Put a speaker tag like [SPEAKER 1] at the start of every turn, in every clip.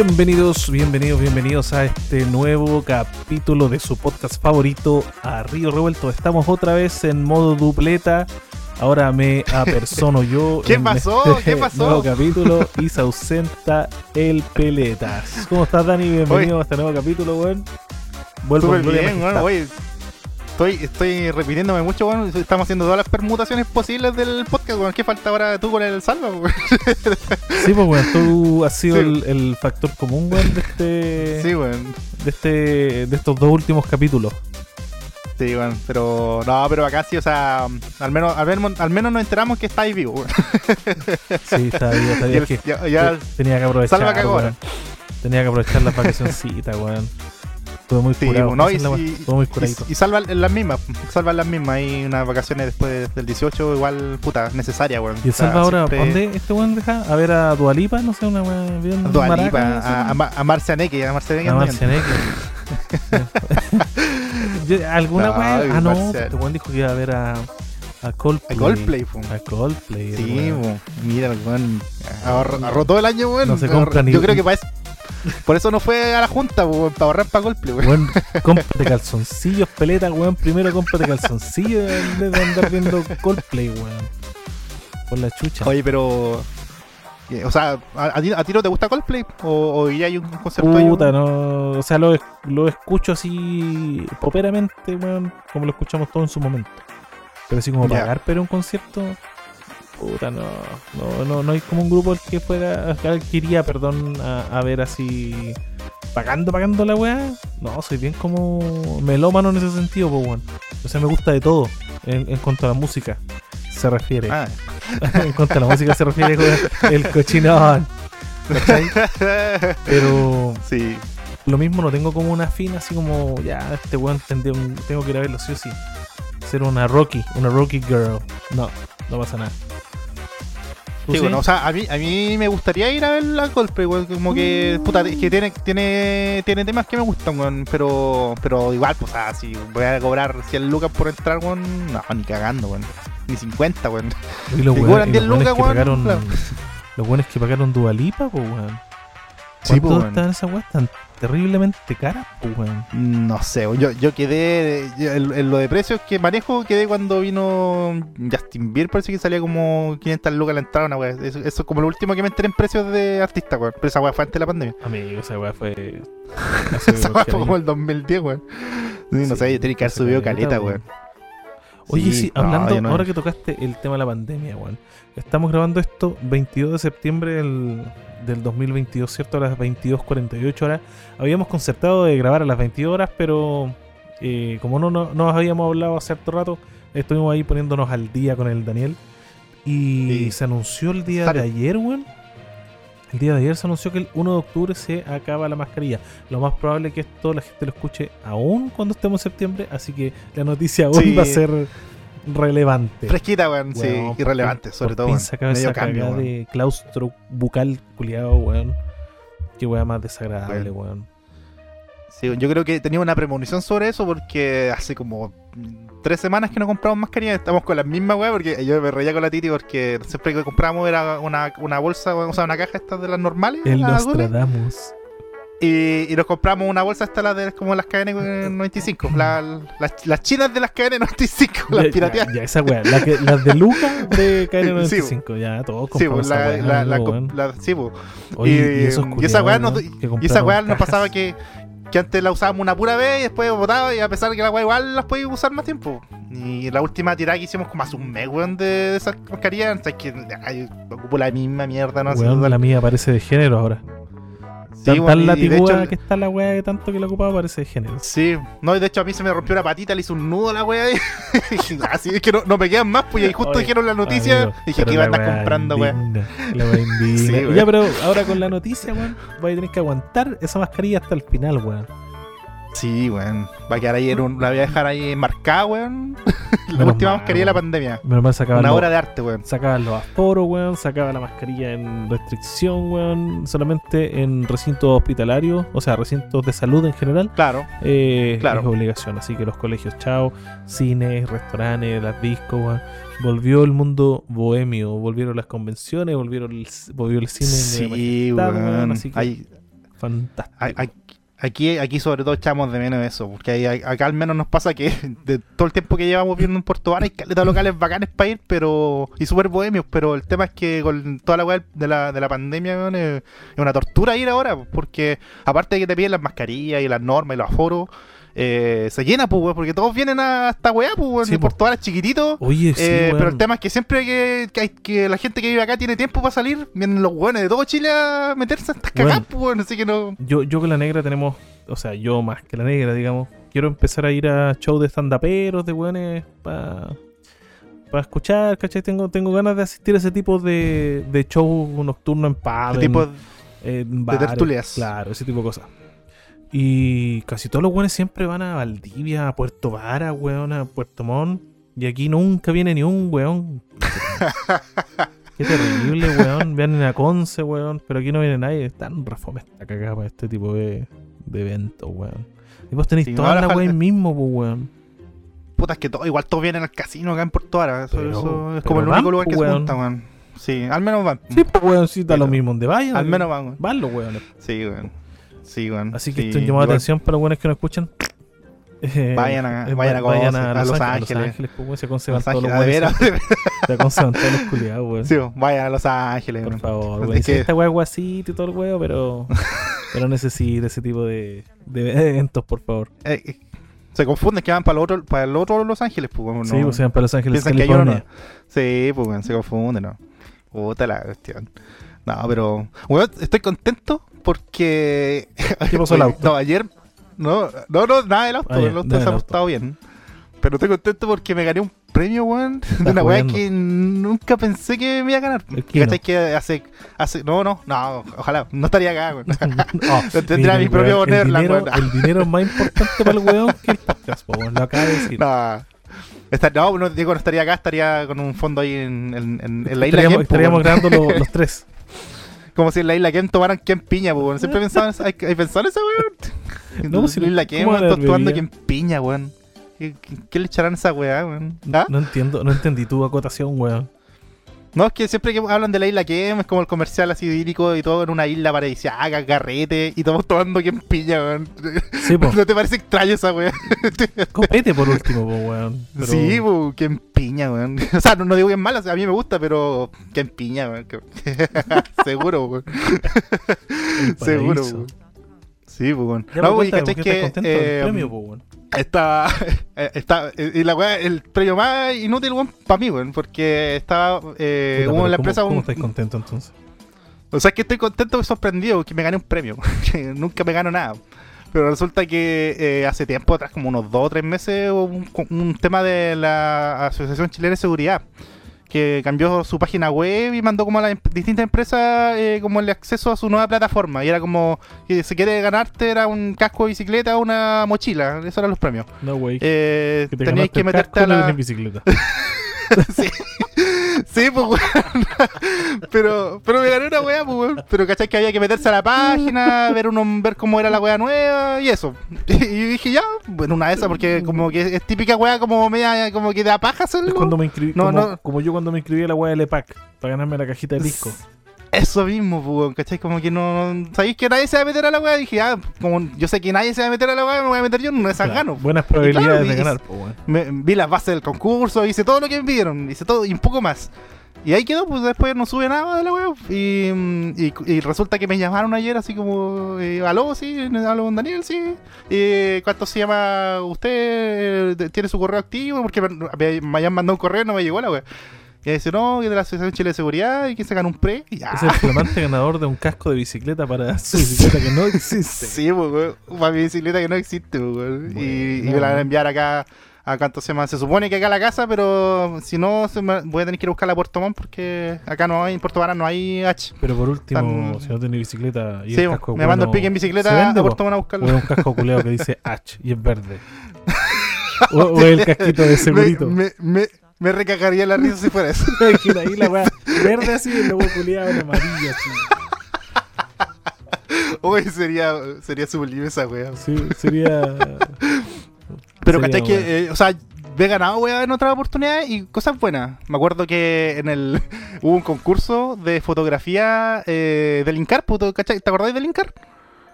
[SPEAKER 1] Bienvenidos, bienvenidos, bienvenidos a este nuevo capítulo de su podcast favorito, A Río Revuelto. Estamos otra vez en modo dupleta. Ahora me apersono yo.
[SPEAKER 2] ¿Qué
[SPEAKER 1] en
[SPEAKER 2] pasó?
[SPEAKER 1] este
[SPEAKER 2] ¿Qué pasó?
[SPEAKER 1] Nuevo capítulo y se ausenta el Peletas. ¿Cómo estás, Dani? Bienvenido a este nuevo capítulo, weón. Vuelvo
[SPEAKER 2] Súper bien, oye. Estoy, estoy repitiéndome mucho, bueno, estamos haciendo todas las permutaciones posibles del podcast, bueno, ¿qué falta ahora tú con el salva?
[SPEAKER 1] Sí, pues, weón, tú has sido
[SPEAKER 2] Sí.
[SPEAKER 1] el, el factor común, weón, de este,
[SPEAKER 2] Sí, weón.
[SPEAKER 1] de este, de estos dos últimos capítulos.
[SPEAKER 2] Sí, bueno, pero no, pero acá sí, o sea, al menos, al menos, al menos nos enteramos que estáis vivo, weón.
[SPEAKER 1] Sí, está bien, está es que
[SPEAKER 2] ya- ya-
[SPEAKER 1] tenía que aprovechar.
[SPEAKER 2] Salva ahora.
[SPEAKER 1] Tenía que aprovechar la vacacioncita, weón. Estuve muy
[SPEAKER 2] Sí,
[SPEAKER 1] curado.
[SPEAKER 2] no, y,
[SPEAKER 1] es la
[SPEAKER 2] y-
[SPEAKER 1] muy
[SPEAKER 2] y-
[SPEAKER 1] curadito.
[SPEAKER 2] y salva en las mismas, salva en las mismas, hay unas vacaciones después del 18, igual, puta, necesaria, weón.
[SPEAKER 1] ¿Y el Salva ahora,
[SPEAKER 2] siempre-
[SPEAKER 1] ¿dónde este weón deja? A ver a Dualipa, no sé, una bien
[SPEAKER 2] A Dua
[SPEAKER 1] maraca,
[SPEAKER 2] Lipa,
[SPEAKER 1] no sé,
[SPEAKER 2] a, a, a Marcianeque, a Marcianeque.
[SPEAKER 1] a
[SPEAKER 2] anda
[SPEAKER 1] Marcia
[SPEAKER 2] bien.
[SPEAKER 1] Neque. Yo- ¿Alguna
[SPEAKER 2] No,
[SPEAKER 1] weá?
[SPEAKER 2] y
[SPEAKER 1] Ah, no, este weón dijo que iba a ver a, a Coldplay.
[SPEAKER 2] A Coldplay, fu.
[SPEAKER 1] A Coldplay.
[SPEAKER 2] Sí,
[SPEAKER 1] weón.
[SPEAKER 2] mira, weón ahorró, todo el año, weón.
[SPEAKER 1] No se compra ni-
[SPEAKER 2] Yo creo que para eso- por eso no fue a la junta, para ahorrar para golpe, weón.
[SPEAKER 1] Weón, cómprate calzoncillos, peleta, weón. Primero cómprate calzoncillos en vez de andar viendo Coldplay, weón. Por la chucha.
[SPEAKER 2] Oye, pero. eh, O sea, ¿a, ti, a ti no te gusta Coldplay? ¿O, o ya hay un concepto ahí,
[SPEAKER 1] Puta,
[SPEAKER 2] weón?
[SPEAKER 1] no. O sea, lo, lo escucho así poperamente, weón, como lo escuchamos todos en su momento. Pero así como
[SPEAKER 2] Ya.
[SPEAKER 1] pagar, pero un concierto. Puta, no. No, no, no hay como un grupo al que fuera. al que iría, perdón, a, a ver así. Pagando, pagando la weá. No, soy bien como melómano en ese sentido, pues, weón. O sea, me gusta de todo en, en cuanto a la música se refiere.
[SPEAKER 2] Ah.
[SPEAKER 1] en cuanto a la música se refiere, weón, el cochinón. ¿Cachai? Pero
[SPEAKER 2] sí.
[SPEAKER 1] lo mismo no tengo como una fina así como ya este weón tengo que ir a verlo sí o sí ser una Rocky una Rocky girl no no pasa nada ¿Tú
[SPEAKER 2] Sí, bueno, o sea, a mí, a mí me gustaría ir a ver la Coldplay, weón. Como que, puta, es que tiene, tiene, tiene temas que me gustan, weón. Pero, pero igual, pues, o sea, si voy a cobrar 100 lucas por entrar, weón, no, ni cagando, weón. Ni 50, weón.
[SPEAKER 1] y los weones- y
[SPEAKER 2] 10
[SPEAKER 1] los weones
[SPEAKER 2] lucas,
[SPEAKER 1] que
[SPEAKER 2] weón,
[SPEAKER 1] pagaron
[SPEAKER 2] claro.
[SPEAKER 1] los buenos que pagaron Dualipa pues weón
[SPEAKER 2] Sí,
[SPEAKER 1] ¿cuánto
[SPEAKER 2] pues,
[SPEAKER 1] están esas weas tan terriblemente caras pues weón
[SPEAKER 2] No sé, yo, yo quedé. yo- en, en lo de precios que manejo, quedé cuando vino Justin Bieber. Parece que salía como 500 lucas la entrada, una wea. Eso, eso es como lo último que me enteré en precios de artista, weón. Pero esa wea fue antes de la pandemia.
[SPEAKER 1] amigo esa wea fue
[SPEAKER 2] Esa wea fue como el 2010, weón. Sí, no
[SPEAKER 1] Sí,
[SPEAKER 2] sé, tenía que haber subido
[SPEAKER 1] caleta,
[SPEAKER 2] caleta,
[SPEAKER 1] weón.
[SPEAKER 2] weón.
[SPEAKER 1] Oye, sí, hablando,
[SPEAKER 2] no-
[SPEAKER 1] ahora que tocaste el tema de la pandemia, weón. Estamos grabando esto 22 de septiembre del, del 2022, ¿cierto? A las 22.48 horas. Habíamos concertado de grabar a las 22 horas, pero eh, como no, no nos habíamos hablado hace harto rato, estuvimos ahí poniéndonos al día con el Daniel. Y
[SPEAKER 2] Sí.
[SPEAKER 1] se anunció el día
[SPEAKER 2] Sale.
[SPEAKER 1] de ayer, weón. El día de ayer se anunció que el 1 de octubre se acaba la mascarilla. Lo más probable es que esto la gente lo escuche aún cuando estemos en septiembre, así que la noticia aún
[SPEAKER 2] Sí.
[SPEAKER 1] va a ser relevante.
[SPEAKER 2] Fresquita, weón, sí,
[SPEAKER 1] Weón,
[SPEAKER 2] irrelevante, sobre
[SPEAKER 1] por
[SPEAKER 2] todo,
[SPEAKER 1] fin
[SPEAKER 2] weón.
[SPEAKER 1] acaba
[SPEAKER 2] Medio
[SPEAKER 1] esa
[SPEAKER 2] cambio, weón.
[SPEAKER 1] de claustro bucal culiado, weón. Qué weá más desagradable, weón.
[SPEAKER 2] Sí, yo creo que tenía una premonición sobre eso porque hace como tres semanas que no compramos mascarilla. Estamos con la misma weá porque yo me reía con la Titi porque siempre que compramos era una, una bolsa, o sea, una caja estas de las normales.
[SPEAKER 1] El
[SPEAKER 2] las
[SPEAKER 1] Nostradamus.
[SPEAKER 2] y, y nos compramos una bolsa esta las de como las KN95, la- las, las chinas de las KN95, las
[SPEAKER 1] Ya-
[SPEAKER 2] pirateadas.
[SPEAKER 1] Ya, ya, esa weá. La las de Luca de KN95.
[SPEAKER 2] Sí,
[SPEAKER 1] ya, todos
[SPEAKER 2] Sí,
[SPEAKER 1] compramos
[SPEAKER 2] pues, la,
[SPEAKER 1] esa
[SPEAKER 2] la,
[SPEAKER 1] weá,
[SPEAKER 2] la, la- sí, pues. Y, y esa weá nos, nos pasaba que, que antes la usábamos una pura vez y después botaba y a pesar de que la weá igual las podía usar más tiempo. Y la última tirada que hicimos como hace un mes, weón, de, de esas mascarillas, o sea, que ay, ocupo la misma mierda, no sé.
[SPEAKER 1] Weón, la mía parece de género ahora.
[SPEAKER 2] Sí,
[SPEAKER 1] Tan, que está la weá de tanto que la ocupaba parece de género.
[SPEAKER 2] Sí, no, y de hecho a mí se me rompió la patita, le hice un nudo a la weá. Así es que no, no me quedan más, pues y justo
[SPEAKER 1] Oye,
[SPEAKER 2] dijeron la noticia.
[SPEAKER 1] Amigo,
[SPEAKER 2] dije que iba a andar comprando, weá.
[SPEAKER 1] La.
[SPEAKER 2] Sí,
[SPEAKER 1] ya, pero ahora con la noticia, weón, vais a tener que aguantar esa mascarilla hasta el final, weón.
[SPEAKER 2] Sí, weón. Va a quedar ahí, en un- la voy a dejar ahí marcada, weón. la última
[SPEAKER 1] mal,
[SPEAKER 2] mascarilla de la pandemia.
[SPEAKER 1] Menos mal sacaban
[SPEAKER 2] Una obra de arte, weón.
[SPEAKER 1] sacaban los aforos, weón, sacaba la mascarilla en restricción, weón, solamente en recintos hospitalarios, o sea, recintos de salud en general,
[SPEAKER 2] Claro.
[SPEAKER 1] eh,
[SPEAKER 2] Claro.
[SPEAKER 1] es obligación. Así que los colegios, chao, cines, restaurantes, las discos, weón. Volvió el mundo bohemio, volvieron las convenciones, volvieron el, volvió el cine. de
[SPEAKER 2] Sí, weón.
[SPEAKER 1] así que
[SPEAKER 2] Hay,
[SPEAKER 1] Fantástico.
[SPEAKER 2] Ay- ay- Aquí, aquí sobre todo echamos de menos eso, porque ahí- acá al menos nos pasa que de todo el tiempo que llevamos viendo en Puerto Vara hay caleta de locales bacanes para ir, pero y súper bohemios, pero el tema es que con toda la weá de la, de la pandemia weón, es, es una tortura ir ahora, porque aparte de que te piden las mascarillas y las normas y los aforos, eh, se llena, pues, weón, porque todos vienen a esta weá, pues, weón,
[SPEAKER 1] Sí,
[SPEAKER 2] en
[SPEAKER 1] po.
[SPEAKER 2] Puerto Vara es chiquitito.
[SPEAKER 1] Oye, sí,
[SPEAKER 2] Eh, pero el tema es que siempre que, que, hay- que la gente que vive acá tiene tiempo para salir, vienen los buenos de todo Chile a meterse a estas cagadas, pues, weón, así que no.
[SPEAKER 1] Yo, yo con la negra tenemos, o sea, yo más que la negra, digamos, quiero empezar a ir a shows de stand-uperos, de weones, para para escuchar, ¿cachai? Tengo, tengo ganas de asistir a ese tipo de, de show nocturno en pub,
[SPEAKER 2] Este
[SPEAKER 1] en-
[SPEAKER 2] tipo
[SPEAKER 1] en bares,
[SPEAKER 2] tertulias.
[SPEAKER 1] Claro, ese tipo de cosas. Y casi todos los weones siempre van a Valdivia, a Puerto Vara, weón, a Puerto Montt. Y aquí nunca viene ni un weón. Qué terrible, weón. Vienen a Conce, weón. Pero aquí no viene nadie. Están reforma esta cagada para este tipo de, de eventos, weón. Y vos tenéis
[SPEAKER 2] Sí,
[SPEAKER 1] toda la weón mismo, pues, weón.
[SPEAKER 2] Puta, es que todo, igual todos vienen al casino acá en Puerto Vara. Eso,
[SPEAKER 1] Pero-
[SPEAKER 2] eso es como el
[SPEAKER 1] van,
[SPEAKER 2] único lugar que
[SPEAKER 1] pues,
[SPEAKER 2] se
[SPEAKER 1] weón.
[SPEAKER 2] junta, weón. Sí, al menos van.
[SPEAKER 1] Sí, pues, weón, sí, da lo mismo donde vayan.
[SPEAKER 2] al menos van, weón.
[SPEAKER 1] Van los weones.
[SPEAKER 2] Sí, weón. Sí, weón.
[SPEAKER 1] Así que
[SPEAKER 2] Sí,
[SPEAKER 1] esto de
[SPEAKER 2] igual-
[SPEAKER 1] atención para los buenos que nos escuchan. Eh,
[SPEAKER 2] Vayan a-
[SPEAKER 1] eh,
[SPEAKER 2] vayan a
[SPEAKER 1] va- vayan a,
[SPEAKER 2] a
[SPEAKER 1] Los, Ángeles.
[SPEAKER 2] Ángeles.
[SPEAKER 1] A Los Ángeles, pues, se conservan
[SPEAKER 2] Los
[SPEAKER 1] todos los. Se todos los culiados, weón.
[SPEAKER 2] Sí, vayan a Los Ángeles,
[SPEAKER 1] Por favor, weón.
[SPEAKER 2] Que-
[SPEAKER 1] Esta weá guasito y todo el weón, pero, pero necesita ese tipo de, de eventos, por favor.
[SPEAKER 2] Eh, eh, se confunden que van para el otro, para el otro Los Ángeles, pues, weón.
[SPEAKER 1] Sí,
[SPEAKER 2] no-
[SPEAKER 1] pues sean para Los Ángeles,
[SPEAKER 2] Piensan que hay uno.
[SPEAKER 1] California.
[SPEAKER 2] Sí, pues, weón, se confunden, ¿no? Puta la cuestión. No, pero. Weón, estoy contento porque.
[SPEAKER 1] ¿Qué pasó el auto?
[SPEAKER 2] No, ayer. No, no, no, nada del auto.
[SPEAKER 1] Ah,
[SPEAKER 2] el auto se ha portado bien. Pero estoy contento porque me gané un premio, weón. De una weá que nunca pensé que me iba a ganar.
[SPEAKER 1] El
[SPEAKER 2] cachai que hace, hace. No, no, no, ojalá. No estaría acá, weón.
[SPEAKER 1] Oh,
[SPEAKER 2] Tendría mi propio
[SPEAKER 1] weón, el
[SPEAKER 2] Neverland,
[SPEAKER 1] dinero,
[SPEAKER 2] weón.
[SPEAKER 1] el dinero es más importante para el weón que el podcast, po, weón. Lo acaba de decir.
[SPEAKER 2] No. Esta- no, no, digo, no estaría acá, estaría con un fondo ahí en, en, en- en la isla
[SPEAKER 1] estaríamos grabando los, los tres.
[SPEAKER 2] Como si en la isla Kem tomaran Kem piña, weón. Siempre pensaba en esa- ¿hay, hay pensado en esa, weón?
[SPEAKER 1] No, si
[SPEAKER 2] la isla
[SPEAKER 1] ¿cómo
[SPEAKER 2] weón, tomando? Kem piña, weón. ¿Qué, qué, qué le echarán a esa weá, weón? ¿Ah?
[SPEAKER 1] No entiendo, no entendí tu acotación, weón.
[SPEAKER 2] No, es que siempre que hablan de la isla Kem es como el comercial así idílico y todo en una isla paradisíaca, carrete, y todos tomando Kem piña, weón.
[SPEAKER 1] Sí, po.
[SPEAKER 2] ¿No te parece extraño esa weá?
[SPEAKER 1] Copete por último, po, weón. Pero-
[SPEAKER 2] Sí, pues, Kem piña, weón. O sea, no, no digo que es mala, a mí me gusta, pero Kem piña, weón. Seguro, weón. Seguro, weón. Sí, pues, weón.
[SPEAKER 1] Ya,
[SPEAKER 2] No,
[SPEAKER 1] pues,
[SPEAKER 2] weón, cachai
[SPEAKER 1] ¿por qué estás
[SPEAKER 2] que. eh,
[SPEAKER 1] premio, po, weón?
[SPEAKER 2] Estaba. eh, estaba eh, y la weá, el premio más inútil, weón, para mí, weón, porque estaba. Eh,
[SPEAKER 1] Puta,
[SPEAKER 2] hubo en
[SPEAKER 1] pero
[SPEAKER 2] la
[SPEAKER 1] ¿cómo-
[SPEAKER 2] empresa
[SPEAKER 1] ¿Cómo
[SPEAKER 2] un.
[SPEAKER 1] estáis contento entonces?
[SPEAKER 2] O sea, que estoy contento y sorprendido que me gané un premio. que nunca me gano nada. Pero resulta que eh, hace tiempo atrás, como unos dos o tres meses, hubo un, un tema de la Asociación Chilena de Seguridad que cambió su página web y mandó como a las em- distintas empresas eh, como el acceso a su nueva plataforma. Y era como, que si quieres ganarte, era un casco de bicicleta o una mochila. Esos eran los premios.
[SPEAKER 1] No, güey.
[SPEAKER 2] Eh,
[SPEAKER 1] que te
[SPEAKER 2] tenías que meterte
[SPEAKER 1] casco
[SPEAKER 2] a la...
[SPEAKER 1] bicicleta.
[SPEAKER 2] sí. Sí, pues, weón. pero, pero me gané una weá, pues, weón. Pero cachai que había que meterse a la página, ver uno, ver cómo era la weá nueva y eso. Y, dije, ya, bueno, una de esas, porque como que es típica weá como media, como que da paja hacerlo.
[SPEAKER 1] Es cuando me inscribí,
[SPEAKER 2] No,
[SPEAKER 1] como,
[SPEAKER 2] no.
[SPEAKER 1] como yo cuando me inscribí a la weá del EPAC para ganarme la cajita de disco.
[SPEAKER 2] Eso mismo, pues, weón, ¿cachai? Como que no. ¿Sabéis que nadie se va a meter a la weá? dije, ah, como yo sé que nadie se va a meter a la weá, me voy a meter yo esas
[SPEAKER 1] Claro,
[SPEAKER 2] gano.
[SPEAKER 1] Buenas probabilidades de ganar, po, weón.
[SPEAKER 2] Me- vi las bases del concurso, hice todo lo que me pidieron, hice todo y un poco más. Y ahí quedó, pues después no sube nada de la web. Y, y, y resulta que me llamaron ayer así como, eh, aló, sí, aló con Daniel, sí. Eh, ¿Cuánto se llama usted? Eh, ¿Tiene su correo activo? Porque me, me- me habían mandado un correo y no me llegó la web. Y dice, no, que de la Asociación Chile de Seguridad y que se ganó un pre. Y ya.
[SPEAKER 1] Es el flamante ganador de un casco de bicicleta para su bicicleta que no existe.
[SPEAKER 2] Sí, pues. Para mi bicicleta que no existe, pues. Y, y
[SPEAKER 1] Bueno.
[SPEAKER 2] me la van a enviar acá a cuánto se llama. Se supone que acá a la casa, pero si no, voy a tener que ir a buscarla a Puerto Montt porque acá no hay, en Puerto Vara no hay H.
[SPEAKER 1] Pero por último,
[SPEAKER 2] Tan-
[SPEAKER 1] si no tenés bicicleta y
[SPEAKER 2] Sí,
[SPEAKER 1] el casco
[SPEAKER 2] me mando el pique en
[SPEAKER 1] ¿se
[SPEAKER 2] bicicleta
[SPEAKER 1] vende,
[SPEAKER 2] a? Puerto Montt a
[SPEAKER 1] O
[SPEAKER 2] buscarlo.
[SPEAKER 1] es un casco culeado que dice H y es verde. o, o es el casquito de segurito.
[SPEAKER 2] me, me, me recagaría la risa si fuera eso.
[SPEAKER 1] Imagina ahí la weá verde así y luego culeado en amarillo así.
[SPEAKER 2] Uy, sería, sería sublime esa wea.
[SPEAKER 1] Sí, sería.
[SPEAKER 2] Pero
[SPEAKER 1] sería
[SPEAKER 2] cachai que, eh, o sea, me he ganado wea en otras oportunidades y cosas buenas. Me acuerdo que en el hubo un concurso de fotografía eh, del Incar, puto, ¿cachai? ¿Te acordáis del Incar?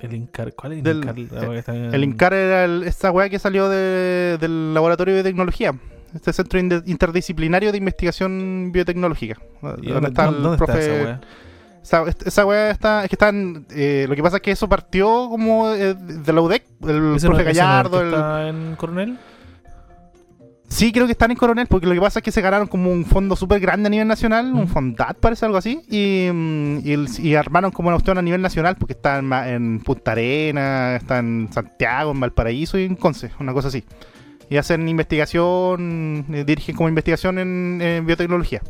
[SPEAKER 1] El Incar, ¿cuál es el
[SPEAKER 2] Del-
[SPEAKER 1] Incar? Weá
[SPEAKER 2] El INCAR era el- esta weá que salió de- del Laboratorio de Tecnología. Este centro interdisciplinario de investigación biotecnológica.
[SPEAKER 1] ¿Y
[SPEAKER 2] Donde
[SPEAKER 1] dónde,
[SPEAKER 2] está el
[SPEAKER 1] dónde está
[SPEAKER 2] profe.
[SPEAKER 1] esa weá?
[SPEAKER 2] Esa, esa weá está. Es que están. eh, lo que pasa es que eso partió como eh, de la UDEC. El
[SPEAKER 1] ¿Ese no-
[SPEAKER 2] profe
[SPEAKER 1] no es
[SPEAKER 2] Gallardo. el-
[SPEAKER 1] está en Coronel?
[SPEAKER 2] Sí, creo que están en Coronel, porque lo que pasa es que se ganaron como un fondo súper grande a nivel nacional, un. Fondat parece algo así, y, y, armaron como una cuestión a nivel nacional, porque está en, en Punta Arena, está en Santiago, en Valparaíso y en Conce, una cosa así. Y hacen investigación, eh, dirigen como investigación en, en biotecnología.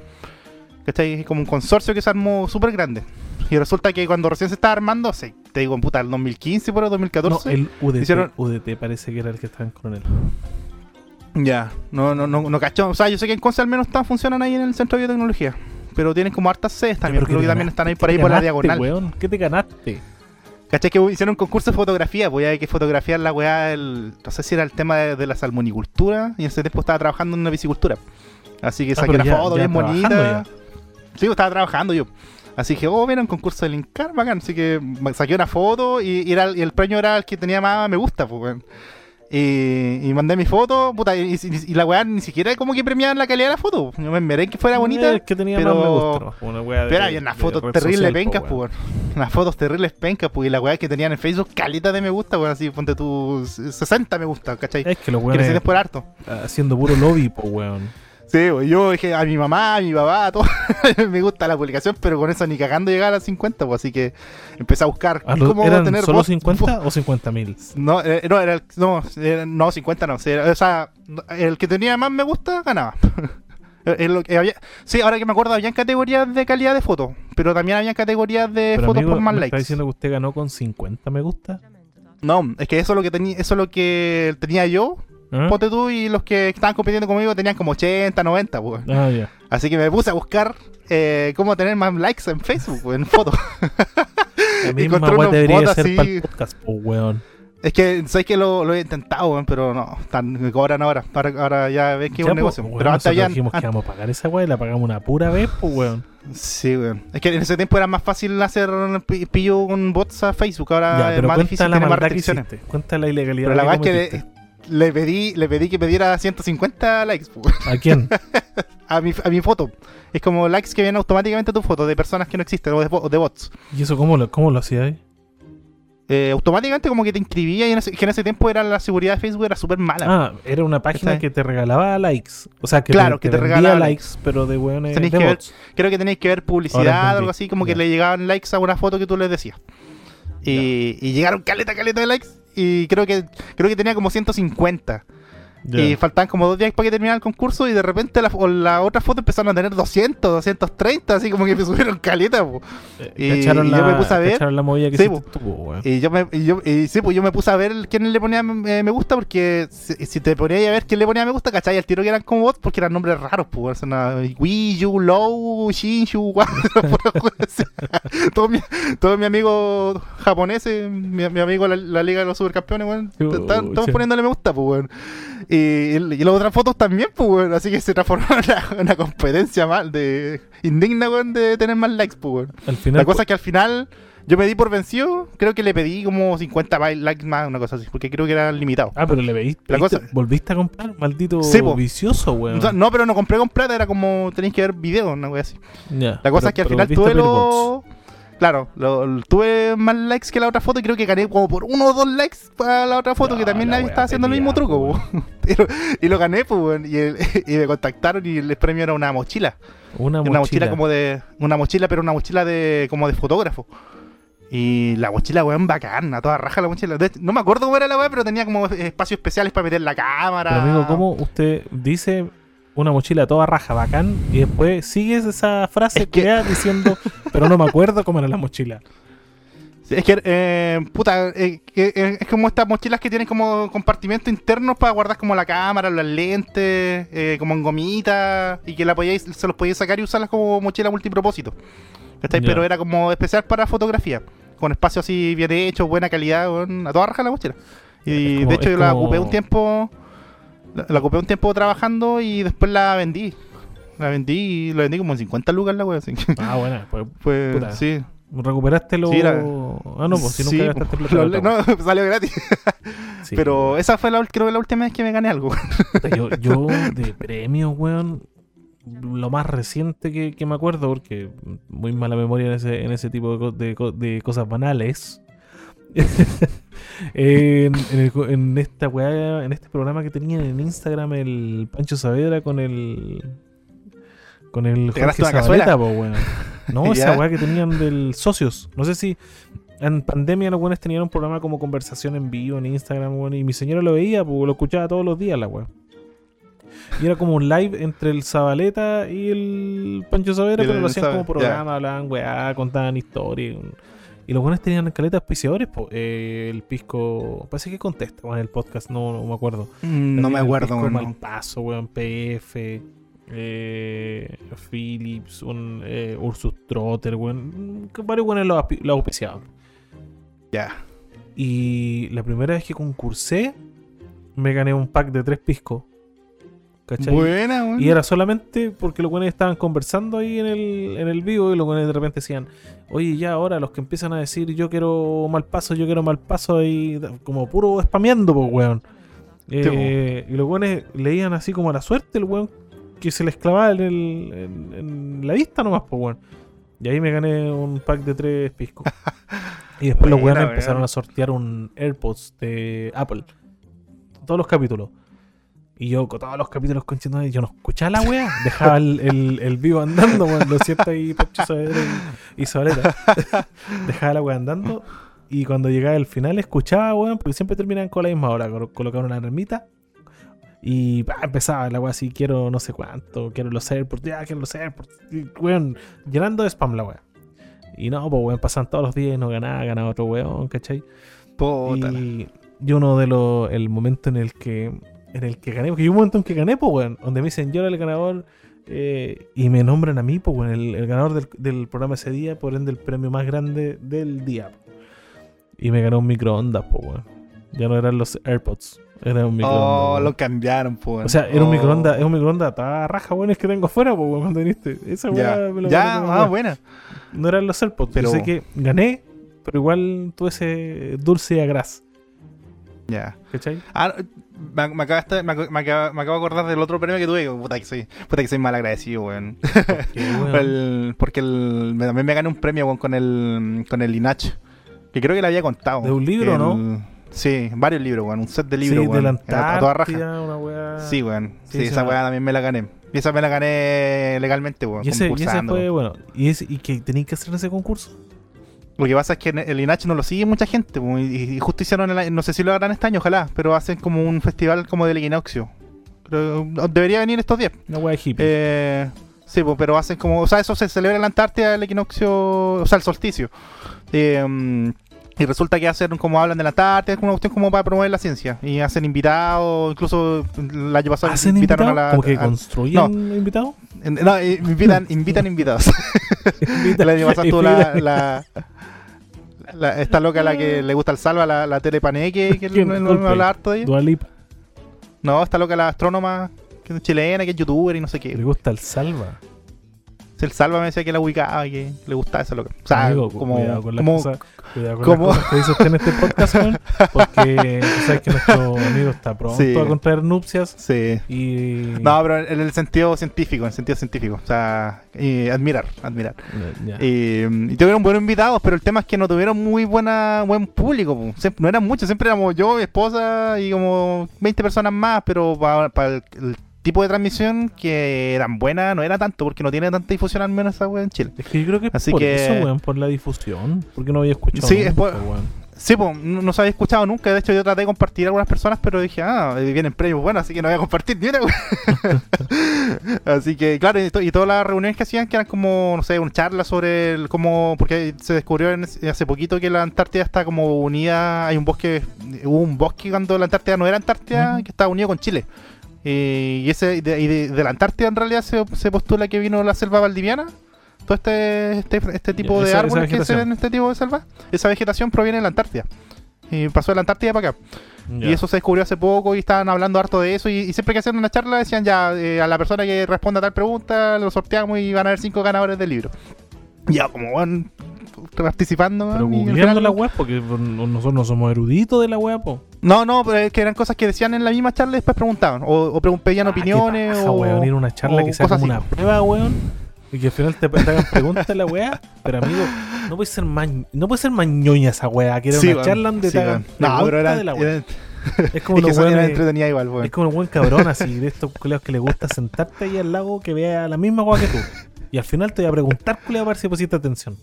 [SPEAKER 2] ¿Cachai? Es como un consorcio que se armó súper grande. Y resulta que cuando recién se estaba armando, sí, te digo, en puta, el 2015 por el
[SPEAKER 1] No,
[SPEAKER 2] 2014.
[SPEAKER 1] el UDT,
[SPEAKER 2] hicieron-
[SPEAKER 1] UDT parece que era el que estaba en Coronel.
[SPEAKER 2] Ya, no, no, no, no cacho. O sea, yo sé que en Conce al menos están, funcionan ahí en el centro de biotecnología. Pero tienen como hartas sedes también. Creo
[SPEAKER 1] ¿qué
[SPEAKER 2] que también están ahí por
[SPEAKER 1] ¿Qué
[SPEAKER 2] ahí por la diagonal.
[SPEAKER 1] weón? ¿Qué te ganaste?
[SPEAKER 2] ¿Cachai? Que hicieron un concurso de fotografía, pues ya hay que fotografiar la weá, el, no sé si era el tema de, de la salmonicultura, y en ese tiempo estaba trabajando en una piscicultura. Así que
[SPEAKER 1] Ah,
[SPEAKER 2] saqué
[SPEAKER 1] ya-
[SPEAKER 2] foto
[SPEAKER 1] ya
[SPEAKER 2] bien bonita. Sí, pues, estaba trabajando yo. Así que, oh, mira, un concurso del Incar, bacán. Así que saqué una foto y, y era, y el premio era el que tenía más me gusta, pues, weón. Y, y mandé mi foto, puta, y, y- y la weá ni siquiera como que premiaban la calidad de la foto. Yo me esperé que fuera bonita.
[SPEAKER 1] El que tenía
[SPEAKER 2] pero-
[SPEAKER 1] más me. Una weá de-
[SPEAKER 2] Pero había unas fotos terribles pencas, pues. Unas fotos terribles pencas, pues, y la weá que tenían en Facebook, calita de me gusta, weón, así, ponte tú 60 me gusta, ¿cachai?
[SPEAKER 1] Es que los weones
[SPEAKER 2] era harto.
[SPEAKER 1] haciendo puro lobby, po, weón.
[SPEAKER 2] Sí, weón, yo dije a mi mamá, a mi papá, a todo, me gusta la publicación, pero con eso ni cagando llegar a 50, pues, así que empecé a buscar
[SPEAKER 1] Ah, lo-
[SPEAKER 2] cómo
[SPEAKER 1] ¿Eran
[SPEAKER 2] tener
[SPEAKER 1] solo
[SPEAKER 2] voz-
[SPEAKER 1] 50 o 50 mil?
[SPEAKER 2] No, eh, no, era el, no, era- no, 50 no. era- o sea, el que tenía más me gusta ganaba. Es lo que había- sí, ahora que me acuerdo, habían categorías de calidad de fotos, pero también habían categorías de
[SPEAKER 1] Pero
[SPEAKER 2] fotos
[SPEAKER 1] amigo,
[SPEAKER 2] por más
[SPEAKER 1] ¿me
[SPEAKER 2] likes.
[SPEAKER 1] está diciendo que usted ganó con 50 me gusta?
[SPEAKER 2] No, es que eso es lo que tenía, eso es lo que tenía yo,
[SPEAKER 1] ¿Ah?
[SPEAKER 2] ponte tú, y los que estaban compitiendo conmigo tenían como 80, 90, pues.
[SPEAKER 1] Ah, ya.
[SPEAKER 2] Así que me puse a buscar eh, cómo tener más likes en Facebook, pues, en fotos. Encontré unos
[SPEAKER 1] debería
[SPEAKER 2] bots
[SPEAKER 1] ser
[SPEAKER 2] así.
[SPEAKER 1] para el podcast, po, weón.
[SPEAKER 2] es que, sabes que lo, lo he intentado, weón, pero no, están, me cobran ahora. Ahora, ahora ya ves que es
[SPEAKER 1] Ya,
[SPEAKER 2] un
[SPEAKER 1] po,
[SPEAKER 2] negocio.
[SPEAKER 1] weón,
[SPEAKER 2] pero antes habían,
[SPEAKER 1] dijimos que íbamos a pagar esa weá y la pagamos una pura vez, pues, weón.
[SPEAKER 2] Sí, weón. Es que en ese tiempo era más fácil hacer pi- pillo con bots a Facebook. Ahora
[SPEAKER 1] Ya,
[SPEAKER 2] es más difícil
[SPEAKER 1] la
[SPEAKER 2] tener más restricciones.
[SPEAKER 1] Cuenta la ilegalidad
[SPEAKER 2] Pero la verdad es que. Le, pedí, le pedí que me diera 150 likes
[SPEAKER 1] ¿A quién?
[SPEAKER 2] a mi, a mi foto. Es como likes que vienen automáticamente a tu foto de personas que no existen o de, bo- de bots.
[SPEAKER 1] ¿Y eso cómo lo, cómo lo hacía ahí?
[SPEAKER 2] Eh, automáticamente como que te inscribía y en ese, que en ese tiempo era la seguridad de Facebook era súper mala.
[SPEAKER 1] Ah, era una página que te regalaba likes. O sea, que
[SPEAKER 2] Claro,
[SPEAKER 1] te,
[SPEAKER 2] que
[SPEAKER 1] te
[SPEAKER 2] regalaba
[SPEAKER 1] likes, pero de
[SPEAKER 2] Tenéis
[SPEAKER 1] de
[SPEAKER 2] que ver-
[SPEAKER 1] bots.
[SPEAKER 2] Creo que tenéis que ver publicidad o algo así, como que le llegaban likes a una foto que tú les decías. Y, y llegaron caleta, caleta de likes. Y creo que creo que tenía como 150. Y faltaban como dos días para que terminara el concurso y de repente la, la otra foto empezaron a tener 200, 230, así como que me subieron caleta. po.
[SPEAKER 1] Eh,
[SPEAKER 2] y-
[SPEAKER 1] cacharon
[SPEAKER 2] y
[SPEAKER 1] la,
[SPEAKER 2] yo me puse a ver-
[SPEAKER 1] la movida que
[SPEAKER 2] Sí. Y yo me, y yo, y sí, pues yo me puse a ver quién le ponía eh, me gusta porque si, si te ponías a ver quién le ponía me gusta, ¿cachai? Al tiro que eran como bots porque eran nombres raros, pues. Son uh, Wii U, Low, Shinshu, todos mis todos mis amigos japoneses, mi, mi amigo la, la Liga de los Supercampeones, weón, están todos poniéndole me gusta, pues, weón. Y, y las otras fotos también, pues, weón. Así que se transformó en una, una competencia mal de indigna, weón, de tener más likes, pues, weón. La cosa es que al final yo me di por vencido, creo que le pedí como 50 ba- likes más, una cosa así, porque creo que era limitado.
[SPEAKER 1] Ah, pero le veiste.
[SPEAKER 2] La cosa-
[SPEAKER 1] ¿Volviste a comprar? Maldito
[SPEAKER 2] Sí,
[SPEAKER 1] vicioso, weón.
[SPEAKER 2] O sea, no, pero no compré con plata, era como tenéis que ver videos, una wea así. La cosa
[SPEAKER 1] pero-
[SPEAKER 2] es que al final tuve los... Claro, lo- lo- tuve más likes que la otra foto y creo que gané como por uno o dos likes para la otra foto, que también
[SPEAKER 1] la
[SPEAKER 2] nadie estaba haciendo el mismo truco.
[SPEAKER 1] po.
[SPEAKER 2] y, lo, gané, pues, weón, y, el- y me contactaron y el premio era una mochila.
[SPEAKER 1] Una
[SPEAKER 2] Una
[SPEAKER 1] mochila.
[SPEAKER 2] mochila como de. Una mochila, pero una mochila de. como de fotógrafo. Y la mochila, weón, bacán, a toda raja la mochila. No me acuerdo cómo era la weá, pero tenía como espacios especiales para meter la cámara.
[SPEAKER 1] Pero amigo, ¿cómo usted dice una mochila toda raja, bacán, y después sigues esa frase
[SPEAKER 2] Es que-
[SPEAKER 1] diciendo, pero no me acuerdo cómo era la mochila?
[SPEAKER 2] Sí, Es que, eh, puta, eh, eh, es como estas mochilas que tienen como compartimentos internos para guardar como la cámara, las lentes, eh, como en gomita, y que la podíais, se los podíais sacar y usarlas como mochila multipropósito.
[SPEAKER 1] Ya.
[SPEAKER 2] Pero era como especial para fotografía, con espacio así bien hecho, buena calidad, a toda raja la mochila. Y
[SPEAKER 1] como-
[SPEAKER 2] de hecho yo la ocupé un tiempo, la, la ocupé un tiempo trabajando y después la vendí. La vendí y la vendí como en 50 lucas la wea, así.
[SPEAKER 1] Ah, bueno, pues Puta.
[SPEAKER 2] sí.
[SPEAKER 1] ¿Recuperaste lo...?
[SPEAKER 2] Sí, era-
[SPEAKER 1] Ah, no, pues si
[SPEAKER 2] Sí,
[SPEAKER 1] nunca gastaste
[SPEAKER 2] pues,
[SPEAKER 1] plata.
[SPEAKER 2] lo- no, salió gratis.
[SPEAKER 1] Sí,
[SPEAKER 2] Pero esa fue la, creo que la última vez que me gané algo.
[SPEAKER 1] Yo, yo de premios, weón, lo más reciente que, que me acuerdo, porque muy mala memoria en ese, en ese tipo de, co- de de cosas banales. en, en el co- en esta weá, en este programa que tenían en Instagram el Pancho Saavedra con el con el
[SPEAKER 2] ¿Te ganaste
[SPEAKER 1] Jorge Zabaleta, po. No, esa weá que tenían del socios. No sé si en pandemia los buenos tenían un programa como conversación en vivo en Instagram, weón, y mi señora lo veía, pues lo escuchaba todos los días la weá. Y era como un live entre el Zabaleta y el Pancho Saavedra, pero lo hacían como programa, hablaban weá, contaban historias. Y los buenos tenían caletas auspiciadores. Eh, el pisco. Parece que contesta, en el podcast, no, no me acuerdo.
[SPEAKER 2] Mm, no me acuerdo, weón.
[SPEAKER 1] Malpaso, weón, PF, eh, Philips, un, eh, Ursus Trotter, weón. Varios weones lo, auspi- lo auspiciaban.
[SPEAKER 2] Ya.
[SPEAKER 1] Y la primera vez que concursé, me gané un pack de tres piscos. ¿Cachai?
[SPEAKER 2] Buena, weón.
[SPEAKER 1] Y era solamente porque los buenos estaban conversando ahí en el, en el vivo y los buenos de repente decían, oye, ya ahora los que empiezan a decir yo quiero mal paso, yo quiero mal paso, y como puro spameando, pues, weón. Eh, y los buenos leían así como a la suerte, el weón que se les clavaba en, el- en- en la vista nomás, pues, weón. Y ahí me gané un pack de tres piscos. y después los
[SPEAKER 2] Buena,
[SPEAKER 1] weones empezaron a sortear un AirPods de Apple. Todos los capítulos. Y yo con todos los capítulos conchando, yo no escuchaba la wea, dejaba el, el, el vivo andando, weón, lo siento ahí, Pancho Saavedra y, y Zabaleta. Dejaba la wea andando y cuando llegaba el final escuchaba, weón, porque siempre terminaban con la misma hora, colo- colocaban una ermita y empezaba la wea así, quiero no sé cuánto, quiero los AirPods, ya quiero los AirPods, y, weón, llenando de spam la wea. Y no, pues weón, pasan todos los días y no ganaba, ganaba otro weón, ¿cachai? Y, y uno de los. El momento en el que. En el que gané. Porque hay un momento en que gané, pues, weón. Donde me dicen yo era el ganador. eh, y me nombran a mí, pues, weón. El, el ganador del, del programa ese día. Por ende, el premio más grande del día. Y me ganó un microondas, pues, weón. Ya no eran los AirPods. Era un microondas.
[SPEAKER 2] Oh,
[SPEAKER 1] weón.
[SPEAKER 2] lo cambiaron, pues.
[SPEAKER 1] O sea, era un
[SPEAKER 2] Oh.
[SPEAKER 1] microondas. Es un microondas. Toda raja, weón. Es que tengo afuera, pues, weón. Cuando viniste. Esa
[SPEAKER 2] Ya,
[SPEAKER 1] weá me lo
[SPEAKER 2] ya, ah,
[SPEAKER 1] weón.
[SPEAKER 2] buena.
[SPEAKER 1] No eran los AirPods.
[SPEAKER 2] Pero-
[SPEAKER 1] Yo sé que gané. Pero igual tuve ese dulce a gras.
[SPEAKER 2] Ya.
[SPEAKER 1] ¿Cachai?
[SPEAKER 2] Ah, me, me, acabaste- me, me acabo, me acabo de acordar del otro premio que tuve. Puta que soy, puta que soy mal agradecido, weón.
[SPEAKER 1] Porque, weón,
[SPEAKER 2] El- porque el, también me gané un premio weón, con el con el Inach. Que creo que le había contado.
[SPEAKER 1] ¿De un libro,
[SPEAKER 2] Que
[SPEAKER 1] no?
[SPEAKER 2] el- Sí, varios libros, weón. Un set de libros,
[SPEAKER 1] sí,
[SPEAKER 2] weón.
[SPEAKER 1] de la
[SPEAKER 2] a, a toda raja.
[SPEAKER 1] Antártida, una weá.
[SPEAKER 2] Sí, weón.
[SPEAKER 1] Sí,
[SPEAKER 2] esa weá también me la gané. Y esa me la gané legalmente, weón.
[SPEAKER 1] Y ese, y ese
[SPEAKER 2] concursando.
[SPEAKER 1] fue, bueno, y, ese, y que tenéis que hacer ese concurso.
[SPEAKER 2] Lo que pasa es que el INACH no lo sigue mucha gente, y, justo hicieron, el, no sé si lo harán este año, ojalá, pero hacen como un festival como del equinoccio. Debería venir estos días.
[SPEAKER 1] Una weá hippie.
[SPEAKER 2] Eh, sí, pero hacen como, o sea, eso se celebra en la Antártida el equinoccio, o sea, el solsticio. Eh, y resulta que hacen como hablan de la Antártida, es una cuestión como para promover la ciencia. Y hacen invitados, incluso el año pasado
[SPEAKER 1] ¿Hacen
[SPEAKER 2] invitaron
[SPEAKER 1] invitados?
[SPEAKER 2] a la.
[SPEAKER 1] ¿Como que
[SPEAKER 2] a-
[SPEAKER 1] construyen invitados?
[SPEAKER 2] en- no, eh, invitan, invitan invitados. El año pasado estuvo la, la, la- esta loca la que le gusta el salva, la, la Tere Paneque, que no, no,
[SPEAKER 1] Coldplay.
[SPEAKER 2] habla harto de ella. No, esta loca la astrónoma, que es chilena, que es youtuber y no sé
[SPEAKER 1] Le
[SPEAKER 2] qué.
[SPEAKER 1] gusta el salva.
[SPEAKER 2] El salva me decía que la ubicaba y que le gustaba esa loca. O sea,
[SPEAKER 1] Amigo,
[SPEAKER 2] como,
[SPEAKER 1] cuidado con
[SPEAKER 2] como-
[SPEAKER 1] las cosas que dice usted en este podcast, weón, porque tú sabes que nuestro amigo está pronto
[SPEAKER 2] Sí.
[SPEAKER 1] a contraer nupcias
[SPEAKER 2] Sí.
[SPEAKER 1] y...
[SPEAKER 2] No, pero en el sentido científico, en el sentido científico. O sea, y admirar, admirar.
[SPEAKER 1] Ya.
[SPEAKER 2] Y, y tuvieron buenos invitados, pero el tema es que no tuvieron muy buena buen público. Siempre- no eran muchos, siempre éramos yo, mi esposa y como 20 personas más, pero para el, el tipo de transmisión que eran buenas no era tanto, porque no tiene tanta difusión al menos esa wea en Chile.
[SPEAKER 1] Es que yo creo que es
[SPEAKER 2] Así
[SPEAKER 1] por
[SPEAKER 2] que-
[SPEAKER 1] eso, weón, por la difusión. Porque no había escuchado
[SPEAKER 2] Sí, es
[SPEAKER 1] nunca,
[SPEAKER 2] por-
[SPEAKER 1] weón.
[SPEAKER 2] Sí, pues, no, no se había escuchado nunca. De hecho, yo traté de compartir a algunas personas, pero dije, ah, eh, vienen premios buenos, así que no voy a compartir ni una. Así que, claro, y, to- y todas las reuniones que hacían, que eran como, no sé, una charla sobre el, cómo, porque se descubrió en hace poquito que la Antártida está como unida, hay un bosque, hubo un bosque cuando la Antártida no era Antártida, que estaba unido con Chile. Eh, y ese y de, y de- de la Antártida en realidad se, se postula que vino la selva valdiviana. Todo este, este, este tipo de árboles que se ven en este tipo de selva, esa vegetación proviene de la Antártida. Y pasó de la Antártida para acá. Y eso se descubrió hace poco y estaban hablando harto de eso. Y, y siempre que hacían una charla decían ya eh, a la persona que responda a tal pregunta, lo sorteamos y van a haber cinco ganadores del libro. Ya, como bueno, participando.
[SPEAKER 1] Pero googleando la web, porque nosotros no somos eruditos de la web, po.
[SPEAKER 2] No, no, pero es que eran cosas que decían en la misma charla y después preguntaban. O, o pregun- pedían
[SPEAKER 1] Ah, qué
[SPEAKER 2] opiniones.
[SPEAKER 1] paja,
[SPEAKER 2] o,
[SPEAKER 1] weón, ir a una charla que sea como
[SPEAKER 2] así.
[SPEAKER 1] una prueba, weón. Y que al final te, te hagan preguntas la weá. Pero amigo, no puede ser más, no puede ser más ñoña esa weá. Que era
[SPEAKER 2] Sí,
[SPEAKER 1] una charla donde
[SPEAKER 2] sí,
[SPEAKER 1] te hagan.
[SPEAKER 2] No, pero era,
[SPEAKER 1] de la weá.
[SPEAKER 2] era-
[SPEAKER 1] Es como los
[SPEAKER 2] entretenida igual, weón.
[SPEAKER 1] Es como un buen cabrón así, de estos culeos que le gusta sentarte ahí al lago que vea la misma weá que tú. Y al final te voy a preguntar, culeado, a ver si pusiste atención.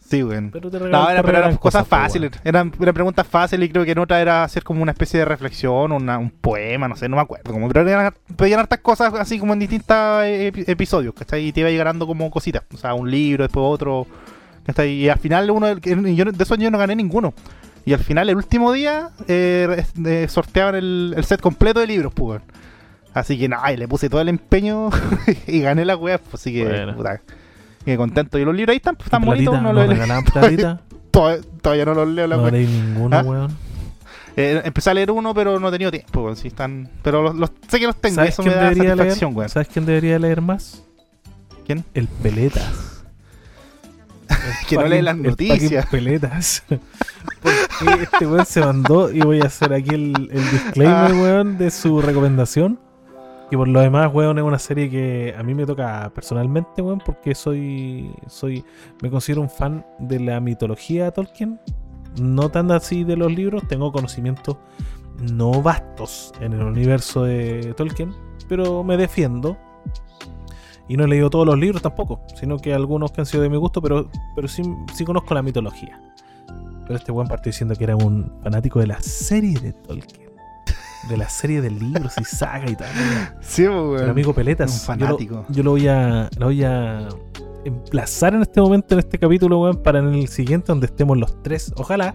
[SPEAKER 2] Sí, weón.
[SPEAKER 1] Pero te
[SPEAKER 2] No, era, pero eran cosas fáciles. Eran, eran preguntas fáciles y creo que en otra era hacer como una especie de reflexión, una- un poema, no sé, no me acuerdo. Como, pero eran, pedían hartas cosas así como en distintos epi- episodios, ¿cachai? Y te iba llegando como cositas. O sea, un libro, después otro. ¿cachai? Y al final uno yo, de esos yo no gané ninguno. Y al final, el último día, eh, eh, sorteaban el, el set completo de libros, pues. Así que nada, y le puse todo el empeño y gané la wea, pues así que,
[SPEAKER 1] Bueno.
[SPEAKER 2] puta, que contento. Y los libros ahí están, pues, están
[SPEAKER 1] Platita,
[SPEAKER 2] bonitos. Todavía, todavía no los leo la
[SPEAKER 1] No leí ninguno,
[SPEAKER 2] ¿Ah?
[SPEAKER 1] weón.
[SPEAKER 2] Eh, empecé a leer uno, pero no he tenido tiempo, weón, sí están, pero los, los- sé que los tengo,
[SPEAKER 1] ¿Sabes
[SPEAKER 2] eso
[SPEAKER 1] quién
[SPEAKER 2] me da
[SPEAKER 1] debería leer?
[SPEAKER 2] satisfacción, weón.
[SPEAKER 1] ¿Sabes quién debería leer más?
[SPEAKER 2] ¿Quién?
[SPEAKER 1] El Peletas.
[SPEAKER 2] Que no lee las noticias.
[SPEAKER 1] Peletas. Porque este weón se mandó y voy a hacer aquí el, el disclaimer,
[SPEAKER 2] Ah.
[SPEAKER 1] weón, de su recomendación. Y por lo demás, weón, es una serie que a mí me toca personalmente, weón, porque soy, soy, me considero un fan de la mitología Tolkien. No tan así de los libros, tengo conocimientos no vastos en el universo de Tolkien, pero me defiendo. Y no he leído todos los libros tampoco, sino que algunos que han sido de mi gusto, pero, pero sí, sí conozco la mitología. Pero este buen partió diciendo que era un fanático de la serie de Tolkien. De la serie de libros y saga y tal.
[SPEAKER 2] Sí, pues.
[SPEAKER 1] El amigo Peletas.
[SPEAKER 2] Un
[SPEAKER 1] yo lo-
[SPEAKER 2] fanático.
[SPEAKER 1] Yo lo, voy a. Lo voy a emplazar en este momento, en este capítulo, weón, para en el siguiente, donde estemos los tres. Ojalá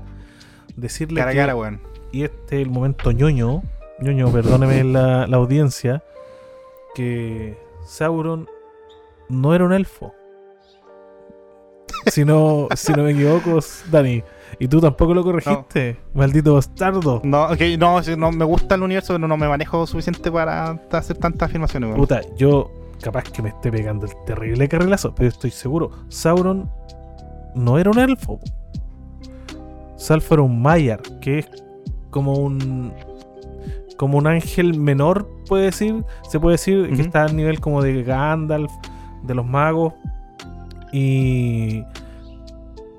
[SPEAKER 1] decirle
[SPEAKER 2] Cara a
[SPEAKER 1] que-
[SPEAKER 2] cara, weón.
[SPEAKER 1] y este es el momento ñoño, ñoño, perdóneme la, la audiencia, que Sauron no era un elfo. Si no, si no me equivoco, Dani. Y tú tampoco lo corregiste, maldito bastardo.
[SPEAKER 2] No, ok, no, no, me gusta el universo, pero no me manejo suficiente para hacer tantas afirmaciones, weón.
[SPEAKER 1] Puta, yo capaz que me esté pegando el terrible carrilazo, pero estoy seguro. Sauron no era un elfo. Salfo era un Maiar, que es como un. Como un ángel menor, puede decir. Se puede decir que está al nivel como de Gandalf, de los magos. Y.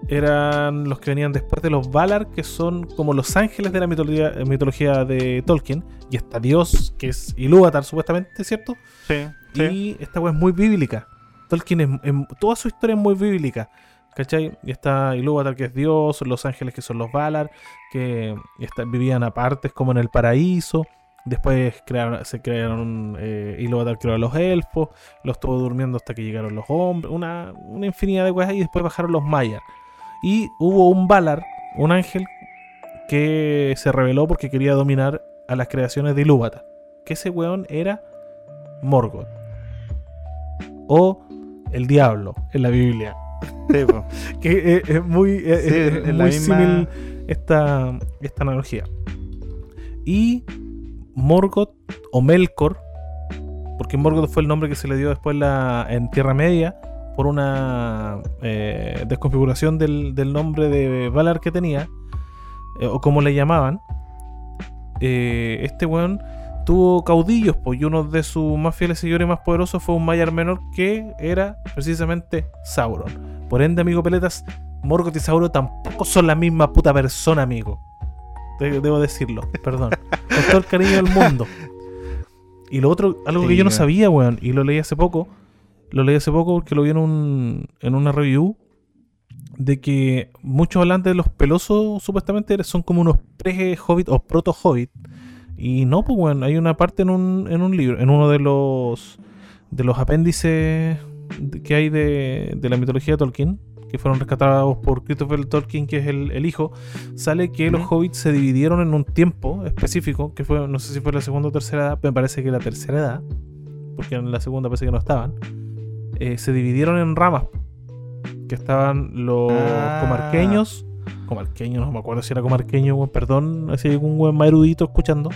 [SPEAKER 1] Eran los que venían después de los Valar, que son como los ángeles de la mitología, mitología de Tolkien. Y está Dios, que es Ilúvatar, supuestamente, ¿cierto?
[SPEAKER 2] Sí, sí.
[SPEAKER 1] Y esta weá es muy bíblica. Tolkien es, em- toda su historia es muy bíblica. ¿Cachai? Y está Ilúvatar que es Dios, los ángeles que son los Valar, que está- vivían aparte como en el paraíso. Después crearon, se crearon, eh, Ilúvatar creó a los elfos, los estuvo durmiendo hasta que llegaron los hombres, una, una infinidad de cosas y después bajaron los Mayar. Y hubo un Valar, un ángel, que se rebeló porque quería dominar a las creaciones de Ilúvatar. Que ese weón era Morgoth. O el diablo en la Biblia.
[SPEAKER 2] Sí.
[SPEAKER 1] Que es, es muy, es-
[SPEAKER 2] Sí,
[SPEAKER 1] es- muy
[SPEAKER 2] misma-
[SPEAKER 1] símil esta, esta analogía. Y Morgoth o Melkor, porque Morgoth fue el nombre que se le dio después la, en Tierra Media por una eh, desconfiguración del, del nombre de Valar que tenía, eh, o como le llamaban. Eh, este weón tuvo caudillos, pues, y uno de sus más fieles seguidores y más poderosos fue un Maiar menor que era precisamente Sauron. Por ende, amigo Peletas, Morgoth y Sauron tampoco son la misma puta persona, amigo. De- debo decirlo, perdón. Con todo el cariño del mundo. Y lo otro, algo que yo no sabía, weón, y lo leí hace poco. Lo leí hace poco porque lo vi en, un, en una review. De que muchos hablan de los pelosos, supuestamente son como unos pre-hobbit o proto-hobbit. Y no, pues bueno, hay una parte en un, en un libro, en uno de los de los apéndices que hay de, de la mitología de Tolkien, que fueron rescatados por Christopher Tolkien, que es el, el hijo, sale que los hobbits se dividieron en un tiempo específico, que fue, no sé si fue la segunda o tercera edad, me parece que la tercera edad, porque en la segunda parece que no estaban, eh, se dividieron en ramas, que estaban los
[SPEAKER 2] Ah.
[SPEAKER 1] comarqueños, comarqueños, no me acuerdo si era comarqueño, perdón, si hay algún buen más erudito escuchando,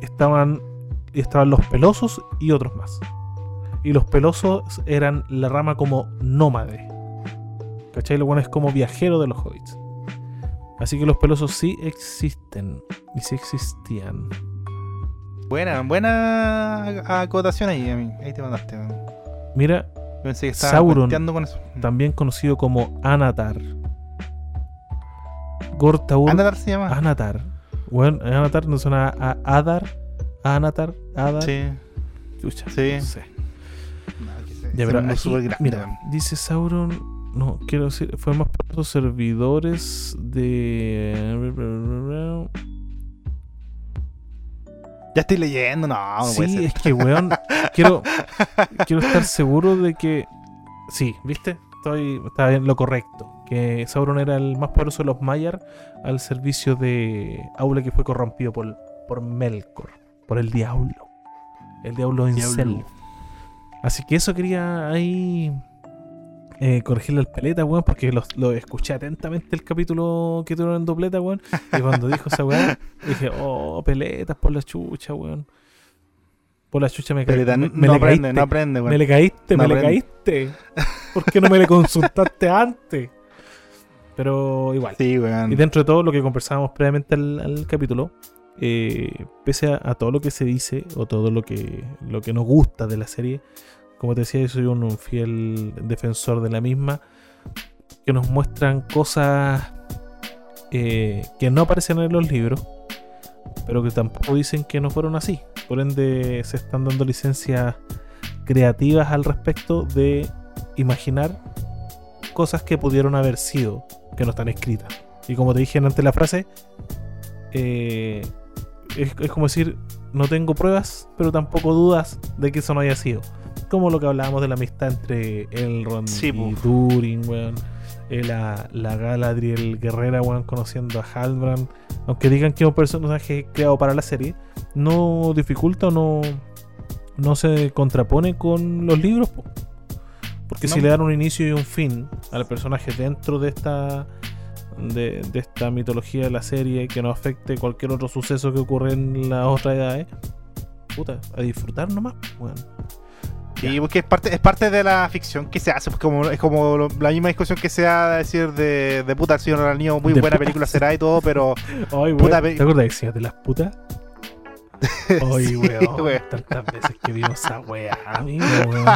[SPEAKER 1] estaban, estaban los pelosos y otros más. Y los pelosos eran la rama como nómade. ¿Cachai? Lo bueno es como viajero de los hobbits. Así que los pelosos sí existen. Y sí existían.
[SPEAKER 2] Buena, buena acotación ahí, a mí. Ahí te mandaste.
[SPEAKER 1] Mira,
[SPEAKER 2] Pensé que estaba
[SPEAKER 1] Sauron.
[SPEAKER 2] con eso.
[SPEAKER 1] también conocido como Anatar. Gortaur
[SPEAKER 2] Anatar se llama.
[SPEAKER 1] Anatar. Bueno, Anatar no suena a Adar. Anatar, Adar.
[SPEAKER 2] Sí.
[SPEAKER 1] Chucha,
[SPEAKER 2] Sí.
[SPEAKER 1] no sé.
[SPEAKER 2] No, que se-
[SPEAKER 1] Ya,
[SPEAKER 2] se
[SPEAKER 1] aquí, mira, dice Sauron. No, quiero decir, fue más por los servidores de.
[SPEAKER 2] Ya estoy leyendo, no, no
[SPEAKER 1] sí, es que, weón, quiero, quiero estar seguro de que. Sí, ¿viste? Estoy, está en lo correcto. Que Sauron era el más poderoso de los Maiar al servicio de Aule que fue corrompido por, por Melkor, por el diablo. El diablo en. Así que eso quería ahí eh, corregirle al peleta, weón, porque lo, lo escuché atentamente el capítulo que tuvieron en dobleta, weón. Y cuando dijo esa weá, dije, oh, peletas por la chucha, weón. Por la chucha me,
[SPEAKER 2] Peleta,
[SPEAKER 1] me,
[SPEAKER 2] no,
[SPEAKER 1] me
[SPEAKER 2] no
[SPEAKER 1] le
[SPEAKER 2] aprende,
[SPEAKER 1] caíste.
[SPEAKER 2] no aprende,
[SPEAKER 1] me
[SPEAKER 2] weón.
[SPEAKER 1] le caíste,
[SPEAKER 2] No
[SPEAKER 1] me le caíste. ¿Por qué no me le consultaste antes? Pero igual.
[SPEAKER 2] Sí, weón.
[SPEAKER 1] Y dentro de todo lo que conversábamos previamente al, al capítulo, eh, pese a, a todo lo que se dice o todo lo que, lo que nos gusta de la serie, como te decía, yo soy un, fiel defensor de la misma, que nos muestran cosas eh, que no aparecen en los libros, pero que tampoco dicen que no fueron así. Por ende, se están dando licencias creativas al respecto de imaginar cosas que pudieron haber sido, que no están escritas. Y como te dije antes la frase, eh, es como decir, no tengo pruebas, pero tampoco dudas de que eso no haya sido. Como lo que hablábamos de la amistad entre Elrond
[SPEAKER 2] Sí,
[SPEAKER 1] y
[SPEAKER 2] po.
[SPEAKER 1] Durin, weón. Eh, la, la Galadriel guerrera, weón, conociendo a Halbrand. Aunque digan que es un personaje creado para la serie, no dificulta o no, no se contrapone con los libros. po. Porque si le dan un inicio y un fin al personaje dentro de esta de, de esta mitología de la serie que no afecte cualquier otro suceso que ocurre en las otras edades, puta, a disfrutar nomás, weón.
[SPEAKER 2] Sí, porque es parte, es parte de la ficción que se hace. pues como, es como lo- la misma discusión que se da decir de, de puta, el Señor Anillo, muy
[SPEAKER 1] De
[SPEAKER 2] buena
[SPEAKER 1] puta.
[SPEAKER 2] película será y todo, pero
[SPEAKER 1] Ay,
[SPEAKER 2] Puta,
[SPEAKER 1] ¿Te acuerdas de Señor de las putas? Ay,
[SPEAKER 2] Sí,
[SPEAKER 1] weón.
[SPEAKER 2] weón.
[SPEAKER 1] Tantas veces que vimos esa weá, amigo, weón.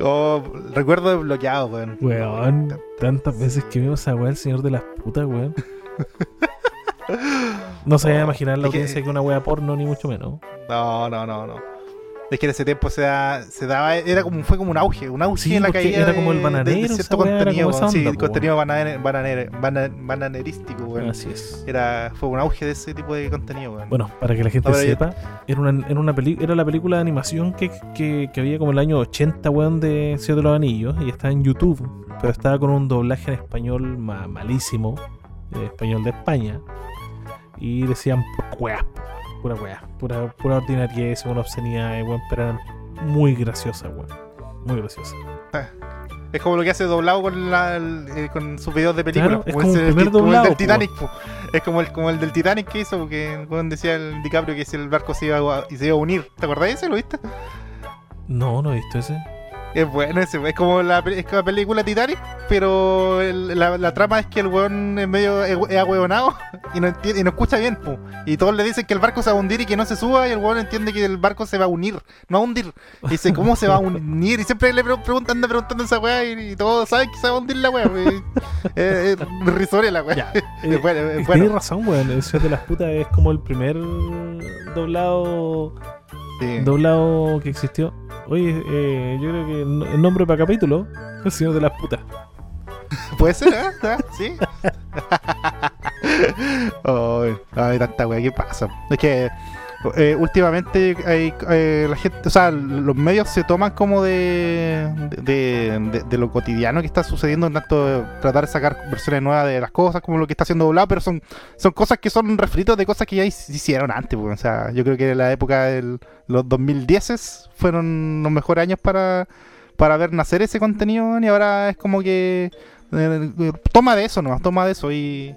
[SPEAKER 2] oh, recuerdo bloqueado, weón.
[SPEAKER 1] Weón, tantas veces que vimos esa weá, el Señor de las putas, weón. No se vaya a imaginar la
[SPEAKER 2] Es que-
[SPEAKER 1] audiencia que una weá porno, ni mucho menos.
[SPEAKER 2] No, no, no, no. Es que en ese tiempo se, da, se daba, era como, fue como un auge, un auge
[SPEAKER 1] Sí,
[SPEAKER 2] en la caída
[SPEAKER 1] era como
[SPEAKER 2] de-
[SPEAKER 1] el bananero,
[SPEAKER 2] de, de cierto contenido, sí,
[SPEAKER 1] onda, po,
[SPEAKER 2] contenido banane- bananere- bana- bananerístico, weón.
[SPEAKER 1] Así es.
[SPEAKER 2] Era, fue un auge de ese tipo de contenido, weón.
[SPEAKER 1] Bueno, para que la gente
[SPEAKER 2] Ahora
[SPEAKER 1] sepa, era una, era una peli- era la película de animación que, que, que había como el año 80, weón, de Cielo de los Anillos, y estaba en YouTube, pero estaba con un doblaje en español ma- malísimo, eh, español de España, y decían pura weá, pura pura, ordinariez, una obscenidad, eh, weón, pero eran muy graciosas, weón, muy graciosas.
[SPEAKER 2] Es como lo que hace doblado con, la, eh, con sus videos de película.
[SPEAKER 1] Claro, es como el
[SPEAKER 2] como del. Titanic. po. Es como el, como el del Titanic que hizo, porque weón decía el DiCaprio que si el barco se iba a, se iba a unir. ¿Te acordás de ese? ¿Lo viste?
[SPEAKER 1] No, no he visto ese.
[SPEAKER 2] Es bueno ese, es como la, es como la película Titanic, pero el- la, la trama es que el weón es medio es, es ahueonado y no, enti- y no escucha bien, po. Y todos le dicen que el barco se va a hundir y que no se suba, y el weón entiende que el barco se va a unir, no a hundir. Y dice, ¿cómo se va a unir? Y siempre le pre- preguntan, anda preguntando esa weá y, y todos saben que se va a hundir la weá. Es es risoria la weá.
[SPEAKER 1] Ya,
[SPEAKER 2] Es bueno, es
[SPEAKER 1] Eh,
[SPEAKER 2] bueno.
[SPEAKER 1] Tienes razón, weón, el Señor de las putas es como el primer doblado
[SPEAKER 2] Sí.
[SPEAKER 1] doblado que existió. Oye, eh, yo creo que el nombre para capítulo, el señor de las putas.
[SPEAKER 2] Puede ser, ¿eh? Sí. Ay, tanta wea, ¿qué pasa? Es que eh, últimamente hay, eh, la gente, o sea, los medios se toman como de de, de- lo cotidiano que está sucediendo, en tanto tratar de sacar versiones nuevas de las cosas, como lo que está haciendo doblado, pero son, cosas que son refritos de cosas que ya hic- hicieron antes. pues, O sea, yo creo que la época de los 2010 fueron los mejores años para, para ver nacer ese contenido y ahora es como que eh, toma de eso, ¿no? Toma de eso y,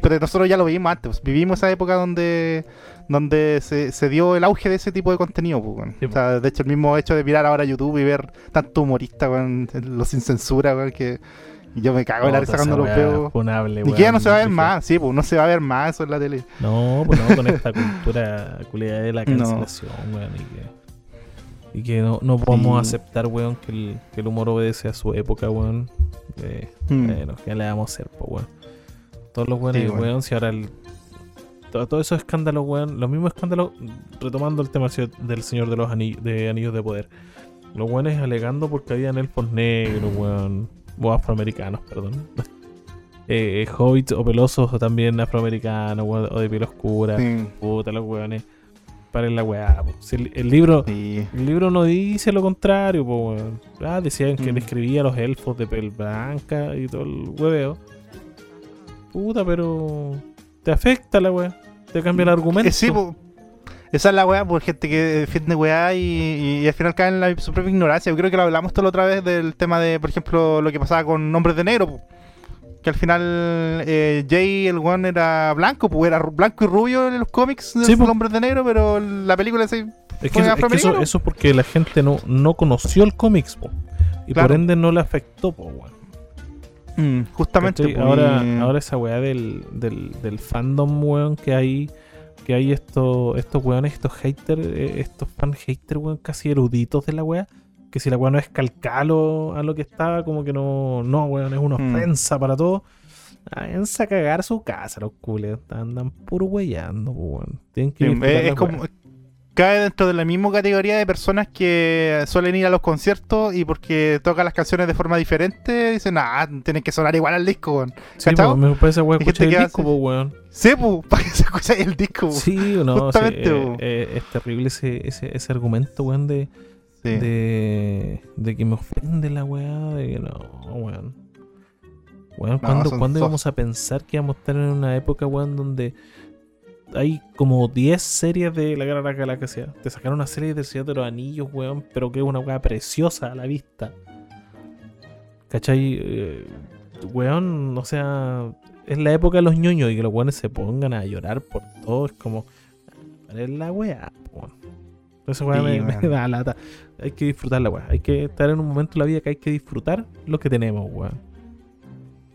[SPEAKER 2] pero nosotros ya lo vimos antes, pues, vivimos esa época donde donde se, se dio el auge de ese tipo de contenido. Pues.
[SPEAKER 1] Sí,
[SPEAKER 2] o sea, de hecho, el mismo hecho de mirar ahora YouTube y ver tanto humorista, weón, lo sin censura, weón, que yo me cago en la risa cuando los veo.
[SPEAKER 1] Funable,
[SPEAKER 2] Ni que ya no se va a ver más, sí, pues no se va a ver más eso en la tele.
[SPEAKER 1] No, pues no, con esta cultura culiada de la
[SPEAKER 2] No.
[SPEAKER 1] cancelación, weón, y que, y que no, no podemos
[SPEAKER 2] Sí.
[SPEAKER 1] aceptar, weón, que el, que el humor obedece a su época, weón. Eh,
[SPEAKER 2] Mm.
[SPEAKER 1] Bueno, ¿qué le vamos a hacer, po, weón? Todos los weones,
[SPEAKER 2] Sí, weón,
[SPEAKER 1] si ahora el. Todo, todos esos escándalos, weón, los mismos escándalos, retomando el tema del Señor de los Anillos de, Anillos de Poder. Los weones alegando porque habían elfos negros, weón, o afroamericanos, perdón. Eh, hobbits o pelosos o también afroamericanos, weón, o de piel oscura.
[SPEAKER 2] Sí,
[SPEAKER 1] Puta, los weones. Paren la weá. Si el, el libro.
[SPEAKER 2] sí.
[SPEAKER 1] El libro no dice lo contrario, po, weón. Ah, decían que
[SPEAKER 2] Mm.
[SPEAKER 1] describía a los elfos de piel blanca y todo el hueveo. Puta, pero. Te afecta la weá. Te cambia el argumento.
[SPEAKER 2] Eh, sí, po. Esa es la weá, por gente que defiende weá y, al final cae en la, su propia ignorancia. Yo creo que lo hablamos toda la otra vez del tema de, por ejemplo, lo que pasaba con Hombres de Negro. po. Que al final eh, Jay, el one era blanco, pues era blanco y rubio en los cómics de
[SPEAKER 1] Sí,
[SPEAKER 2] Hombres de Negro, pero la película sí.
[SPEAKER 1] es que,
[SPEAKER 2] fue
[SPEAKER 1] es que eso, es porque la gente no, no conoció el cómics, po. Y por ende no le afectó, po, weón.
[SPEAKER 2] Mm, justamente. Po,
[SPEAKER 1] ahora,
[SPEAKER 2] y-
[SPEAKER 1] ahora esa weá del, del, del fandom, weón, que hay, que hay estos, estos weones, estos haters, eh, estos fan haters, weón, casi eruditos de la weá. Que si la weá no es calcalo a lo que estaba, como que no, no, weón, es una
[SPEAKER 2] Mm.
[SPEAKER 1] ofensa para todo. Váyanse a cagar su casa, los cules. Andan puro weyando, po, weón. Tienen que
[SPEAKER 2] Sí, es, como. Cae dentro de la misma categoría de personas que suelen ir a los conciertos y porque tocan las canciones de forma diferente dicen ah tienen que sonar igual al disco weón.
[SPEAKER 1] Sí, po, me parece weón escuchar el disco, weón.
[SPEAKER 2] sí pues para que se escuche el disco po.
[SPEAKER 1] Sí, o no, sí,
[SPEAKER 2] Justamente,
[SPEAKER 1] eh,
[SPEAKER 2] po.
[SPEAKER 1] eh, es terrible ese, ese, ese argumento, weón, de,
[SPEAKER 2] Sí.
[SPEAKER 1] de, de que me ofende la weá, de que no, weón. Weón,
[SPEAKER 2] No,
[SPEAKER 1] ¿cuándo,
[SPEAKER 2] son
[SPEAKER 1] cuándo íbamos a pensar que íbamos a estar en una época, weón, donde hay como 10 series de la Guerra de la Galaxia? Te sacaron una serie de Ciudad de los Anillos, weón, pero que es una weá preciosa a la vista. ¿Cachai? Eh, weón, o sea, es la época de los ñoños y que los weones se pongan a llorar por todo, es como, es la weá, weón. Esa weá
[SPEAKER 2] Sí,
[SPEAKER 1] me, da lata. Hay que disfrutar la weá. Hay que estar en un momento de la vida que hay que disfrutar lo que tenemos, weón.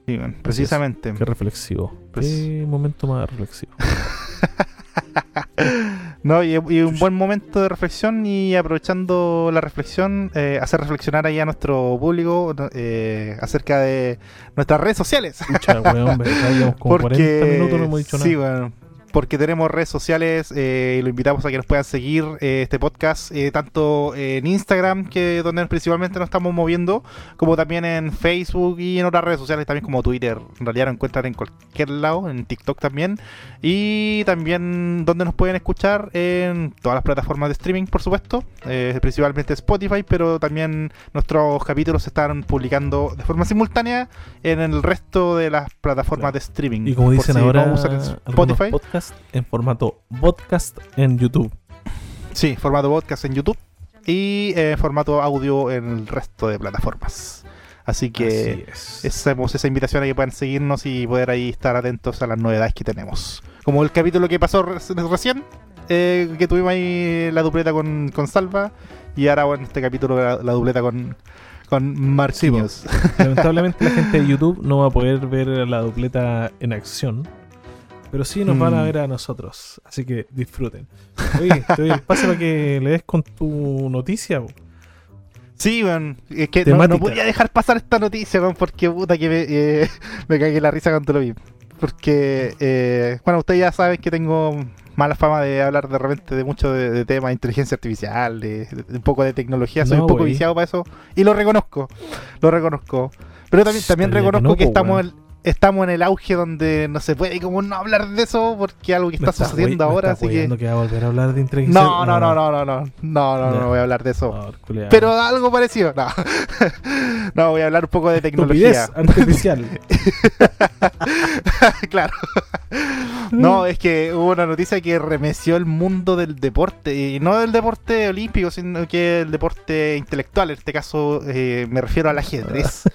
[SPEAKER 2] Sí, weón, precisamente
[SPEAKER 1] Qué reflexivo. Qué momento más reflexivo.
[SPEAKER 2] no y, y un buen momento de reflexión y aprovechando la reflexión eh, hacer reflexionar ahí a nuestro público eh, acerca de nuestras redes sociales
[SPEAKER 1] Pucha, weón, ¿verdad? Llevamos como 40 minutos no hemos dicho
[SPEAKER 2] sí, bueno, porque tenemos redes sociales eh, y lo invitamos a que nos puedan seguir eh, este podcast eh, tanto en Instagram, que donde principalmente nos estamos moviendo, como también en Facebook y en otras redes sociales también como Twitter. En realidad nos encuentran en cualquier lado, en TikTok también. Y también donde nos pueden escuchar en todas las plataformas de streaming, por supuesto, eh, principalmente Spotify, pero también nuestros capítulos se están publicando de forma simultánea en el resto de las plataformas de streaming.
[SPEAKER 1] Y como dicen
[SPEAKER 2] si
[SPEAKER 1] ahora,
[SPEAKER 2] no Spotify,
[SPEAKER 1] podcast en formato podcast en YouTube.
[SPEAKER 2] sí, formato podcast en YouTube y eh, formato audio en el resto de plataformas. Así que
[SPEAKER 1] Así es.
[SPEAKER 2] hacemos esa invitación a que puedan seguirnos y poder ahí estar atentos a las novedades que tenemos. Como el capítulo que pasó re- recién, eh, que tuvimos ahí la dupleta con, con Salva, y ahora bueno, este capítulo la, la dupleta con, con.
[SPEAKER 1] Lamentablemente la gente de YouTube no va a poder ver la dupleta en acción. Pero sí nos van a
[SPEAKER 2] Mm.
[SPEAKER 1] ver a nosotros. Así que disfruten. Oye, te doy el pase para que le des con tu noticia.
[SPEAKER 2] Sí, weón. Es que no, no podía dejar pasar esta noticia, weón, porque puta que me, eh, me cagué la risa cuando lo vi. Porque, eh, bueno, ustedes ya saben que tengo mala fama de hablar de repente de mucho de, de temas de inteligencia artificial, de, de- un poco de tecnología. Soy
[SPEAKER 1] No,
[SPEAKER 2] un poco viciado para eso. Y lo reconozco. Lo reconozco. Pero también, también
[SPEAKER 1] que
[SPEAKER 2] reconozco
[SPEAKER 1] no,
[SPEAKER 2] que, estamos,
[SPEAKER 1] weón.
[SPEAKER 2] Estamos en el auge donde no se puede como no hablar de eso porque algo que está sucediendo
[SPEAKER 1] wey-
[SPEAKER 2] ahora. Así que...
[SPEAKER 1] que a volver a hablar de
[SPEAKER 2] No, no, no, no, no, no. No, no,
[SPEAKER 1] Ya.
[SPEAKER 2] no voy a hablar de eso.
[SPEAKER 1] No.
[SPEAKER 2] Pero algo parecido. No. no, voy a hablar un poco de tecnología.
[SPEAKER 1] Artificial.
[SPEAKER 2] claro. No, es que hubo una noticia que remeció el mundo del deporte. Y no del deporte olímpico, sino que el deporte intelectual. En este caso eh, me refiero al ajedrez.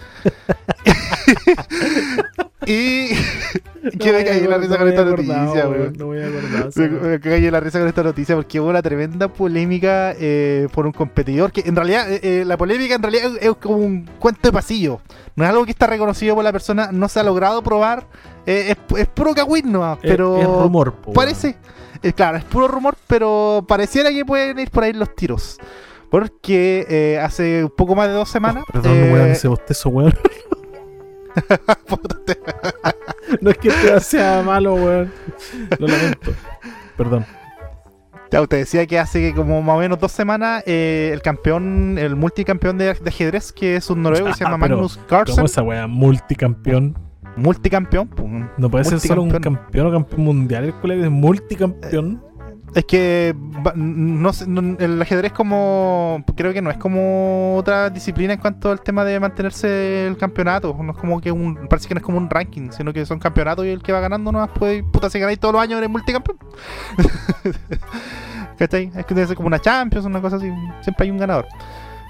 [SPEAKER 2] y Que me caí la risa con esta noticia, weón.
[SPEAKER 1] No voy a acordar.
[SPEAKER 2] Me, me caí la risa con esta noticia porque hubo una tremenda polémica eh, por un competidor que en realidad eh, eh, la polémica en realidad es, como un cuento de pasillo. No es algo que está reconocido por la persona, no se ha logrado probar. eh, es, es puro cagüín nomás, pero
[SPEAKER 1] es, es rumor, po,
[SPEAKER 2] parece, claro, es puro rumor, pero pareciera que pueden ir por ahí los tiros. Porque eh, hace un poco más de dos semanas.
[SPEAKER 1] weón. Perdón, weón, ese bostezo, weón. no es que este sea malo, weón. Lo lamento. Perdón.
[SPEAKER 2] Ya, te decía que hace como más o menos dos semanas eh, el campeón, el multicampeón de, de ajedrez, que es un noruego que se
[SPEAKER 1] Ah,
[SPEAKER 2] llama
[SPEAKER 1] pero,
[SPEAKER 2] Magnus
[SPEAKER 1] ¿Cómo
[SPEAKER 2] Carlsen,
[SPEAKER 1] esa weá? Multicampeón.
[SPEAKER 2] multicampeón.
[SPEAKER 1] No puede ser solo un campeón o campeón mundial, el colega es multicampeón.
[SPEAKER 2] Es que no, sé, no- el ajedrez como creo que no es como otra disciplina en cuanto al tema de mantenerse el campeonato. No es como que un parece que no es como un ranking, sino que son campeonatos y el que va ganando nomás puede puta si ganáis todos los años eres multicampeón. ¿Cachai? Es que debe ser como una Champions, una cosa así. Siempre hay un ganador.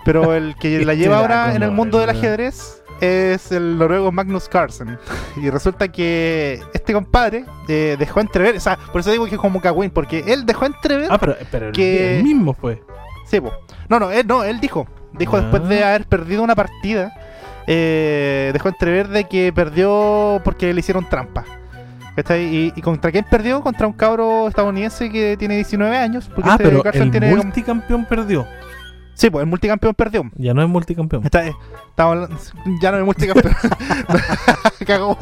[SPEAKER 2] Pero el que la lleva ahora en el mundo del ajedrez es el noruego Magnus Carlsen. Y resulta que este compadre eh, dejó entrever, o sea, por eso digo que es como Kawin, porque él dejó entrever.
[SPEAKER 1] Ah, pero, pero
[SPEAKER 2] que-
[SPEAKER 1] el mismo fue.
[SPEAKER 2] Sí, po. No, no, él, no, él dijo. Dijo
[SPEAKER 1] Ya.
[SPEAKER 2] después de haber perdido una partida, eh, dejó entrever de que perdió porque le hicieron trampa. ¿Y, y contra quién perdió? Contra un cabro estadounidense que tiene 19 años. Porque
[SPEAKER 1] Ah,
[SPEAKER 2] este
[SPEAKER 1] pero
[SPEAKER 2] Carlsen
[SPEAKER 1] el
[SPEAKER 2] tiene
[SPEAKER 1] perdió.
[SPEAKER 2] Sí, pues el multicampeón perdió.
[SPEAKER 1] Ya no es multicampeón.
[SPEAKER 2] Está, eh, hablando- ya no es multicampeón. Cagó.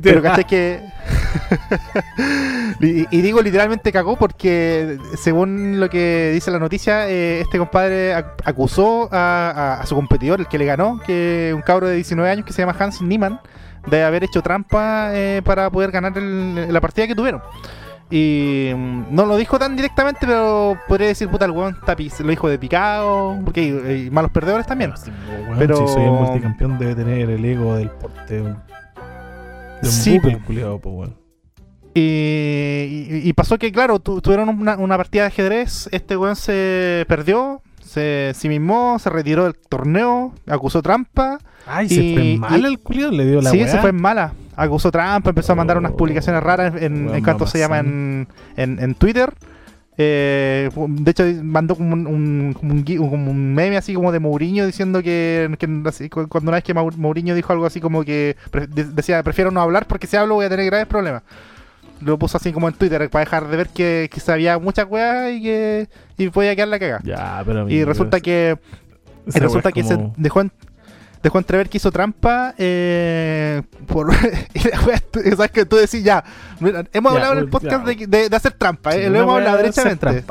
[SPEAKER 2] Pero cachai que. y, y digo literalmente cagó porque, según lo que dice la noticia, eh, este compadre ac- acusó a, a- a su competidor, el que le ganó, que un cabro de 19 años que se llama Hans Niemann, de haber hecho trampa eh, para poder ganar el- la partida que tuvieron. Y mm, no lo dijo tan directamente, pero podría decir, puta, el weón pi- lo dijo de picado, porque hay, hay malos perdedores también.
[SPEAKER 1] Pero, sí, weón,
[SPEAKER 2] Pero-
[SPEAKER 1] Si soy el multicampeón, debe tener el ego del porte de un, de un
[SPEAKER 2] Sí,
[SPEAKER 1] buque, el culiao, po, weón.
[SPEAKER 2] Y, y- y pasó que, claro, tu- tuvieron una, una partida de ajedrez, este weón se perdió, se mismó, se retiró del torneo, acusó trampa,
[SPEAKER 1] Ay, se
[SPEAKER 2] Y-
[SPEAKER 1] fue
[SPEAKER 2] y-
[SPEAKER 1] mal el culiao, le dio la
[SPEAKER 2] sí,
[SPEAKER 1] weá.
[SPEAKER 2] se fue en mala, acusó trampa, empezó a mandar unas
[SPEAKER 1] Oh,
[SPEAKER 2] publicaciones raras en, cuanto se llama en, en, en Twitter. Eh, de hecho, mandó como un, un- un, meme así como de Mourinho diciendo que, cuando una vez que Mourinho dijo algo así como que pre- decía, prefiero no hablar porque si hablo voy a tener graves problemas. Lo puso así como en Twitter para dejar de ver que, que sabía muchas weas y que y podía quedar la cagada.
[SPEAKER 1] Ya, pero
[SPEAKER 2] Y resulta que y resulta que se dejó, en- dejó entrever que hizo trampa eh, por y sabes que tú decís ya mira, hemos
[SPEAKER 1] Ya,
[SPEAKER 2] hablado en el podcast de, de- de hacer trampa
[SPEAKER 1] Sí,
[SPEAKER 2] eh,
[SPEAKER 1] una
[SPEAKER 2] lo hemos hablado derechamente.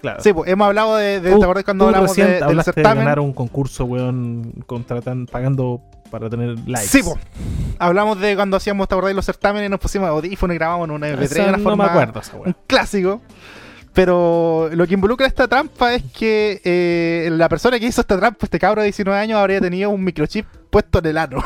[SPEAKER 1] Claro.
[SPEAKER 2] sí pues hemos hablado de, de ¿te acuerdas cuando hablamos de- del
[SPEAKER 1] hablaste de
[SPEAKER 2] certamen
[SPEAKER 1] ganar un concurso, weón, contratan, pagando para tener likes.
[SPEAKER 2] sí pues hablamos de cuando hacíamos ¿te acordás los certámenes nos pusimos audífonos y grabamos en una MP3
[SPEAKER 1] Esa
[SPEAKER 2] de una
[SPEAKER 1] no
[SPEAKER 2] forma
[SPEAKER 1] me acuerdo esa
[SPEAKER 2] un clásico. Pero lo que involucra esta trampa es que eh, la persona que hizo esta trampa, este cabro de 19 años, habría tenido un microchip puesto en el ano.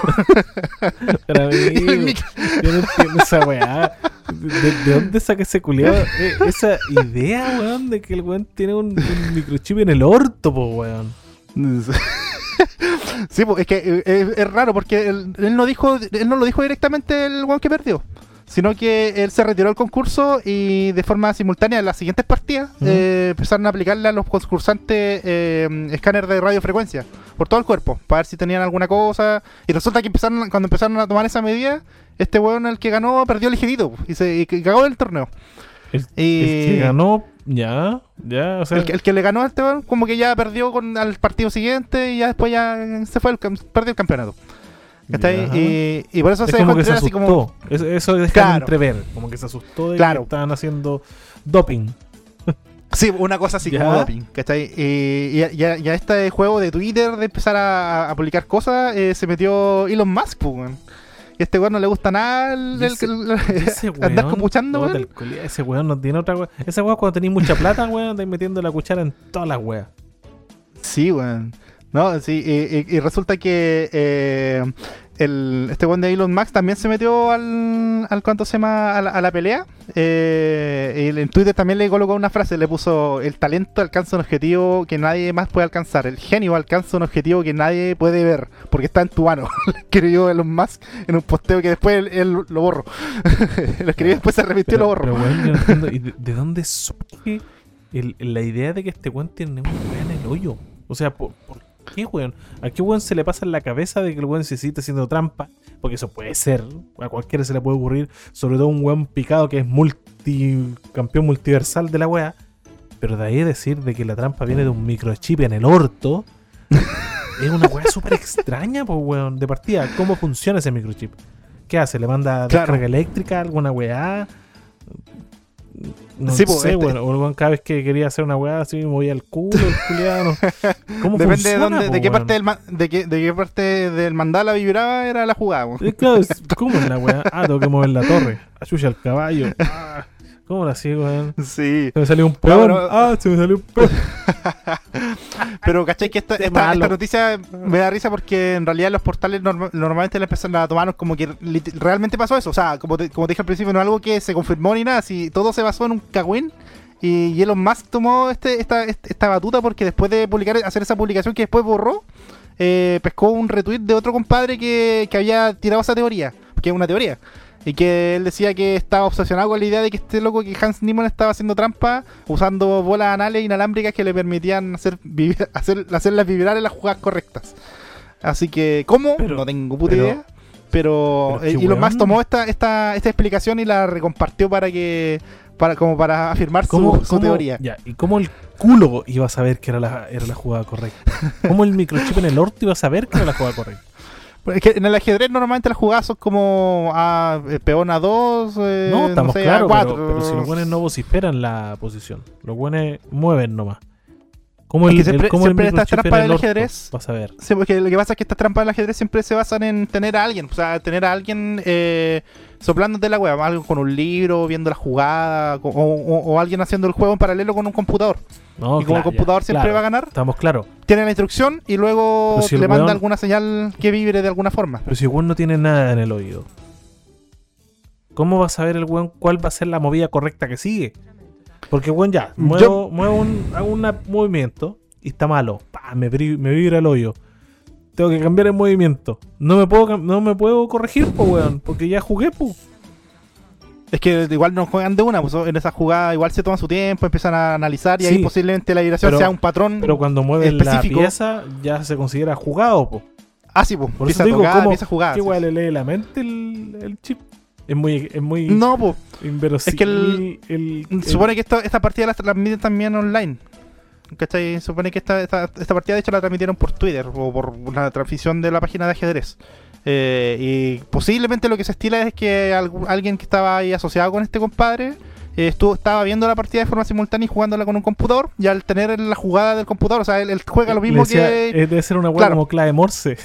[SPEAKER 1] Pero
[SPEAKER 2] el
[SPEAKER 1] amigo,
[SPEAKER 2] micro-
[SPEAKER 1] yo no entiendo esa weá. ¿De, de dónde saca ese culiado esa idea, weón, de que el weón tiene un, un microchip en el orto, po, weón?
[SPEAKER 2] sí, pues, es que eh, es, es raro porque él, él no dijo, él no lo dijo directamente el weón que perdió. Sino que él se retiró del concurso y de forma simultánea en las siguientes partidas eh, empezaron a aplicarle a los concursantes eh, escáner de radiofrecuencia por todo el cuerpo para ver si tenían alguna cosa. Y resulta que empezaron cuando empezaron a tomar esa medida, este weón el que ganó perdió ligerito y se y cagó del torneo.
[SPEAKER 1] El,
[SPEAKER 2] Y-
[SPEAKER 1] el que ganó, ya, ya, o sea,
[SPEAKER 2] El, que- el que le ganó a este weón como que ya perdió con al partido siguiente y ya después ya se fue el, perdió el campeonato. ¿Cachai?
[SPEAKER 1] ya.
[SPEAKER 2] Y, y por eso
[SPEAKER 1] es
[SPEAKER 2] se
[SPEAKER 1] como
[SPEAKER 2] dejó
[SPEAKER 1] que se
[SPEAKER 2] entrever
[SPEAKER 1] asustó.
[SPEAKER 2] así como
[SPEAKER 1] Eso, eso deja
[SPEAKER 2] Claro.
[SPEAKER 1] entrever, como que se asustó de
[SPEAKER 2] Claro.
[SPEAKER 1] que estaban haciendo doping.
[SPEAKER 2] Sí, una cosa así
[SPEAKER 1] Ya.
[SPEAKER 2] como doping, ¿cachai? Y, y, a- y a- y a este juego de Twitter de empezar a, a publicar cosas eh, se metió Elon Musk, pues. Y a este weón no le gusta nada el,
[SPEAKER 1] ese-
[SPEAKER 2] el-
[SPEAKER 1] Ese
[SPEAKER 2] andar
[SPEAKER 1] weón, el culiao, ese weón no tiene otra weón. Ese weón cuando tenéis mucha plata, weón, andáis metiendo la cuchara en todas las weas.
[SPEAKER 2] Sí, weón. No, sí, y, y- y resulta que eh, el, este one de Elon Max también se metió al, al ¿cuánto se llama? A la, a la pelea. Eh, y en Twitter también le colocó una frase, le puso, el talento alcanza un objetivo que nadie más puede alcanzar, el genio alcanza un objetivo que nadie puede ver, porque está en tu mano. escribió Elon Musk en un posteo que después él, él lo borró. lo escribió después se arrepintió y lo borró.
[SPEAKER 1] Pero, weón, yo no entiendo, ¿y de, de dónde surge el- la idea de que este weón tiene un en el hoyo? O sea, ¿por, por qué, weón? ¿A qué weón se le pasa en la cabeza de que el weón se siente haciendo trampa? Porque eso puede ser, a cualquiera se le puede ocurrir, sobre todo un weón picado que es multicampeón multiversal de la wea. Pero de ahí decir de que la trampa viene de un microchip en el orto. es una weá súper extraña, pues weón, de partida. ¿Cómo funciona ese microchip? ¿Qué hace? ¿Le manda
[SPEAKER 2] Claro.
[SPEAKER 1] descarga eléctrica? ¿Alguna weá? No
[SPEAKER 2] Sí, po,
[SPEAKER 1] sé,
[SPEAKER 2] este-
[SPEAKER 1] weón. O el weón cada vez que quería hacer una weá así movía el culo, el culiado. ¿Cómo
[SPEAKER 2] Depende de
[SPEAKER 1] funciona,
[SPEAKER 2] dónde,
[SPEAKER 1] po,
[SPEAKER 2] de qué parte del de qué, de qué parte del mandala vibraba era la jugada.
[SPEAKER 1] Eh, claro, ¿Cómo es la weá? Ah, tengo que mover la torre. Ayuya al caballo. Ah, ¿Cómo la hacía, weón?
[SPEAKER 2] Sí.
[SPEAKER 1] Se me salió un
[SPEAKER 2] No,
[SPEAKER 1] peón.
[SPEAKER 2] pero-
[SPEAKER 1] Ah, se me salió un peón.
[SPEAKER 2] Pero cachai que esta, esta, noticia me da risa porque en realidad los portales norma- normalmente la empiezan a tomarnos como que realmente pasó eso. O sea, como te, como te dije al principio, no es algo que se confirmó ni nada. Si todo se basó en un cagüín. Y, y Elon Musk tomó este, esta, este- esta batuta porque después de publicar, hacer esa publicación que después borró, eh, pescó un retweet de otro compadre que, que había tirado esa teoría. Que es una teoría. Y que él decía que estaba obsesionado con la idea de que este loco, que Hans Niemann estaba haciendo trampa usando bolas anales inalámbricas que le permitían hacer, vibra- hacer hacerlas vibrar en las jugadas correctas. Así que, ¿cómo?
[SPEAKER 1] Pero-
[SPEAKER 2] no tengo puta
[SPEAKER 1] pero-
[SPEAKER 2] idea. Pero,
[SPEAKER 1] pero
[SPEAKER 2] eh, Elon Musk tomó esta, esta, esta explicación y la recompartió para que para como para afirmar su,
[SPEAKER 1] ¿Cómo,
[SPEAKER 2] su
[SPEAKER 1] cómo-
[SPEAKER 2] teoría.
[SPEAKER 1] Ya, ¿y cómo el culo iba a saber que era la, era la jugada correcta? ¿Cómo el microchip en el orto iba a saber que era la jugada correcta?
[SPEAKER 2] Es que en el ajedrez normalmente las jugadas son como a eh, peón a 2, eh,
[SPEAKER 1] No, estamos
[SPEAKER 2] sé,
[SPEAKER 1] claros,
[SPEAKER 2] a
[SPEAKER 1] pero,
[SPEAKER 2] 4.
[SPEAKER 1] pero si los buenos no vociferan la posición, los buenos mueven nomás. ¿Cómo
[SPEAKER 2] Es
[SPEAKER 1] el,
[SPEAKER 2] que siempre-
[SPEAKER 1] el-
[SPEAKER 2] siempre
[SPEAKER 1] el
[SPEAKER 2] estas trampas del ajedrez-
[SPEAKER 1] Vas a ver.
[SPEAKER 2] Sí, porque lo que pasa es que estas trampas del ajedrez siempre se basan en tener a alguien, o sea, tener a alguien eh, soplándote la wea, algo con un libro, viendo la jugada, co- o, o- o alguien haciendo el juego en paralelo con un computador.
[SPEAKER 1] No,
[SPEAKER 2] y como el
[SPEAKER 1] claro,
[SPEAKER 2] computador
[SPEAKER 1] ya,
[SPEAKER 2] siempre
[SPEAKER 1] claro,
[SPEAKER 2] va a ganar,
[SPEAKER 1] Estamos claros.
[SPEAKER 2] tiene la instrucción y luego
[SPEAKER 1] si
[SPEAKER 2] le manda
[SPEAKER 1] weón-
[SPEAKER 2] alguna señal que vibre de alguna forma.
[SPEAKER 1] Pero si el weón no tiene nada en el oído, ¿cómo va a saber el weón cuál va a ser la movida correcta que sigue? Porque weón ya, muevo, muevo un, hago un movimiento y está malo. Pa, me, me vibra el hoyo. Tengo que cambiar el movimiento. No me puedo, no me puedo corregir, po, weón, porque ya jugué, po.
[SPEAKER 2] Es que igual no juegan de una, pues en esa jugada igual se toman su tiempo, empiezan a analizar y ahí posiblemente la
[SPEAKER 1] Pero-
[SPEAKER 2] sea un patrón.
[SPEAKER 1] Pero cuando mueven la pieza, ya se considera jugado, po.
[SPEAKER 2] ah, sí, pues,
[SPEAKER 1] Por eso
[SPEAKER 2] empieza a
[SPEAKER 1] te digo,
[SPEAKER 2] tocar,
[SPEAKER 1] ¿cómo-
[SPEAKER 2] empieza a jugar.
[SPEAKER 1] ¿Qué
[SPEAKER 2] sí.
[SPEAKER 1] weón le lee la mente el, el chip? Es muy, es muy
[SPEAKER 2] No,
[SPEAKER 1] inverosímil.
[SPEAKER 2] es que el-
[SPEAKER 1] el- el-
[SPEAKER 2] supone que esto, esta partida la transmiten también online. ¿Cachai? Supone que esta, esta, esta partida de hecho la transmitieron por Twitter o por una transmisión de la página de ajedrez. Eh, y posiblemente lo que se estila es que algu- alguien que estaba ahí asociado con este compadre eh, estuvo, estaba viendo la partida de forma simultánea y jugándola con un computador. Y al tener la jugada del computador, o sea, él, él juega lo mismo
[SPEAKER 1] decía,
[SPEAKER 2] que.
[SPEAKER 1] eh, debe ser una weá
[SPEAKER 2] Claro.
[SPEAKER 1] como clave Morse.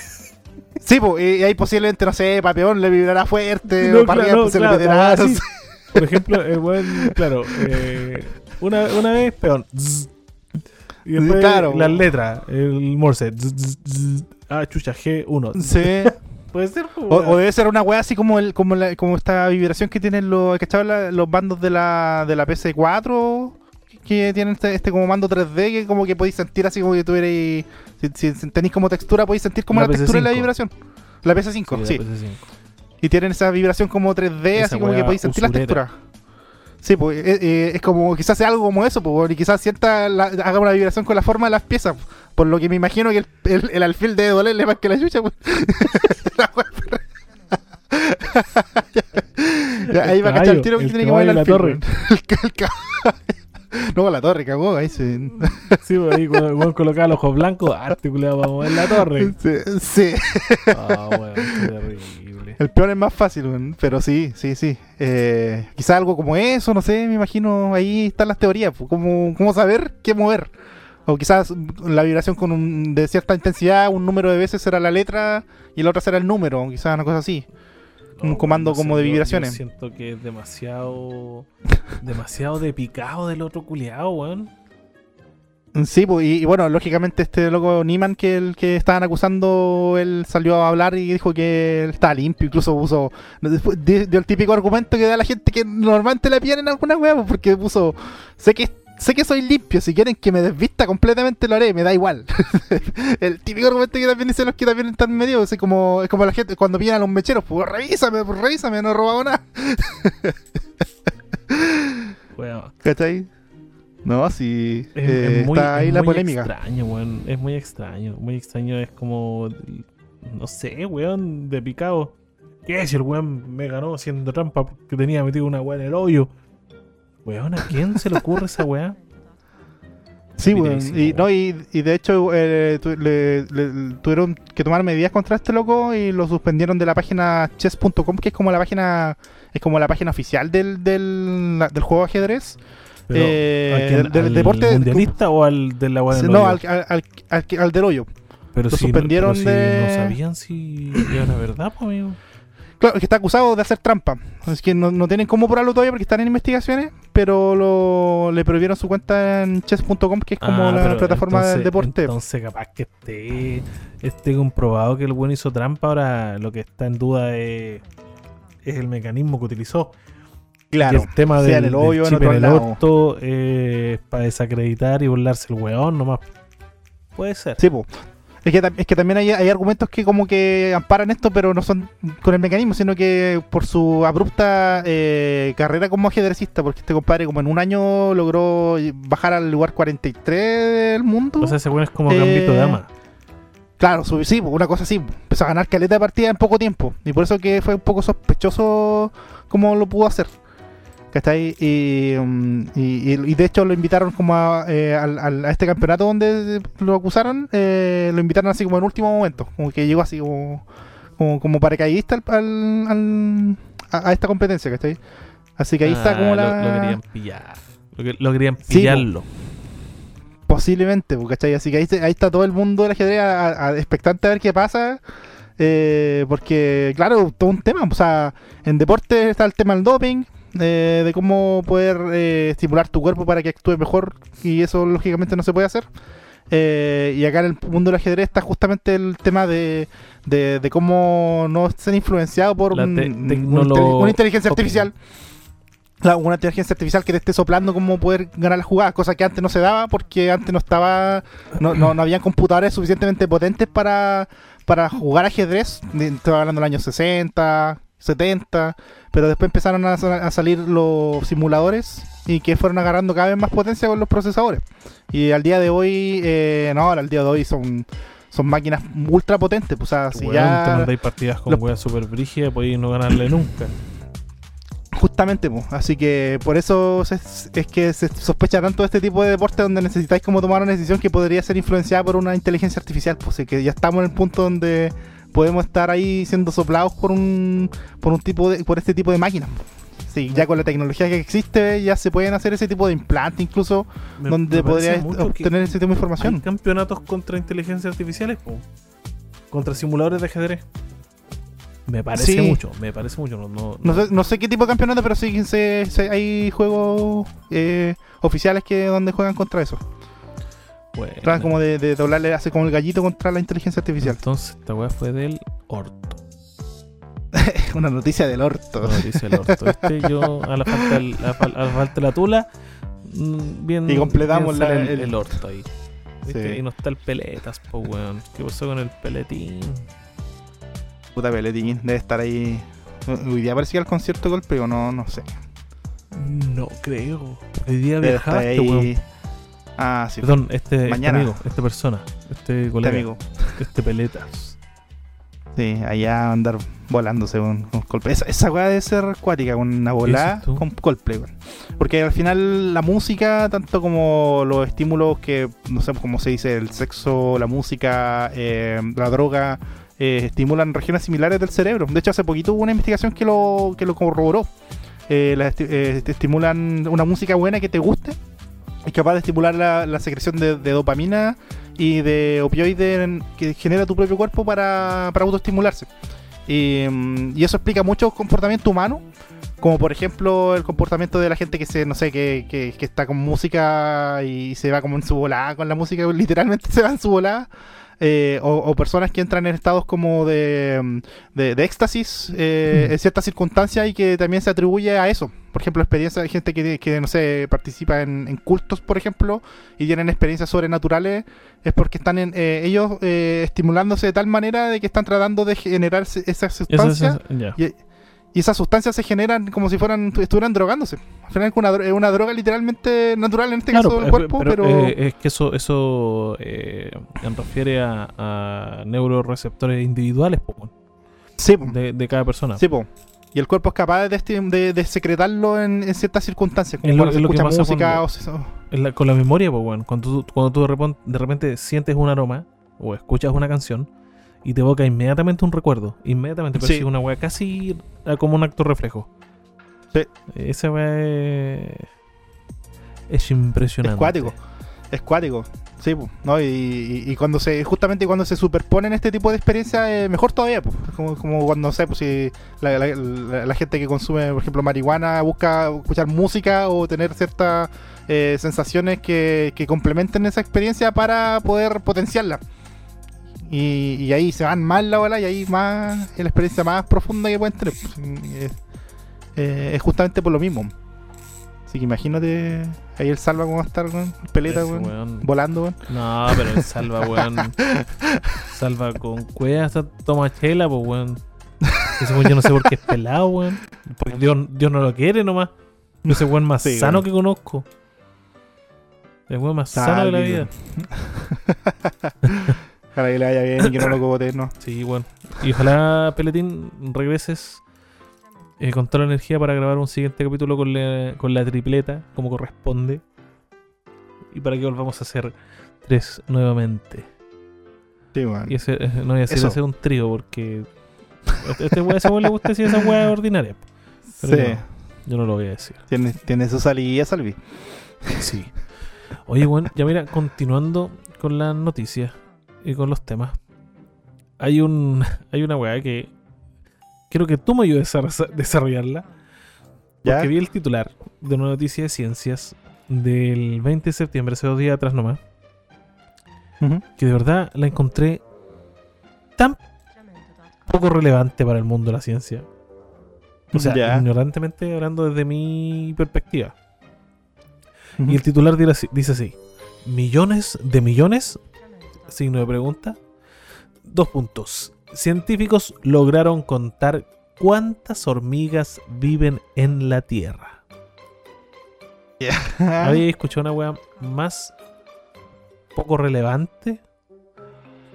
[SPEAKER 2] Sí, pues, y, y ahí posiblemente, no sé, Papeón le vibrará fuerte,
[SPEAKER 1] No,
[SPEAKER 2] o
[SPEAKER 1] claro,
[SPEAKER 2] arriba se
[SPEAKER 1] claro,
[SPEAKER 2] le meterá. no
[SPEAKER 1] sí.
[SPEAKER 2] sé.
[SPEAKER 1] Por ejemplo, el weón, claro, eh, una, una vez peón. zzz, y después las letras, el Morse. zzz, ah, chucha, G1.
[SPEAKER 2] Sí.
[SPEAKER 1] Puede ser, po,
[SPEAKER 2] O, o debe ser una wea así como el, como, la- como esta vibración que tienen los, ¿cachai? La- los bandos de la, de la PC4 que tienen este, este como mando 3D que como que podéis sentir así como que tuvierais si, si tenéis como textura podéis sentir como
[SPEAKER 1] La
[SPEAKER 2] la, textura de la
[SPEAKER 1] PC5.
[SPEAKER 2] vibración. La PC5, sí.
[SPEAKER 1] la PC5.
[SPEAKER 2] Y tienen esa vibración como 3D
[SPEAKER 1] Esa
[SPEAKER 2] así como que podéis sentir la
[SPEAKER 1] usurera.
[SPEAKER 2] textura. Sí, pues eh, eh, es como quizás sea algo como eso, pues, y quizás sienta la- haga una vibración con la forma de las piezas. Por lo que me imagino que el, el, el alfil debe dolerle más que la chucha, pues. La wea- Ya, ahí va a cachar el tiro que tiene que mover el alfil,
[SPEAKER 1] torre.
[SPEAKER 2] No, la torre, cagó, ahí se...
[SPEAKER 1] Sí, pues, ahí cuando weón colocaba los ojos blancos, articulado para mover la torre.
[SPEAKER 2] Sí, sí.
[SPEAKER 1] Ah, qué terrible.
[SPEAKER 2] El peor es más fácil, pero sí, sí, sí. Eh, quizá algo como eso, no sé, me imagino, ahí están las teorías, pues, cómo, cómo saber qué mover. O quizás la vibración con un, de cierta intensidad, un número de veces será la letra y la otra será el número, quizás una cosa así. Un comando
[SPEAKER 1] no
[SPEAKER 2] como
[SPEAKER 1] sé,
[SPEAKER 2] de vibraciones.
[SPEAKER 1] Yo siento que es demasiado. demasiado de picado del otro culiado, weón.
[SPEAKER 2] Sí, pues, y, y bueno, lógicamente este loco Niman que el que estaban acusando, él salió a hablar y dijo que él estaba limpio, incluso puso, dio el típico argumento que da la gente que normalmente le pillan en alguna wea, pues, porque puso, sé que sé que soy limpio, si quieren que me desvista completamente lo haré, me da igual. el típico argumento que también dicen los que también están medio, así como, es como la gente cuando pillan a los mecheros, pues revísame, pues revísame, no he robado nada.
[SPEAKER 1] Weón,
[SPEAKER 2] ¿Cachai? No, sí.
[SPEAKER 1] es,
[SPEAKER 2] eh,
[SPEAKER 1] es muy,
[SPEAKER 2] está ahí
[SPEAKER 1] es
[SPEAKER 2] la
[SPEAKER 1] muy
[SPEAKER 2] polémica.
[SPEAKER 1] extraño, weón. Es muy extraño. Muy extraño. Es como. No sé, weón, de picado. ¿Qué si el weón me ganó haciendo trampa porque tenía metido una weá en el hoyo? Weón, ¿a quién se le ocurre esa weá?
[SPEAKER 2] Sí, weón. Y, no, y, y de hecho eh, tu- le- le- tuvieron que tomar medidas contra este loco y lo suspendieron de la página chess.com, que es como la página es como la página oficial del, del, del juego de ajedrez.
[SPEAKER 1] Pero,
[SPEAKER 2] Eh, del- del
[SPEAKER 1] ¿Al
[SPEAKER 2] deporte-
[SPEAKER 1] mundialista o al de la weá en el
[SPEAKER 2] no, al, al, al, al- del hoyo.
[SPEAKER 1] Pero
[SPEAKER 2] lo
[SPEAKER 1] si no-
[SPEAKER 2] suspendieron
[SPEAKER 1] pero si
[SPEAKER 2] de-
[SPEAKER 1] no sabían si era verdad, pues, amigo.
[SPEAKER 2] Claro, que está acusado de hacer trampa. Es que no, no tienen cómo probarlo todavía porque están en investigaciones, pero lo, le prohibieron su cuenta en chess.com, que es como
[SPEAKER 1] Ah,
[SPEAKER 2] la plataforma del
[SPEAKER 1] entonces-
[SPEAKER 2] deporte.
[SPEAKER 1] Entonces, capaz que esté, esté comprobado que el buen hizo trampa. Ahora lo que está en duda es, es el mecanismo que utilizó.
[SPEAKER 2] claro,
[SPEAKER 1] y el tema del,
[SPEAKER 2] el
[SPEAKER 1] del
[SPEAKER 2] hoyo,
[SPEAKER 1] chip en el orto eh, para desacreditar y burlarse el weón nomás. Puede ser.
[SPEAKER 2] Sí, po. Es que, tam- es que también hay, hay argumentos que como que amparan esto, pero no son con el mecanismo, sino que por su abrupta eh, carrera como ajedrecista, porque este compadre como en un año logró bajar al lugar 43 del mundo.
[SPEAKER 1] O sea, ese es como
[SPEAKER 2] Eh,
[SPEAKER 1] Gambito de Dama.
[SPEAKER 2] claro, su- sí, una cosa así. Empezó a ganar caleta de partida en poco tiempo. Y por eso que fue un poco sospechoso cómo lo pudo hacer. ¿Cachai? Y, mm, y, y- y de hecho lo invitaron como a, eh, al- al- a este campeonato donde lo acusaron, eh, lo invitaron así como en último momento, como que llegó así como, como, como paracaidista al, al- al- a, a esta competencia, ¿cachai? Así que ahí está
[SPEAKER 1] Ah,
[SPEAKER 2] como la...
[SPEAKER 1] Lo, querían pillar. Lo, que- lo querían
[SPEAKER 2] Sí,
[SPEAKER 1] pillarlo.
[SPEAKER 2] Posiblemente, ¿cachai? Así que ahí, ahí está todo el mundo del ajedrez a- a- expectante a ver qué pasa. eh, porque, claro, todo un tema. O sea, en deporte está el tema del doping, eh, de cómo poder eh, estimular tu cuerpo para que actúe mejor. Y eso, lógicamente, no se puede hacer. Eh, y acá en el mundo del ajedrez está justamente el tema de, de, de cómo no ser influenciado por
[SPEAKER 1] La
[SPEAKER 2] un- una, inteligencia artificial. Claro, una inteligencia artificial que te esté soplando cómo poder ganar las jugadas, cosa que antes no se daba porque antes no estaba, no, no, no habían computadores suficientemente potentes para, para jugar ajedrez. Estoy hablando del año 60, 70, pero después empezaron a, sa- a salir los simuladores y que fueron agarrando cada vez más potencia con los procesadores. Y al día de hoy, eh, no, al día de hoy son, son máquinas ultra potentes, pues, o sea, si ya...
[SPEAKER 1] te partidas con weas super brígidas podéis no ganarle nunca.
[SPEAKER 2] Justamente, pues. así que por eso es que se sospecha tanto de este tipo de deporte donde necesitáis como tomar una decisión que podría ser influenciada por una inteligencia artificial. Pues que ya estamos en el punto donde podemos estar ahí siendo soplados por un por un tipo de por este tipo de máquinas. Sí, ya con la tecnología que existe ya se pueden hacer ese tipo de implantes incluso
[SPEAKER 1] Me-
[SPEAKER 2] donde
[SPEAKER 1] me
[SPEAKER 2] podrías obtener ese tipo de
[SPEAKER 1] Hay
[SPEAKER 2] información.
[SPEAKER 1] campeonatos contra inteligencias artificiales, po. contra simuladores de ajedrez. Me parece
[SPEAKER 2] Sí.
[SPEAKER 1] mucho, me parece mucho. No, no,
[SPEAKER 2] No sé, no sé qué tipo de campeonato, pero sí se- se- hay juegos eh, oficiales que donde juegan contra eso.
[SPEAKER 1] Bueno,
[SPEAKER 2] como de, de doblarle, hace como el gallito contra la inteligencia artificial.
[SPEAKER 1] Entonces, esta weá fue del orto.
[SPEAKER 2] Una noticia del orto.
[SPEAKER 1] No, dice el orto. ¿Viste? Yo, a la falta, del- a, fal- a la falta de la tula, mm, bien.
[SPEAKER 2] Y completamos
[SPEAKER 1] bien
[SPEAKER 2] la-
[SPEAKER 1] el,
[SPEAKER 2] el-
[SPEAKER 1] orto ahí. ¿Viste?
[SPEAKER 2] Sí.
[SPEAKER 1] Y no está el peletas, po weón. ¿Qué pasó con el peletín?
[SPEAKER 2] Puta Peletín, debe estar ahí. Hoy día parecía el concierto golpe, o no, no sé.
[SPEAKER 1] No creo. Hoy día viajaste, weón.
[SPEAKER 2] Ah, sí.
[SPEAKER 1] Perdón, este, este
[SPEAKER 2] Mañana.
[SPEAKER 1] amigo, esta persona, este
[SPEAKER 2] este
[SPEAKER 1] colega,
[SPEAKER 2] amigo.
[SPEAKER 1] este peletas.
[SPEAKER 2] Sí, allá andar volándose con, con Coldplay. Esa, esa weá debe ser acuática, con una volada con Coldplay, weón. Porque al final la música, tanto como los estímulos que, no sé cómo se dice, el sexo, la música, eh, la droga, eh, estimulan regiones similares del cerebro. De hecho, hace poquito hubo una investigación que lo, que lo corroboró. Eh, la te estimulan una música buena que te guste. Es capaz de estimular la, la secreción de, dopamina y de opioides que genera tu propio cuerpo para, para autoestimularse. Y, mm, y eso explica mucho comportamiento humano, como por ejemplo el comportamiento de la gente que se, no sé, que, que, que está con música y se va como en su volada con la música, literalmente se va en su volada. Eh, o, o personas que entran en estados como de, mm, de, de éxtasis eh,
[SPEAKER 1] Mm.
[SPEAKER 2] en ciertas circunstancias y que también se atribuye a eso. Por ejemplo, experiencia de gente que, que no sé, participa en, en cultos, por ejemplo, y tienen experiencias sobrenaturales, es porque están en, eh, ellos eh, estimulándose de tal manera de que están tratando de generar esas
[SPEAKER 1] Esa-
[SPEAKER 2] sustancias y, y esas sustancias se generan como si fueran estuvieran drogándose. Al final es una, dro- es una droga literalmente natural en este
[SPEAKER 1] Claro,
[SPEAKER 2] caso del cuerpo, pero,
[SPEAKER 1] eh, es que eso, eso eh, refiere a, a neuroreceptores individuales po,
[SPEAKER 2] sí, po,
[SPEAKER 1] de, de cada persona.
[SPEAKER 2] sí, po. Y el cuerpo es capaz de, de, de secretarlo en, en ciertas circunstancias, como
[SPEAKER 1] Es lo-
[SPEAKER 2] cuando se
[SPEAKER 1] es
[SPEAKER 2] escucha música
[SPEAKER 1] cuando-
[SPEAKER 2] o
[SPEAKER 1] la- con la memoria, pues, weón. Cuando tú, cuando tú de repente sientes un aroma o escuchas una canción y te evoca inmediatamente un recuerdo. Inmediatamente
[SPEAKER 2] Sí.
[SPEAKER 1] percibes una weá casi como un acto reflejo.
[SPEAKER 2] Sí.
[SPEAKER 1] Esa weá es, es impresionante.
[SPEAKER 2] Es cuático. Es cuático. Sí, ¿no? Y, y- y cuando se, justamente cuando se superponen este tipo de experiencias, eh, mejor todavía, pues. Como, como cuando, no sé, pues si la, la- la- la gente que consume, por ejemplo, marihuana busca escuchar música o tener ciertas eh, sensaciones que, que complementen esa experiencia para poder potenciarla. Y, y ahí se van más la bola y ahí más es la experiencia más profunda que pueden tener. pues. Es, eh, es justamente por lo mismo. Así que imagínate ahí el salva cómo va a estar, weón, el peleta, weón,
[SPEAKER 1] weón.
[SPEAKER 2] volando, weón.
[SPEAKER 1] No, pero el salva, weón. salva con cueva hasta toma chela, pues, weón. Ese weón yo no sé por qué es pelado, weón. Porque Dios, Dios no lo quiere nomás. Ese weón más
[SPEAKER 2] Sí,
[SPEAKER 1] sano
[SPEAKER 2] weón.
[SPEAKER 1] que conozco. El weón más sano de la vida.
[SPEAKER 2] Ojalá que le vaya bien y que no lo cogote, ¿no?
[SPEAKER 1] Sí, bueno. Y ojalá, Peletín, regreses eh, con toda la energía para grabar un siguiente capítulo con la, con la tripleta, como corresponde. Y para que volvamos a hacer tres nuevamente.
[SPEAKER 2] Sí, weón.
[SPEAKER 1] Y ese, eh, no voy a decir
[SPEAKER 2] Eso.
[SPEAKER 1] hacer un trío porque. Este, este weá, ese le gusta decir esa weá ordinaria. Pero
[SPEAKER 2] Sí,
[SPEAKER 1] yo, yo no lo voy a decir.
[SPEAKER 2] tiene, tiene su salida, Salvi.
[SPEAKER 1] Sí. Oye, bueno, ya mira, continuando con las noticias y con los temas. Hay un hay una weá que quiero que tú me ayudes a desa- desarrollarla.
[SPEAKER 2] ¿Ya?
[SPEAKER 1] Porque vi el titular de una noticia de ciencias del 20 de septiembre, hace dos días atrás nomás,
[SPEAKER 2] Ujú.
[SPEAKER 1] que de verdad la encontré tan poco relevante para el mundo de la ciencia. O sea,
[SPEAKER 2] Ya.
[SPEAKER 1] ignorantemente hablando desde mi perspectiva. Y el titular dice así, millones de millones, signo de pregunta, dos puntos. Científicos lograron contar cuántas hormigas viven en la Tierra.
[SPEAKER 2] Ah,
[SPEAKER 1] ¿Había escuchado una weá más poco relevante?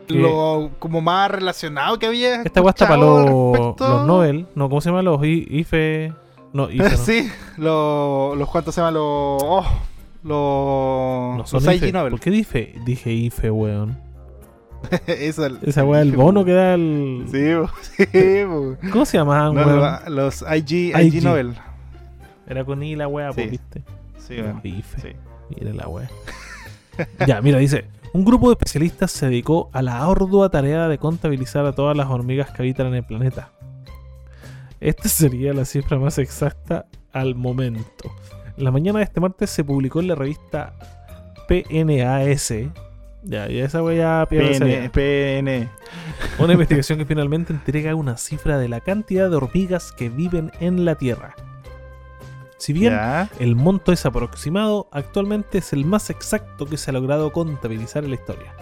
[SPEAKER 2] Lo como más relacionado que había.
[SPEAKER 1] Esta weá está para los, los Nobel, no, ¿cómo se llama? Los I- IFE... No, IFE no.
[SPEAKER 2] sí, los, los cuantos se llaman los. Oh, los.
[SPEAKER 1] No son
[SPEAKER 2] los
[SPEAKER 1] IFE.
[SPEAKER 2] IG Nobel.
[SPEAKER 1] ¿Por qué dije, dije IFE, weón?
[SPEAKER 2] El-
[SPEAKER 1] Esa weá, el bono que da el...
[SPEAKER 2] Sí, bo, sí, bo.
[SPEAKER 1] ¿Cómo se llamaban,
[SPEAKER 2] No,
[SPEAKER 1] weón?
[SPEAKER 2] los IG,
[SPEAKER 1] IG.
[SPEAKER 2] IG Nobel.
[SPEAKER 1] Era con I la weá,
[SPEAKER 2] Sí.
[SPEAKER 1] pues, ¿viste?
[SPEAKER 2] Sí, weón. Sí.
[SPEAKER 1] Mira la weá. ya, mira, dice. Un grupo de especialistas se dedicó a la ardua tarea de contabilizar a todas las hormigas que habitan en el planeta. Esta sería la cifra más exacta al momento. La mañana de este martes se publicó en la revista PNAS. Ya, ya esa weá ya pierde
[SPEAKER 2] PN.
[SPEAKER 1] Una investigación que finalmente entrega una cifra de la cantidad de hormigas que viven en la Tierra. Si bien
[SPEAKER 2] Ya.
[SPEAKER 1] el monto es aproximado, actualmente es el más exacto que se ha logrado contabilizar en la historia.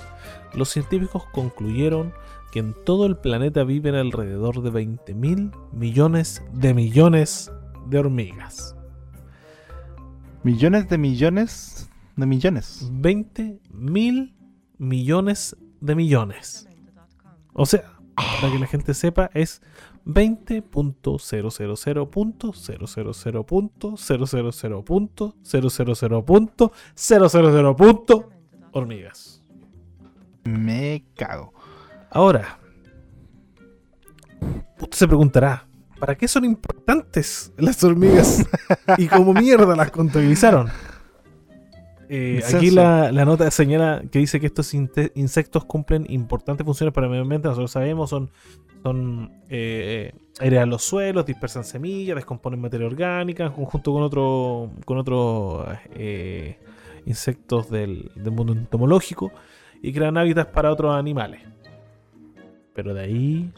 [SPEAKER 1] Los científicos concluyeron que en todo el planeta viven alrededor de 20 mil millones de millones de hormigas.
[SPEAKER 2] Millones de millones de millones.
[SPEAKER 1] 20 mil millones de millones. O sea, para que la gente sepa, es 20.000.000.000.000.000. hormigas.
[SPEAKER 2] Me cago.
[SPEAKER 1] Ahora, usted se preguntará, ¿para qué son importantes las hormigas? ¿Y cómo mierda las contabilizaron? Eh, aquí la, la nota señala que dice que estos insectos cumplen importantes funciones para el medio ambiente. Nosotros sabemos, son, son eh, airean los suelos, dispersan semillas, descomponen materia orgánica, junto con otro, con otros eh, insectos del, del mundo entomológico y crean hábitats para otros animales. Pero de ahí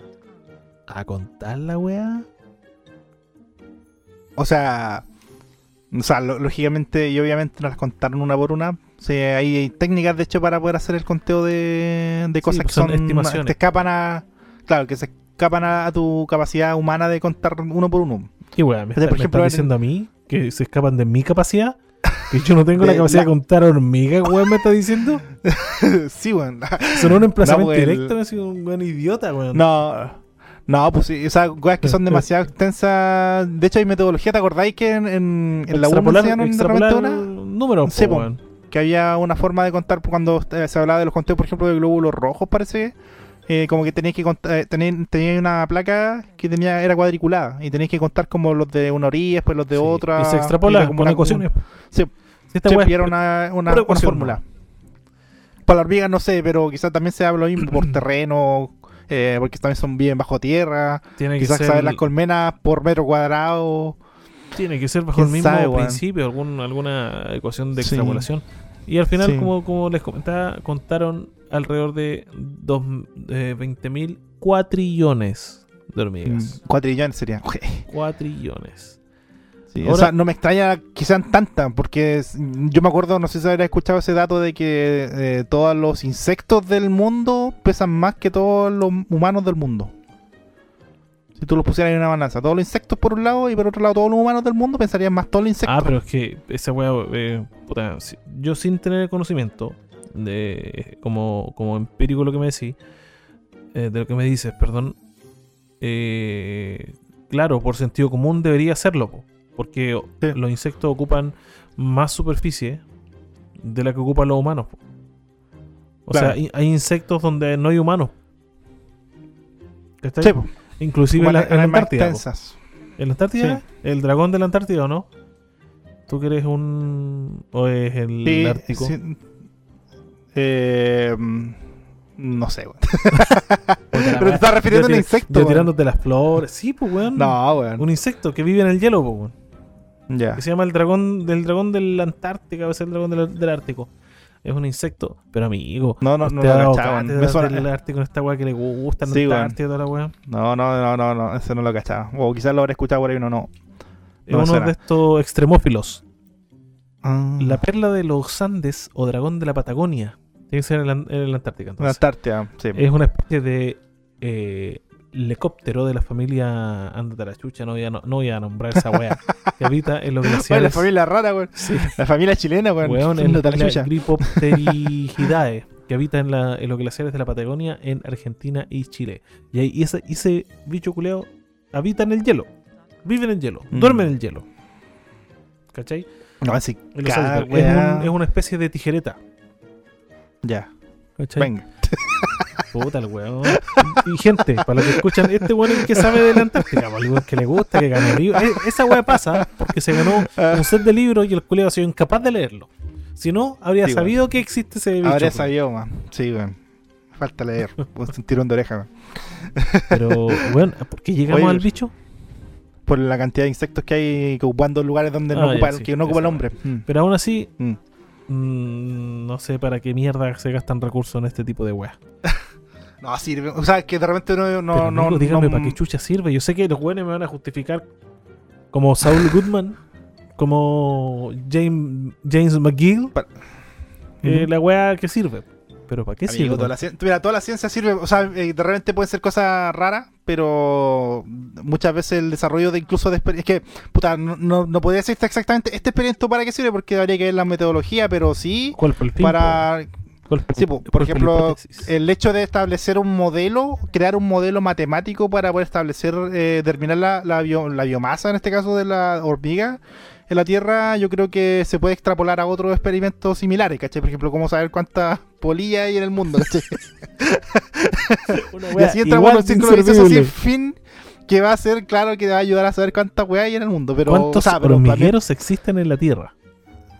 [SPEAKER 1] a contar la weá.
[SPEAKER 2] O sea, o sea, lo- lógicamente y obviamente nos las contaron una por una. O sea, hay, hay técnicas de hecho para poder hacer el conteo de, de cosas
[SPEAKER 1] pues
[SPEAKER 2] que
[SPEAKER 1] son
[SPEAKER 2] son
[SPEAKER 1] estimaciones.
[SPEAKER 2] te escapan a claro, que se escapan a, a tu capacidad humana de contar uno por uno.
[SPEAKER 1] ¿Qué weá? ¿Me,
[SPEAKER 2] sea,
[SPEAKER 1] está-
[SPEAKER 2] por
[SPEAKER 1] me
[SPEAKER 2] ejemplo,
[SPEAKER 1] estás
[SPEAKER 2] en-
[SPEAKER 1] diciendo a mí que se escapan de mi capacidad? Que yo no tengo la capacidad
[SPEAKER 2] la-
[SPEAKER 1] de contar hormigas, weón, me está diciendo.
[SPEAKER 2] sí, weón.
[SPEAKER 1] Sonó un emplazamiento
[SPEAKER 2] pues, el-
[SPEAKER 1] directo, me he sido un buen idiota, weón.
[SPEAKER 2] No, no, pues sí, sea, weas que son demasiado extensas. De hecho, hay metodología, ¿te acordáis que en, en, en la 1
[SPEAKER 1] extrapolar,
[SPEAKER 2] enseñaron de
[SPEAKER 1] extrapolar
[SPEAKER 2] repente una?
[SPEAKER 1] números,
[SPEAKER 2] Sí,
[SPEAKER 1] po,
[SPEAKER 2] que había una forma de contar cuando eh, se hablaba de los conteos, por ejemplo, de glóbulos rojos, parece. eh, como que tenías que contar, eh, tenía una placa que tenía era cuadriculada y tenías que contar como los de una orilla, después los de
[SPEAKER 1] Sí.
[SPEAKER 2] otra.
[SPEAKER 1] Y se extrapola con
[SPEAKER 2] una-
[SPEAKER 1] ecuaciones.
[SPEAKER 2] Sí.
[SPEAKER 1] Sí,
[SPEAKER 2] era una, una, una fórmula. Para la hormiga no sé, pero quizás también se habla lo mismo por terreno, eh, porque también son bien bajo tierra.
[SPEAKER 1] tiene que
[SPEAKER 2] Quizás
[SPEAKER 1] ser,
[SPEAKER 2] saber las colmenas por metro cuadrado.
[SPEAKER 1] tiene que ser bajo el mismo
[SPEAKER 2] sabe,
[SPEAKER 1] principio, algún, alguna ecuación de
[SPEAKER 2] Sí.
[SPEAKER 1] extrapolación. Y al final,
[SPEAKER 2] Sí.
[SPEAKER 1] como, como les comentaba, contaron alrededor de, dos, de 20.000 cuatrillones de hormigas.
[SPEAKER 2] Mm, Cuatrillones sería.
[SPEAKER 1] Cuatrillones.
[SPEAKER 2] Sí,
[SPEAKER 1] Ahora-
[SPEAKER 2] o sea, no me extraña que sean tantas, porque yo me acuerdo, no sé si habrás escuchado ese dato de que eh, todos los insectos del mundo pesan más que todos los humanos del mundo. Si tú los pusieras en una balanza, todos los insectos por un lado y por otro lado todos los humanos del mundo pensarían más todos los insectos.
[SPEAKER 1] Ah, pero es que esa weá, eh, puta, yo sin tener el conocimiento de como, como empírico lo que me decís, eh, de lo que me dices, perdón, eh, claro, por sentido común debería hacerlo, po, porque
[SPEAKER 2] Sí.
[SPEAKER 1] los insectos ocupan más superficie de la que ocupan los humanos. O
[SPEAKER 2] Claro.
[SPEAKER 1] sea, hay- insectos donde no hay humanos.
[SPEAKER 2] Po.
[SPEAKER 1] Inclusive en la, en Antártida. ¿En la Antártida?
[SPEAKER 2] Sí.
[SPEAKER 1] ¿El dragón de la Antártida o no? ¿Tú que eres un. o es el
[SPEAKER 2] Sí,
[SPEAKER 1] Ártico?
[SPEAKER 2] Eh, no sé, weón. Pero te estás refiriendo a un insecto.
[SPEAKER 1] Yo tirándote las flores. Sí, pues, weón.
[SPEAKER 2] No, weón.
[SPEAKER 1] Un insecto que vive en el hielo, pues, weón. Que se llama el dragón del dragón de la Antártica, o sea, el dragón del, del Ártico. Es un insecto. Pero, amigo.
[SPEAKER 2] No, no, no
[SPEAKER 1] usted
[SPEAKER 2] lo
[SPEAKER 1] ha dado
[SPEAKER 2] cachaba,
[SPEAKER 1] cátedra
[SPEAKER 2] me suena-
[SPEAKER 1] del Ártico en esta weá que le gusta en
[SPEAKER 2] Sí,
[SPEAKER 1] toda la weá.
[SPEAKER 2] No, no, no, no, no, eso no lo cachaba. O quizás lo habré escuchado por ahí, no, no.
[SPEAKER 1] Es
[SPEAKER 2] No
[SPEAKER 1] uno de estos extremófilos.
[SPEAKER 2] Ah,
[SPEAKER 1] La perla de los Andes o dragón de la Patagonia. Tiene que ser en la, en la Antártica.
[SPEAKER 2] la
[SPEAKER 1] Entonces.
[SPEAKER 2] Antártida, sí.
[SPEAKER 1] Es una especie de eh, helicóptero de la familia Ándate a la chucha, no voy a, no, no voy a nombrar esa wea, que habita en los
[SPEAKER 2] Oye, la
[SPEAKER 1] glaciares.
[SPEAKER 2] familia rara, weón.
[SPEAKER 1] Sí,
[SPEAKER 2] La familia chilena, weón.
[SPEAKER 1] weón,
[SPEAKER 2] a
[SPEAKER 1] la
[SPEAKER 2] la.
[SPEAKER 1] Gripopterigidae, que habita en, la, en los glaciares de la Patagonia, en Argentina y Chile. Y, ahí, y ese, bicho culeo habita en el hielo, vive en el hielo,
[SPEAKER 2] Mm.
[SPEAKER 1] duerme en el hielo. ¿Cachai?
[SPEAKER 2] No, así. Cada weá-
[SPEAKER 1] un- es una especie de tijereta.
[SPEAKER 2] Ya,
[SPEAKER 1] ¿Cachai?
[SPEAKER 2] venga.
[SPEAKER 1] Puta el weón. Y gente, para los que escuchan, este weón es el que sabe de la Antártica, para el que le gusta, que ganó libros. Eh, Esa weá pasa porque se ganó un set de libros y el culiado ha sido incapaz de leerlo. Si no, habría
[SPEAKER 2] Sí,
[SPEAKER 1] sabido que existe ese bicho.
[SPEAKER 2] Habría
[SPEAKER 1] weón.
[SPEAKER 2] sabido, man. Sí, weón. Falta leer. Pues, un tirón de oreja, weón.
[SPEAKER 1] Pero, weón, ¿por qué llegamos
[SPEAKER 2] Oye,
[SPEAKER 1] al bicho?
[SPEAKER 2] Por la cantidad de insectos que hay ocupando lugares donde
[SPEAKER 1] Ah,
[SPEAKER 2] no
[SPEAKER 1] ya,
[SPEAKER 2] ocupa,
[SPEAKER 1] sí,
[SPEAKER 2] que no ocupa el hombre. Mm,
[SPEAKER 1] Pero aún así,
[SPEAKER 2] mm.
[SPEAKER 1] mm, no sé para qué mierda se gastan recursos en este tipo de weá.
[SPEAKER 2] No, sirve. O sea, que de repente no. no,
[SPEAKER 1] Pero,
[SPEAKER 2] no, no-
[SPEAKER 1] para qué chucha sirve. Yo sé que los weones me van a justificar como Saul Goodman, como James, James McGill, eh, la weá que sirve. Pero ¿para qué
[SPEAKER 2] Amigo,
[SPEAKER 1] sirve?
[SPEAKER 2] toda la mira, toda la ciencia sirve, o sea, eh, de repente pueden ser cosas raras, pero muchas veces el desarrollo de incluso de es que, puta, no, no, no podría decir exactamente este experimento para qué sirve, porque habría que ver la metodología, pero sí
[SPEAKER 1] ¿Cuál fue el fin?
[SPEAKER 2] para?
[SPEAKER 1] ¿Cuál fue-
[SPEAKER 2] sí, por ejemplo, el hecho de establecer un modelo, crear un modelo matemático para poder establecer, eh, determinar la, la, bio- la biomasa, en este caso de la hormiga, en la Tierra, yo creo que se puede extrapolar a otros experimentos similares, ¿cachai? Por ejemplo, cómo saber cuántas polillas hay en el mundo, ¿cachai? Y así entramos en un círculo vicioso sin fin que va a ser, claro, que va a ayudar a saber cuántas weas hay en el mundo. Pero,
[SPEAKER 1] ¿Cuántos
[SPEAKER 2] o sea, pero también-
[SPEAKER 1] hormigueros existen en la Tierra?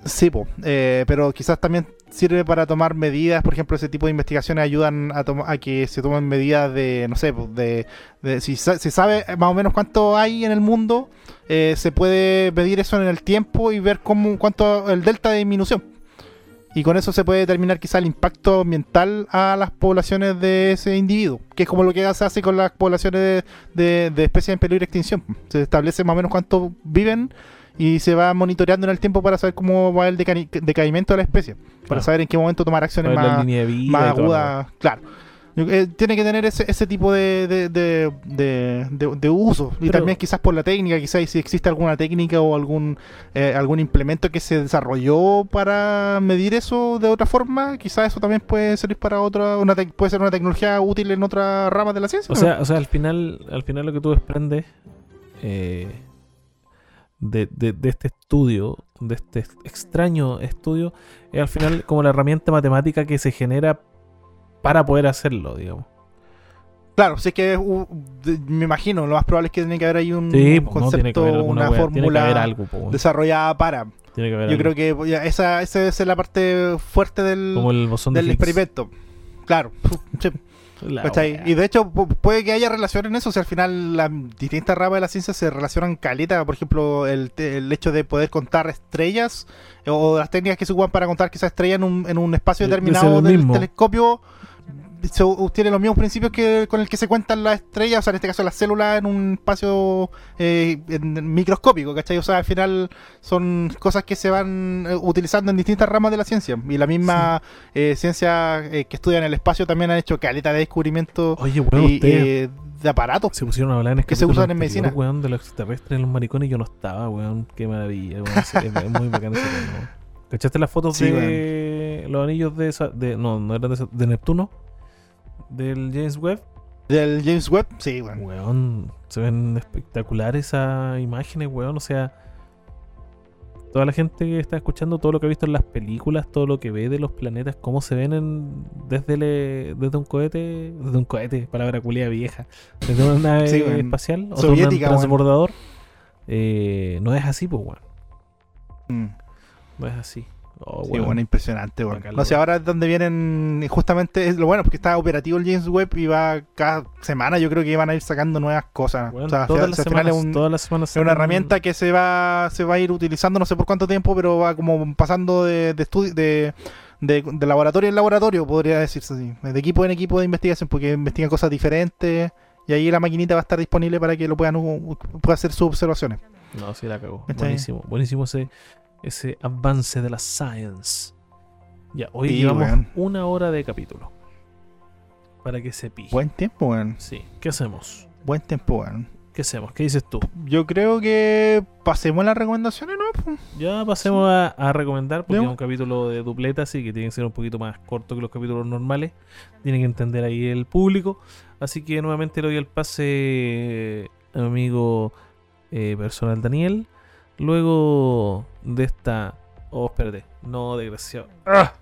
[SPEAKER 2] Sí, po, eh, pero quizás también sirve para tomar medidas, por ejemplo, ese tipo de investigaciones ayudan a, a que se tomen medidas de, no sé, de, de- si se sabe más o menos cuánto hay en el mundo, eh, se puede medir eso en el tiempo y ver cómo, cuánto el delta de disminución. Y con eso se puede determinar quizá el impacto ambiental a las poblaciones de ese individuo, que es como lo que se hace con las poblaciones de, de- de especies en peligro de extinción. Se establece más o menos cuánto viven y se va monitoreando en el tiempo para saber cómo va el deca- decaimiento de la especie, para
[SPEAKER 1] Claro.
[SPEAKER 2] saber en qué momento tomar acciones más, más agudas. Claro. Eh, tiene que tener ese, ese tipo de, de, de, de- uso. Y
[SPEAKER 1] Pero-
[SPEAKER 2] también quizás por la técnica, quizás si existe alguna técnica o algún eh, algún implemento que se desarrolló para medir eso de otra forma, quizás eso también puede servir para otra, una puede ser una tecnología útil en otras ramas de la ciencia.
[SPEAKER 1] O
[SPEAKER 2] ¿no?
[SPEAKER 1] sea, o sea, al final, al final lo que tú desprendes eh, de, de- de este estudio, de este extraño estudio, es al final como la herramienta matemática que se genera para poder hacerlo, digamos.
[SPEAKER 2] Claro, si es que uh, me imagino, lo más probable es que tiene que haber ahí un,
[SPEAKER 1] Sí,
[SPEAKER 2] un
[SPEAKER 1] pues,
[SPEAKER 2] concepto, una
[SPEAKER 1] wea,
[SPEAKER 2] fórmula
[SPEAKER 1] algo, po,
[SPEAKER 2] desarrollada para.
[SPEAKER 1] Tiene que haber
[SPEAKER 2] Yo
[SPEAKER 1] algo.
[SPEAKER 2] creo que esa, esa ser la parte fuerte del,
[SPEAKER 1] como el
[SPEAKER 2] del experimento. Claro, sí. Y de hecho pu- puede que haya relación en eso, si al final las distintas ramas de la ciencia se relacionan caleta, por ejemplo, el, el hecho de poder contar estrellas eh, o las técnicas que se ocupan para contar quizás estrellas en un, en un espacio
[SPEAKER 1] De- de
[SPEAKER 2] determinado del
[SPEAKER 1] mismo.
[SPEAKER 2] telescopio se tiene los mismos principios que con el que se cuentan las estrellas, o sea, en este caso las células en un espacio eh, en- microscópico, ¿cachai? O sea, al final son cosas que se van eh, utilizando en distintas ramas de la ciencia. Y la misma eh, ciencia eh, que estudian el espacio también han hecho caleta de descubrimientos
[SPEAKER 1] Oye, weón,
[SPEAKER 2] y, eh, de aparatos.
[SPEAKER 1] se pusieron a hablar en
[SPEAKER 2] que se usan en medicina.
[SPEAKER 1] weón, de los extraterrestres los maricones yo no estaba, weón. Qué maravilla, weón. Sí, es, es muy bacán ese tema, weón. ¿Cachaste las fotos
[SPEAKER 2] Sí,
[SPEAKER 1] de los anillos de, esa- de no, no eran de, esa- de Neptuno? Del James Webb.
[SPEAKER 2] Del James Webb, sí, bueno.
[SPEAKER 1] Weón, se ven espectaculares esas imágenes, weón. O sea, toda la gente que está escuchando, todo lo que ha visto en las películas, todo lo que ve de los planetas, cómo se ven en- desde, le- desde un cohete, desde un cohete, palabra culia vieja, desde una nave
[SPEAKER 2] Sí, weón.
[SPEAKER 1] espacial o
[SPEAKER 2] Soviética,
[SPEAKER 1] un
[SPEAKER 2] weón.
[SPEAKER 1] transbordador. eh, no es así, pues, weón.
[SPEAKER 2] Mm.
[SPEAKER 1] No es así. Oh,
[SPEAKER 2] Sí, bueno, impresionante, bueno. No sé, ahora es donde vienen, justamente es lo bueno, porque está operativo el James Webb y va cada semana, yo creo que van a ir sacando nuevas cosas.
[SPEAKER 1] Weón,
[SPEAKER 2] o sea,
[SPEAKER 1] todas las semanas,
[SPEAKER 2] es un-
[SPEAKER 1] todas las semanas
[SPEAKER 2] Es una herramienta que se va se va a ir utilizando, no sé por cuánto tiempo, pero va como pasando de, de, estudi- de, de- de laboratorio en laboratorio, podría decirse así. De equipo en equipo de investigación, porque investigan cosas diferentes y ahí la maquinita va a estar disponible para que lo puedan pueda hacer sus observaciones.
[SPEAKER 1] No, sí la cagó. Buenísimo. Buenísimo ese, ese avance de la science. Ya, hoy
[SPEAKER 2] Sí,
[SPEAKER 1] llevamos una hora de capítulo. Para que se pille.
[SPEAKER 2] Buen tiempo, weón.
[SPEAKER 1] Sí. ¿Qué hacemos?
[SPEAKER 2] Buen tiempo, weón.
[SPEAKER 1] ¿Qué hacemos? ¿Qué dices tú?
[SPEAKER 2] Yo creo que pasemos las recomendaciones, ¿no?
[SPEAKER 1] Ya pasemos a, a recomendar, porque es un capítulo de dupleta, así que tiene que ser un poquito más corto que los capítulos normales. Tiene que entender ahí el público. Así que nuevamente le doy el pase a mi amigo eh, personal Daniel. Luego de esta. Oh, espérate. No, desgraciado. ¡Ah!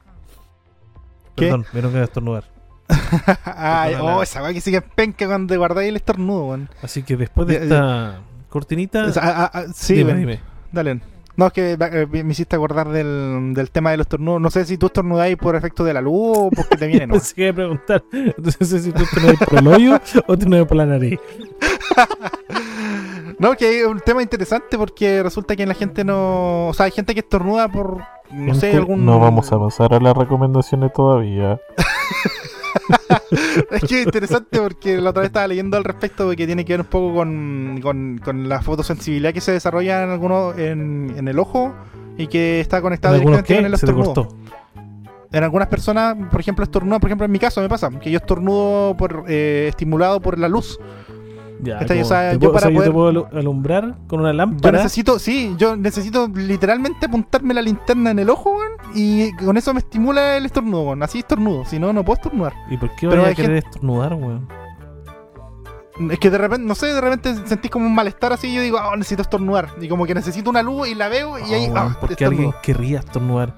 [SPEAKER 2] ¿Qué?
[SPEAKER 1] Perdón, vieron que estornudar.
[SPEAKER 2] Ay, oh, esa weá que sigue penca cuando guardáis el estornudo, weón.
[SPEAKER 1] Así que después de esta cortinita.
[SPEAKER 2] Sea, ah, ah, sí,
[SPEAKER 1] dime, dime.
[SPEAKER 2] Dale. No, es que eh, me hiciste acordar del, del tema de los estornudos. No sé si tú estornudáis por efecto de la luz o porque te viene, ¿no?
[SPEAKER 1] Pensé que preguntar. Entonces, no sé si tú te por el hoyo o te por la nariz.
[SPEAKER 2] No, que es un tema interesante porque resulta que la gente no... O sea, hay gente que estornuda por, no sé, algún...
[SPEAKER 3] No vamos a pasar a las recomendaciones todavía.
[SPEAKER 2] Es que es interesante porque la otra vez estaba leyendo al respecto de que tiene que ver un poco con, con, con la fotosensibilidad que se desarrolla en algunos en, en el ojo y que está
[SPEAKER 1] ¿En
[SPEAKER 2] conectado
[SPEAKER 1] algunos
[SPEAKER 2] directamente con el estornudo. En algunas personas, por ejemplo, estornudo, por ejemplo, en mi caso me pasa, que yo estornudo por eh, estimulado por la luz.
[SPEAKER 1] Ya,
[SPEAKER 2] ¿Cachai?
[SPEAKER 1] como-
[SPEAKER 2] O sea,
[SPEAKER 1] te
[SPEAKER 2] yo
[SPEAKER 1] puedo- o sea,
[SPEAKER 2] para
[SPEAKER 1] yo te
[SPEAKER 2] poder-
[SPEAKER 1] puedo alu- alumbrar con una
[SPEAKER 2] Yo
[SPEAKER 1] lámpara.
[SPEAKER 2] necesito, sí, yo necesito literalmente apuntarme la linterna en el ojo, weón, y con eso me estimula el estornudo, weón. Así estornudo, si no, no puedo estornudar.
[SPEAKER 1] ¿Y por qué voy a querer estornudar, weón?
[SPEAKER 2] Es que de repente, no sé, de repente sentís como un malestar así y yo digo, oh, necesito estornudar. Y como que necesito una luz y la veo y ahí,
[SPEAKER 1] Oh, weón,
[SPEAKER 2] ah,
[SPEAKER 1] ¿Por qué alguien querría estornudar?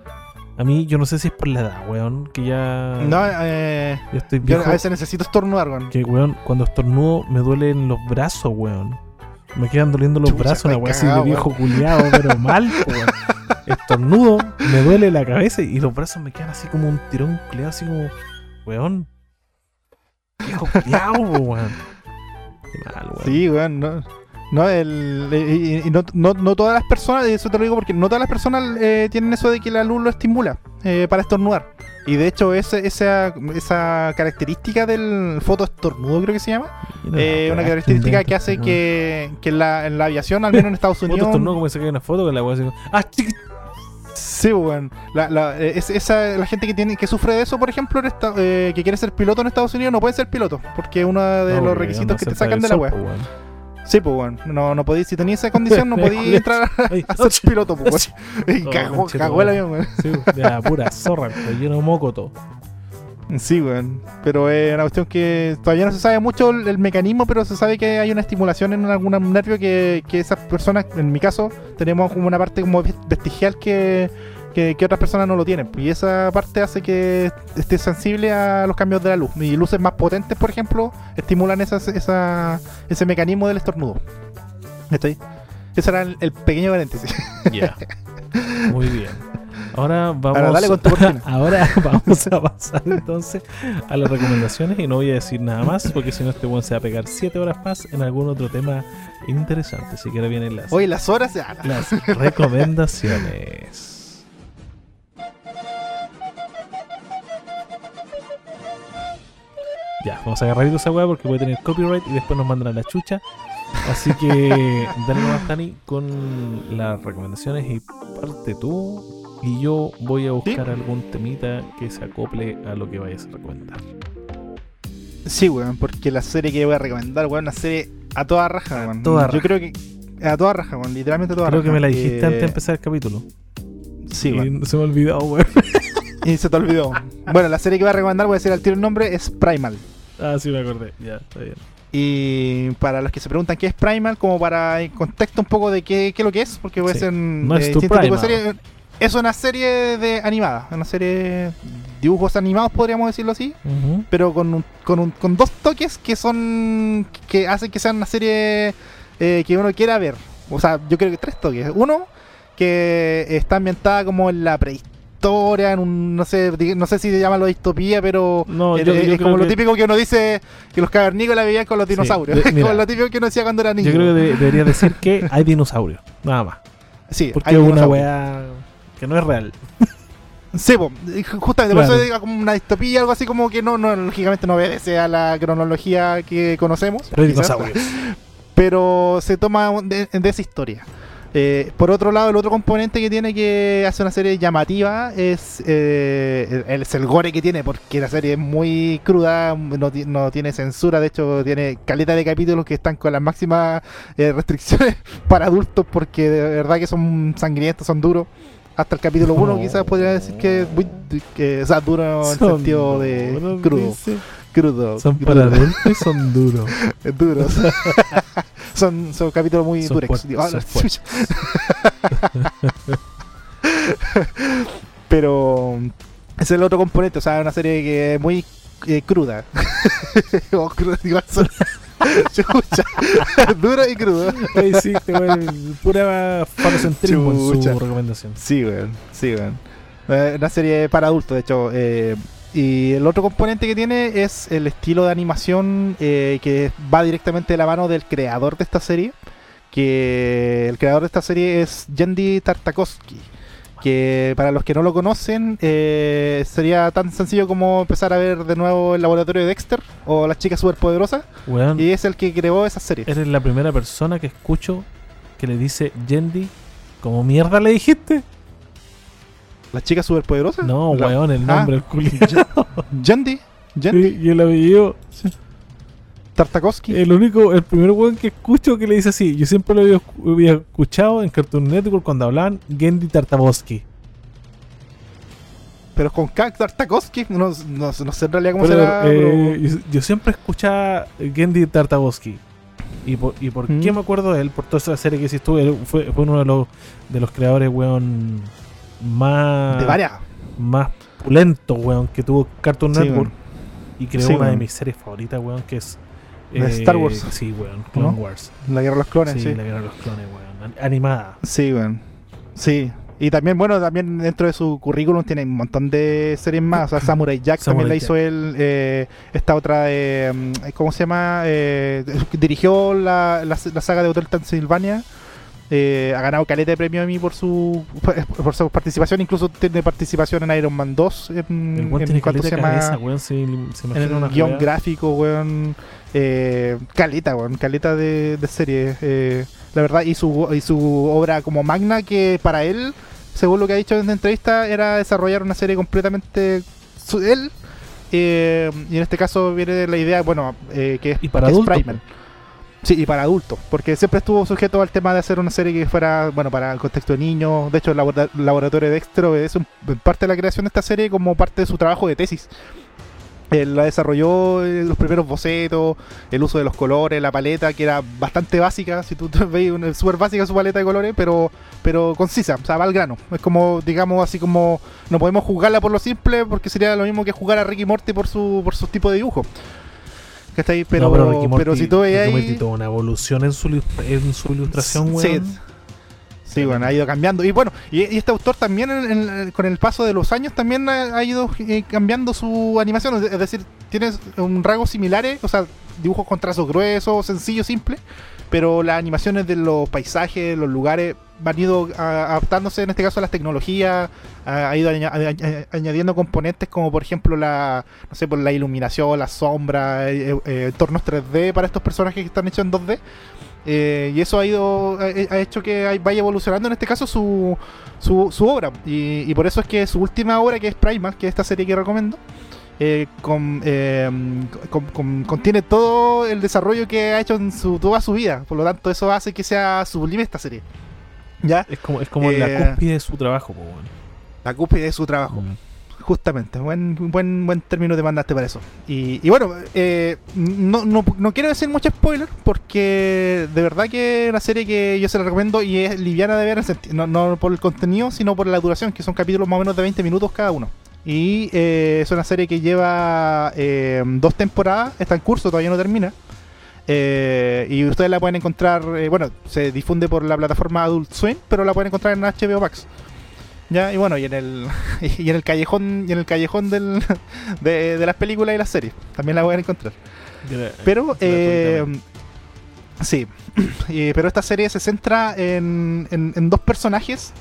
[SPEAKER 1] A mí, yo no sé si es por la edad, weón, que ya.
[SPEAKER 2] No, eh,
[SPEAKER 1] yo estoy
[SPEAKER 2] yo
[SPEAKER 1] viejo.
[SPEAKER 2] a veces necesito estornudar, weón.
[SPEAKER 1] Que, weón, cuando estornudo me duelen los brazos, weón. Me quedan doliendo los
[SPEAKER 2] Chucha,
[SPEAKER 1] brazos, una
[SPEAKER 2] estáis
[SPEAKER 1] weá así de viejo culiado, pero mal, weón. estornudo, me duele la cabeza y los brazos me quedan así como un tirón culeado, así como, weón. Viejo culiao, po, weón. Qué mal, weón.
[SPEAKER 2] Sí, weón, no. No, el, y, y no, no, no todas las personas, y eso te lo digo porque no todas las personas eh, tienen eso de que la luz lo estimula eh, para estornudar. Y de hecho, ese- esa, esa característica del fotoestornudo, creo que se llama, eh, una característica que hace que, que en, la, en la aviación, al menos en Estados Unidos.
[SPEAKER 1] como se cae una foto con la así ¡Ah, chiqui!
[SPEAKER 2] Sí, weón. La, la, es- esa, la gente que tiene que sufre de eso, por ejemplo, en esta- eh, que quiere ser piloto en Estados Unidos, no puede ser piloto, porque es uno de
[SPEAKER 1] No,
[SPEAKER 2] los requisitos que te sacan de la web.
[SPEAKER 1] weón.
[SPEAKER 2] Sí, pues, weón. No, no si tenías esa condición, no podías entrar a, ser piloto, pues. Y cagó, cagó el avión, weón.
[SPEAKER 1] Sí, de la pura zorra, lleno de moco todo.
[SPEAKER 2] Sí, weón. Pero es una cuestión que todavía no se sabe mucho el, el mecanismo, pero se sabe que hay una estimulación en algún nervio que, que esas personas, en mi caso, tenemos como una parte como vestigial que, que, que otras personas no lo tienen. Y esa parte hace que esté sensible a los cambios de la luz. Y luces más potentes, por ejemplo, estimulan esas, esa, ese mecanismo del estornudo. ¿Está ahí? Ese era el, el pequeño paréntesis.
[SPEAKER 1] Ya. Muy bien. Ahora vamos,
[SPEAKER 2] Ahora dale con tu cortina.
[SPEAKER 1] ahora vamos a pasar entonces a las recomendaciones y no voy a decir nada más porque si no este buen se va a pegar 7 horas más en algún otro tema interesante. Que ahora vienen las,
[SPEAKER 2] Oye, las horas. ah,
[SPEAKER 1] las recomendaciones. Ya, vamos a agarrar esa weá porque puede tener copyright y después nos mandan a la chucha. Así que dale nomás, Tani, con las recomendaciones y parte tú. Y yo voy a buscar algún temita que se acople a lo que vayas a recomendar.
[SPEAKER 2] Sí, weón, porque la serie que voy a recomendar, weón, una serie a toda raja,
[SPEAKER 1] A
[SPEAKER 2] weón.
[SPEAKER 1] toda
[SPEAKER 2] Yo
[SPEAKER 1] raja.
[SPEAKER 2] creo que a toda raja, weón, literalmente a toda
[SPEAKER 1] Creo
[SPEAKER 2] raja.
[SPEAKER 1] que me la dijiste antes de empezar el capítulo.
[SPEAKER 2] Sí,
[SPEAKER 1] y
[SPEAKER 2] weón.
[SPEAKER 1] se me ha olvidado, weón.
[SPEAKER 2] Y se te olvidó. bueno, la serie que voy a recomendar, voy a decir al tiro el nombre, es Primal.
[SPEAKER 1] Ah, sí me acordé. Ya, está bien.
[SPEAKER 2] Y para los que se preguntan qué es Primal, como para el contexto un poco de qué, qué es lo que es, porque
[SPEAKER 1] Sí.
[SPEAKER 2] a ser
[SPEAKER 1] No es tu Primal.
[SPEAKER 2] serie. Es una serie de animada, una serie de dibujos animados, podríamos decirlo así.
[SPEAKER 1] Ujú.
[SPEAKER 2] pero con, un- con, un- con dos toques que son que hacen que sea una serie eh, que uno quiera ver. O sea, yo creo que tres toques. Uno, que está ambientada como en la prehistoria, en un, no sé, no sé si se llama lo distopía, pero
[SPEAKER 1] No,
[SPEAKER 2] eh,
[SPEAKER 1] yo-
[SPEAKER 2] eh,
[SPEAKER 1] yo
[SPEAKER 2] es como lo
[SPEAKER 1] que-
[SPEAKER 2] típico que uno dice que los cavernícolas vivían con los
[SPEAKER 1] Sí,
[SPEAKER 2] dinosaurios.
[SPEAKER 1] de-
[SPEAKER 2] Es
[SPEAKER 1] mira.
[SPEAKER 2] como lo típico que uno decía cuando era niño.
[SPEAKER 1] Yo creo que de- debería decir que hay dinosaurios. Nada más.
[SPEAKER 2] sí,
[SPEAKER 1] Porque
[SPEAKER 2] hay
[SPEAKER 1] es una weá que no es real.
[SPEAKER 2] Sí, po, justamente
[SPEAKER 1] Claro.
[SPEAKER 2] por eso digo como una distopía, algo así como que no, no lógicamente no obedece a la cronología que conocemos.
[SPEAKER 1] Pero
[SPEAKER 2] pero se toma de, de esa historia. Eh, por otro lado, el otro componente que tiene que hace una serie llamativa es, eh, el, es el gore que tiene, porque la serie es muy cruda, no, ti- no tiene censura, de hecho tiene caleta de capítulos que están con las máximas eh, restricciones para adultos, porque de verdad que son sangrientos, son duros. Hasta el capítulo 1
[SPEAKER 1] Oh.
[SPEAKER 2] quizás podría decir que, que o sea, duro en el sentido de crudo. Crudo.
[SPEAKER 1] Son
[SPEAKER 2] crudo.
[SPEAKER 1] para adultos y son duros.
[SPEAKER 2] duros. son, son capítulos muy
[SPEAKER 1] Son
[SPEAKER 2] durex. Digo, ah,
[SPEAKER 1] son.
[SPEAKER 2] Pero es el otro componente, o sea, una serie que es muy eh, cruda. o cruda, igual son. Chucha. Dura y cruda.
[SPEAKER 1] Ahí sí, te voy a- pura falocentrismo en su recomendación.
[SPEAKER 2] Sí, weón. Sí, weón. Eh, una serie para adultos, de hecho. eh, y el otro componente que tiene es el estilo de animación eh, que va directamente de la mano del creador de esta serie. Que el creador de esta serie es Yendi Tartakovsky. Que para los que no lo conocen, eh, sería tan sencillo como empezar a ver de nuevo el laboratorio de Dexter o las chicas superpoderosas.
[SPEAKER 1] Weón,
[SPEAKER 2] Y es el que creó esa serie.
[SPEAKER 1] eres la primera persona que escucho que le dice Yendi. ¿Cómo mierda le dijiste?
[SPEAKER 2] ¿Las chicas superpoderosas?
[SPEAKER 1] No,
[SPEAKER 2] La-
[SPEAKER 1] weón, el
[SPEAKER 2] Ah.
[SPEAKER 1] nombre, el culi.
[SPEAKER 2] Yendi. Yendi
[SPEAKER 1] Y y el apellido,
[SPEAKER 2] Tartakovsky.
[SPEAKER 1] el único, el primer weón que escucho que le dice así. Yo siempre lo había, escu- había escuchado en Cartoon Network cuando hablaban Gendy Tartakovsky.
[SPEAKER 2] Pero con K, Tartakovsky, no, no, no sé en realidad cómo
[SPEAKER 1] Pero,
[SPEAKER 2] será.
[SPEAKER 1] eh, yo, yo siempre escuchaba Gendy Tartakovsky. ¿Y por, y por
[SPEAKER 2] Mm.
[SPEAKER 1] qué me acuerdo de él? Por toda esa serie que hiciste tú. Él fue, fue uno de los, de los creadores, weón, más,
[SPEAKER 2] de varias.
[SPEAKER 1] más pulentos, weón, que tuvo Cartoon
[SPEAKER 2] Sí,
[SPEAKER 1] Network.
[SPEAKER 2] weón.
[SPEAKER 1] Y creó
[SPEAKER 2] Sí,
[SPEAKER 1] una de mis series favoritas, weón, que es...
[SPEAKER 2] ¿De Star Wars?
[SPEAKER 1] Sí, weón, Clone
[SPEAKER 2] ¿No?
[SPEAKER 1] Wars.
[SPEAKER 2] La guerra de los clones,
[SPEAKER 1] Sí,
[SPEAKER 2] sí.
[SPEAKER 1] la guerra de los clones, weón. an- Animada.
[SPEAKER 2] Sí, weón. Sí. Y también, bueno, también dentro de su currículum tiene un montón de series más. O sea, Samurai Jack también la hizo él. eh, esta otra de. mm, ¿Cómo se llama? Eh, dirigió la, la, la saga de Hotel Transilvania. Eh, ha ganado caleta de premio a mí por su por su participación. Incluso tiene participación en Iron Man 2. En,
[SPEAKER 1] El
[SPEAKER 2] en
[SPEAKER 1] tiene
[SPEAKER 2] ¿cuánto
[SPEAKER 1] caleta
[SPEAKER 2] se llama?
[SPEAKER 1] cabeza, weón. Se, se
[SPEAKER 2] en el
[SPEAKER 1] guion
[SPEAKER 2] gráfico, weón. Eh, caleta, weón. Caleta de, de serie. eh, la verdad, y su, y su obra como magna, que para él, según lo que ha dicho en la entrevista, era desarrollar una serie completamente su- él. eh, y en este caso viene la idea, bueno, eh, que es,
[SPEAKER 1] Y para
[SPEAKER 2] que es Primal. Sí, y para adultos, porque siempre estuvo sujeto al tema de hacer una serie que fuera, bueno, para el contexto de niños. De hecho, el labora- laboratorio de Dexter obedece un- parte de la creación de esta serie como parte de su trabajo de tesis. Él la desarrolló eh, los primeros bocetos, el uso de los colores, la paleta, que era bastante básica, si tú veis, súper básica su paleta de colores, pero pero concisa, o sea, va al grano. Es como, digamos, así como, no podemos jugarla por lo simple, porque sería lo mismo que jugar a Ricky Morty por su, por su tipo de dibujo. ¿Cachai? Pero,
[SPEAKER 1] No, pero, Ricky Morty,
[SPEAKER 2] pero si tú veis
[SPEAKER 1] Ricky
[SPEAKER 2] ahí...
[SPEAKER 1] Morty tuvo una evolución en su, en su ilustración,
[SPEAKER 2] Sí,
[SPEAKER 1] weón.
[SPEAKER 2] Sí, bueno, ha ido cambiando. Y bueno, y, y este autor también en- en- con el paso de los años también ha, ha ido eh, cambiando su animación. Es decir, tiene un rasgos similares, o sea, dibujos con trazos gruesos, sencillos, simples, pero las animaciones de los paisajes, los lugares, han ido a- adaptándose en este caso a las tecnologías, ha, ha ido aña- aña- añadiendo componentes como por ejemplo la, no sé, por la iluminación, la sombra, eh, eh, entornos 3D para estos personajes que están hechos en 2D. Eh, y eso ha ido ha, hecho que vaya evolucionando en este caso su, su, obra. Y, por eso es que su última obra que es Primal que es esta serie que recomiendo eh, con, eh, con- con- contiene todo el desarrollo que ha hecho en su, toda su vida. Por lo tanto eso hace que sea sublime esta serie ya
[SPEAKER 1] Es como, es como
[SPEAKER 2] Eh,
[SPEAKER 1] la cúspide de su trabajo, po,
[SPEAKER 2] la cúspide de su trabajo
[SPEAKER 1] Mm.
[SPEAKER 2] Justamente, buen, buen, buen término te mandaste para eso. Y, y bueno, eh, no, no, no quiero decir mucho spoiler porque de verdad que es una serie que yo se la recomiendo y es liviana de ver, no, no por el contenido, sino por la duración, que son capítulos más o menos de 20 minutos cada uno. Y eh, es una serie que lleva eh, dos temporadas, está en curso, todavía no termina. Eh, y ustedes la pueden encontrar, eh, bueno, se difunde por la plataforma Adult Swim, pero la pueden encontrar en HBO Max. Ya, y bueno, y en el y en el callejón y en el callejón del, de, de las películas y las series. También la pueden encontrar. Pero eh, sí, pero esta serie se centra en, en- en dos personajes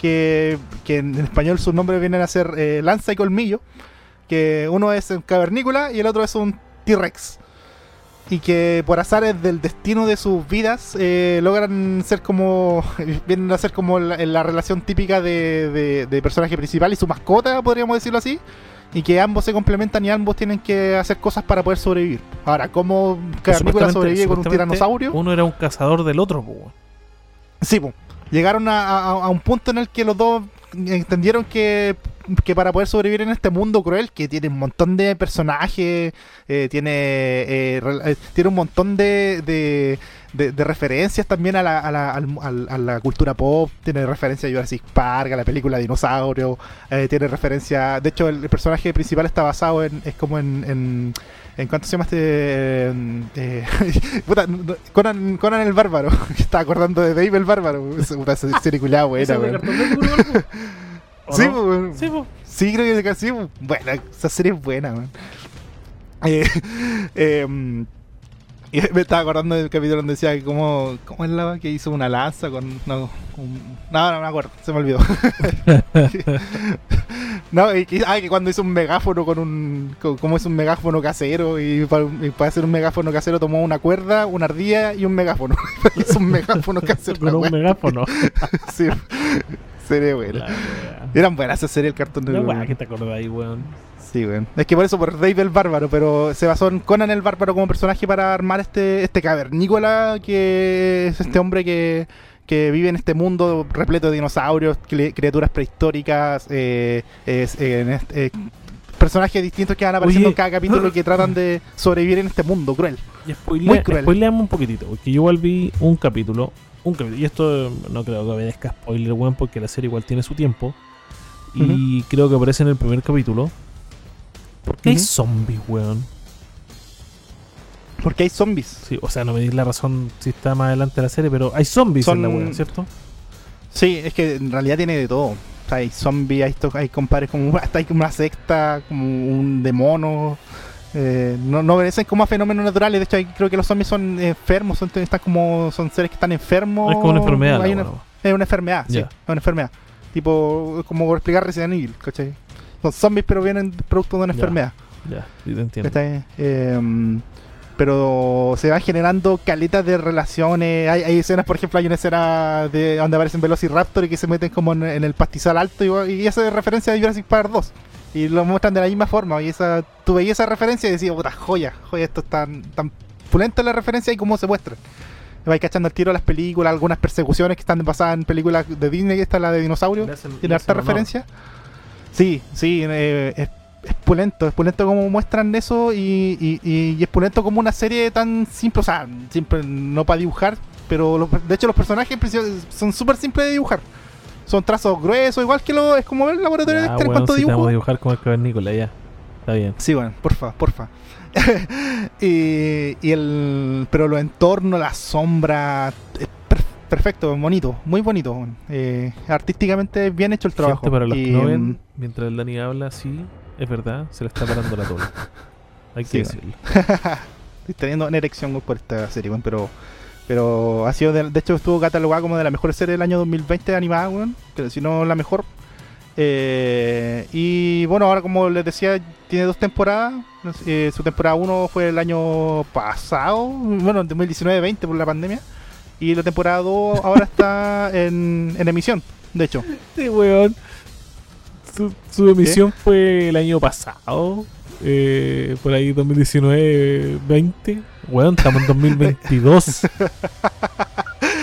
[SPEAKER 2] que, que en español sus nombres vienen a ser eh, Lanza y Colmillo, que uno es un cavernícola y el otro es un T-Rex. Y que por azares del destino de sus vidas eh, logran ser como. vienen a ser como la, la relación típica de, de- de personaje principal y su mascota, podríamos decirlo así. Y que ambos se complementan y ambos tienen que hacer cosas para poder sobrevivir. Ahora, ¿cómo Cavernícola
[SPEAKER 1] Supuestamente-
[SPEAKER 2] sobrevive con un tiranosaurio?
[SPEAKER 1] Uno era un cazador del otro, weón.
[SPEAKER 2] Sí, po. llegaron a, a- a un punto en el que los dos entendieron que, que para poder sobrevivir en este mundo cruel, que tiene un montón de personajes, eh, tiene, eh, eh, tiene un montón de, de, de- de referencias también a la, a, la, a la cultura pop, tiene referencia a Jurassic Park, a la película Dinosaurio, eh, tiene referencia, de hecho el, el personaje principal está basado en, es como en... en ¿En cuánto se llama este? eh, puta, Conan, Conan el Bárbaro. Estaba acordando de Dave el Bárbaro. Es una serie culiada buena,
[SPEAKER 1] ¿Esa
[SPEAKER 2] weón. Sí,
[SPEAKER 1] no?
[SPEAKER 2] pues, weón.
[SPEAKER 1] Sí, po.
[SPEAKER 2] Sí, creo que sí. pues. Bueno, esa serie es buena, weón. Eh, em, me estaba acordando del capítulo donde decía que cómo, cómo es la que hizo una lanza con. No, un- no, no me acuerdo, se me olvidó. no, y que, ah, que cuando hizo un megáfono con un. co- Como es un megáfono casero, y para, y para hacer un megáfono casero tomó una cuerda, una ardilla y un megáfono. hizo un megáfono casero.
[SPEAKER 1] Con un megáfono.
[SPEAKER 2] sí, serie buena.
[SPEAKER 1] La.
[SPEAKER 2] Eran buenas esas series el cartón
[SPEAKER 1] La weá
[SPEAKER 2] weón.
[SPEAKER 1] que te acordás ahí, weón.
[SPEAKER 2] Sí, weón. Es que por eso, por Dave el Bárbaro, pero se basó en Conan el Bárbaro como personaje para armar este, este cavernícola que es este hombre que, que vive en este mundo repleto de dinosaurios, cri- criaturas prehistóricas, eh, es- eh, personajes distintos que van apareciendo
[SPEAKER 1] Oye.
[SPEAKER 2] en cada capítulo y que tratan de sobrevivir en este mundo cruel.
[SPEAKER 1] Y spoilea,
[SPEAKER 2] Muy cruel.
[SPEAKER 1] spoileamos un poquitito, porque yo igual vi un capítulo, un capítulo, y esto eh, no creo que obedezca spoiler, weón, porque la serie igual tiene su tiempo. Y creo que aparece en el primer capítulo. ¿Por qué hay zombies, weón?
[SPEAKER 2] Porque hay zombies.
[SPEAKER 1] Sí, o sea, no me dis la razón si está más adelante la serie, pero hay zombies
[SPEAKER 2] Son-
[SPEAKER 1] en la weón, ¿cierto?
[SPEAKER 2] Sí, es que en realidad tiene de todo. O sea, hay zombies, hay, hay compadres como hasta hay como una secta, como un de monos. Eh, no, no obedecen como a fenómenos naturales. De hecho, creo que los zombies son enfermos, son, están como, son seres que están enfermos.
[SPEAKER 1] Es como una enfermedad.
[SPEAKER 2] Hay una- es una enfermedad, sí, es una enfermedad. Tipo, como explicar Resident Evil, ¿cachai? Son zombies, pero vienen producto de una enfermedad.
[SPEAKER 1] Ya, sí te entiendo.
[SPEAKER 2] Eh, pero se van generando caletas de relaciones. Hay, hay escenas, por ejemplo, hay una escena de donde aparecen Velociraptor y que se meten como en, en el pastizal alto y, y esa es referencia de Jurassic Park 2. Y lo muestran de la misma forma. Y esa, tú veías esa referencia y decías, puta, joya, joya, esto es tan, tan la referencia y cómo se muestra. Vais cachando el tiro a las películas, algunas persecuciones que están basadas en películas de Disney, esta la de dinosaurio. ¿Tiene harta referencia? Sí, sí, eh, es, es pulento, es pulento como muestran eso y, y, y- y es pulento como una serie tan simple, o sea, simple no para dibujar, pero los- de hecho los personajes son súper simples de dibujar. Son trazos gruesos, igual que lo es como el laboratorio de
[SPEAKER 1] Ya,
[SPEAKER 2] Dexter en cuanto
[SPEAKER 1] si
[SPEAKER 2] dibujo.
[SPEAKER 1] vamos a dibujar como el cavernícola, ya. Está bien.
[SPEAKER 2] Sí, bueno, porfa, porfa. y, y el pero los entornos, la sombra, es per- perfecto, bonito, muy bonito. Eh, artísticamente bien hecho el trabajo.
[SPEAKER 1] Gente, para los
[SPEAKER 2] Y,
[SPEAKER 1] que no ven, mientras el Dani habla, sí, es verdad, se le está parando la tola. Hay que
[SPEAKER 2] Sí,
[SPEAKER 1] decirlo.
[SPEAKER 2] Estoy teniendo una erección por esta serie, weón, pero pero ha sido de, de hecho estuvo catalogada como de la mejor serie del año 2020 animada, weón, pero si no la mejor. Eh, y bueno, ahora como les decía, tiene dos temporadas. Eh, su temporada 1 fue el año pasado, bueno, en 2019-20 por la pandemia. Y la temporada 2 ahora está en, en emisión, de hecho.
[SPEAKER 1] Este weón, su, su emisión fue el año pasado, eh, por ahí 2019-20. Weón, estamos en 2022.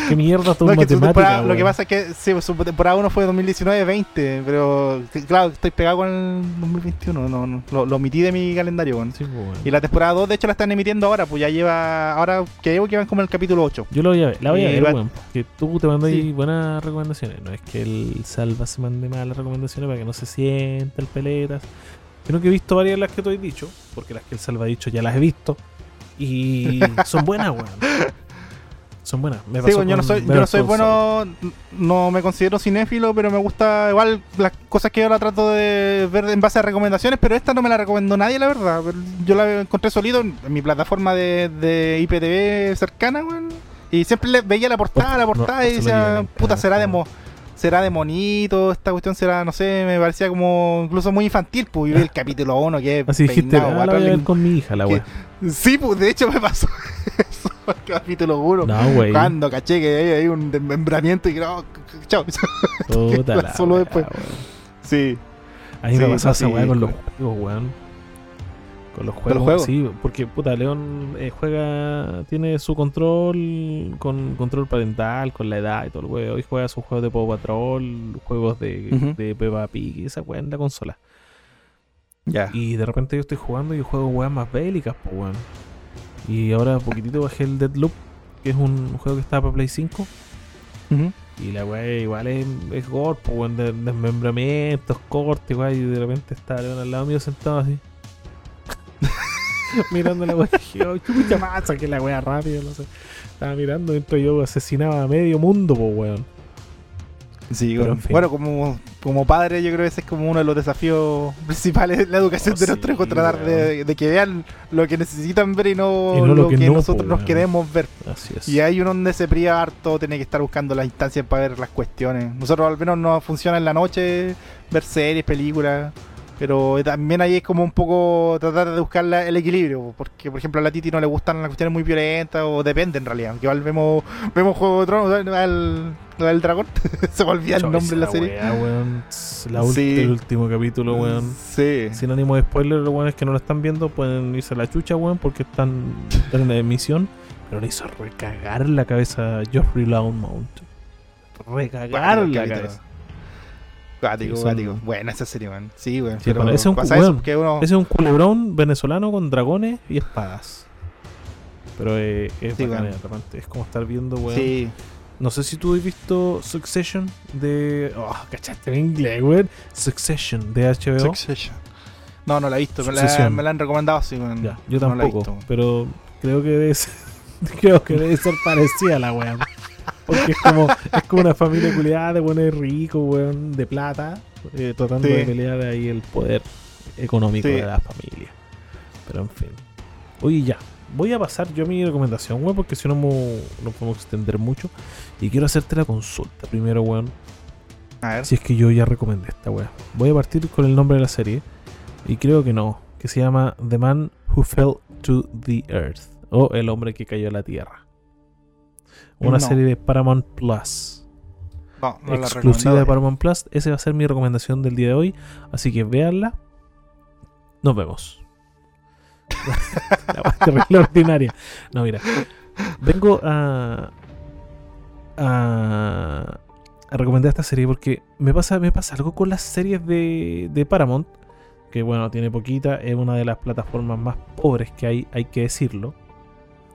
[SPEAKER 1] ¿Qué mierda
[SPEAKER 2] No, es que lo que pasa es que sí, su temporada 1 fue 2019-20, pero claro, estoy pegado con el 2021, no, no, lo, lo omití de mi calendario.
[SPEAKER 1] Sí, pues.
[SPEAKER 2] Y la temporada 2 de hecho la están emitiendo ahora, pues ya lleva, ahora que llevo que van como en el capítulo 8.
[SPEAKER 1] Yo lo voy a ver, la voy a ver, weón. Que tú te mandas ahí
[SPEAKER 2] Sí.
[SPEAKER 1] buenas recomendaciones. No es que el Salva se mande malas recomendaciones para que no se sienta el peletas. Creo que he visto varias de las que tú has dicho, porque las que el Salva ha dicho ya las he visto. Y son buenas, weón. Son buenas. Me
[SPEAKER 2] Sí,
[SPEAKER 1] pasó
[SPEAKER 2] yo no soy, yo no soy bueno, no me considero cinéfilo, pero me gusta igual las cosas que yo la trato de ver en base a recomendaciones, pero esta no me la recomendó nadie, la verdad. Yo la encontré solito en mi plataforma de, de IPTV cercana, weón. Y siempre le veía la portada, la portada
[SPEAKER 1] no
[SPEAKER 2] y decía, puta, será de,
[SPEAKER 1] weón.
[SPEAKER 2] mo será de monito, esta cuestión será, no sé, me parecía como incluso muy infantil, pues y vi el capítulo 1 que es
[SPEAKER 1] Así dijiste,
[SPEAKER 2] peinado,
[SPEAKER 1] ah, la voy a ver con mi hija, la weón.
[SPEAKER 2] Sí, pues de hecho me pasó eso, el capítulo 1.
[SPEAKER 1] No.
[SPEAKER 2] Cuando caché que hay, hay un desmembramiento y que no, chao.
[SPEAKER 1] Puta la
[SPEAKER 2] Solo
[SPEAKER 1] weá,
[SPEAKER 2] después. Sí.
[SPEAKER 1] A mí me pasó esa weá con los juegos, weón. Con los
[SPEAKER 2] los
[SPEAKER 1] juegos,
[SPEAKER 2] juegos?
[SPEAKER 1] sí, porque puta, León eh, juega, tiene su control con control parental, con la edad y todo el weón. Y juega sus juegos de Paw Patrol, juegos de, de Peppa Pig esa weá en la consola.
[SPEAKER 2] Ya.
[SPEAKER 1] Y de repente yo estoy jugando y yo juego weas más bélicas, pues weón. Y ahora poquitito bajé el Deadloop, que es un juego que está para Play 5. Y la weá igual es, es gore, pues weón, de- desmembramientos, cortes, weá, y de repente está León al lado mío sentado así. mirando la weá, y dije, "Oh, chucha más, que la weá rápido, no sé. Estaba mirando mientras yo asesinaba a medio mundo, pues weón.
[SPEAKER 2] Sí, bueno,
[SPEAKER 1] en fin.
[SPEAKER 2] bueno, como, como padre yo creo que ese es como uno de los desafíos principales de la educación
[SPEAKER 1] Oh,
[SPEAKER 2] de nuestros hijos,
[SPEAKER 1] sí,
[SPEAKER 2] tratar de, de que vean lo que necesitan ver y no,
[SPEAKER 1] Y no
[SPEAKER 2] lo,
[SPEAKER 1] lo
[SPEAKER 2] que,
[SPEAKER 1] que no,
[SPEAKER 2] nosotros
[SPEAKER 1] po,
[SPEAKER 2] nos queremos ver.
[SPEAKER 1] Así es.
[SPEAKER 2] Y hay uno donde se priva harto, tiene que estar buscando las instancias para ver las cuestiones. Nosotros al menos nos funciona en la noche ver series, películas, pero también ahí es como un poco tratar de buscar la- el equilibrio, porque por ejemplo a la Titi no le gustan las cuestiones muy violentas o depende en realidad. Aunque igual vemos, vemos Juego de Tronos, ¿no? al, al dragón, se me olvida el nombre de la serie.
[SPEAKER 1] weá, weón. La
[SPEAKER 2] Sí.
[SPEAKER 1] El último capítulo, weón.
[SPEAKER 2] Sí.
[SPEAKER 1] Sin ánimo de spoiler, los weones que no lo están viendo pueden irse a la chucha, weón, porque están, están en la emisión. Pero le hizo recagar la cabeza a Geoffrey Loudmount. Recagar
[SPEAKER 2] Cuático,
[SPEAKER 1] la cabeza.
[SPEAKER 2] Cuático, cuático. Buena esa serie, man. Sí, weón.
[SPEAKER 1] Sí,
[SPEAKER 2] pero
[SPEAKER 1] ese es un
[SPEAKER 2] eso,
[SPEAKER 1] weón,
[SPEAKER 2] uno...
[SPEAKER 1] Ese es un culebrón venezolano con dragones y espadas. Pero eh, es
[SPEAKER 2] Sí, weón.
[SPEAKER 1] Es como estar viendo, weón.
[SPEAKER 2] Sí.
[SPEAKER 1] No sé si tú has visto Succession de. Oh, cachaste en inglés, weón. Succession de HBO.
[SPEAKER 2] Succession. No, no la he visto. Me la,
[SPEAKER 1] Succession.
[SPEAKER 2] me la han recomendado, sí, weón.
[SPEAKER 1] Ya, yo
[SPEAKER 2] No la he
[SPEAKER 1] tampoco.
[SPEAKER 2] visto.
[SPEAKER 1] pero creo que debe ser, creo que debe ser parecida a la weá. Porque es como, es como una familia culiada de buenos ricos, weón, de plata, eh, tratando
[SPEAKER 2] Sí.
[SPEAKER 1] de pelear ahí el poder económico
[SPEAKER 2] Sí.
[SPEAKER 1] de la familia. Pero en fin. Oye, ya. Voy a pasar yo mi recomendación, weón, porque si no mo- no podemos extender mucho. Y quiero hacerte la consulta primero, weón.
[SPEAKER 2] A ver.
[SPEAKER 1] Si es que yo ya recomendé esta weá. Voy a partir con el nombre de la serie. Y creo que no. Que se llama The Man Who Fell to the Earth. O El hombre que cayó a la tierra. Una
[SPEAKER 2] No.
[SPEAKER 1] serie de Paramount Plus.
[SPEAKER 2] No,
[SPEAKER 1] exclusiva de. Paramount Plus. Esa va a ser mi recomendación del día de hoy. Así que véanla. Nos vemos. la terrible ordinaria. No, mira. Vengo a. a. a recomendar esta serie porque me pasa, me pasa algo con las series de, de Paramount. Que bueno, tiene poquita. Es una de las plataformas más pobres que hay, hay que decirlo.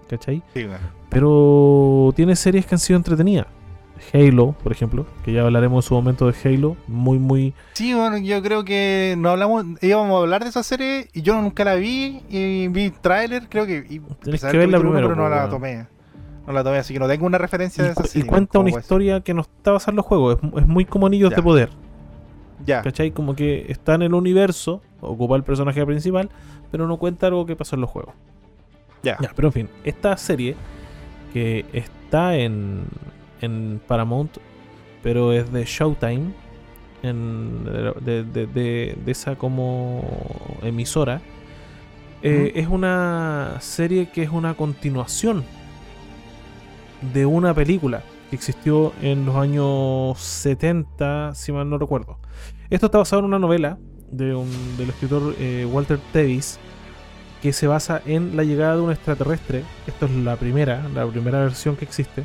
[SPEAKER 1] ¿Cachai?
[SPEAKER 2] Sí, weón.
[SPEAKER 1] Pero tiene series que han sido entretenidas. Halo, por ejemplo, que ya hablaremos en su momento de Halo. Muy, muy.
[SPEAKER 2] Sí, bueno, yo creo que no hablamos, íbamos a hablar de esa serie y yo nunca la vi y vi trailer, creo que y a
[SPEAKER 1] que verla
[SPEAKER 2] uno,
[SPEAKER 1] primero,
[SPEAKER 2] pero no la tomé. No la tomé, así que no tengo una referencia de esa
[SPEAKER 1] cu- y
[SPEAKER 2] serie.
[SPEAKER 1] cuenta una
[SPEAKER 2] ¿cómo es?
[SPEAKER 1] historia que no está basada en los juegos. Es, es muy como anillos
[SPEAKER 2] Ya.
[SPEAKER 1] de poder.
[SPEAKER 2] Ya,
[SPEAKER 1] ¿Cachai? Como que está en el universo, ocupa el personaje principal, pero no cuenta algo que pasó en los juegos.
[SPEAKER 2] Ya.
[SPEAKER 1] Pero en fin, esta serie que está en, en Paramount, pero es de Showtime, en, de, de- de- de esa como emisora, eh, es una serie que es una continuación de una película que existió en los años 70, si mal no recuerdo. Esto está basado en una novela de un, del escritor eh, Walter Tevis que se basa en la llegada de un extraterrestre. Esto es la primera, la primera versión que existe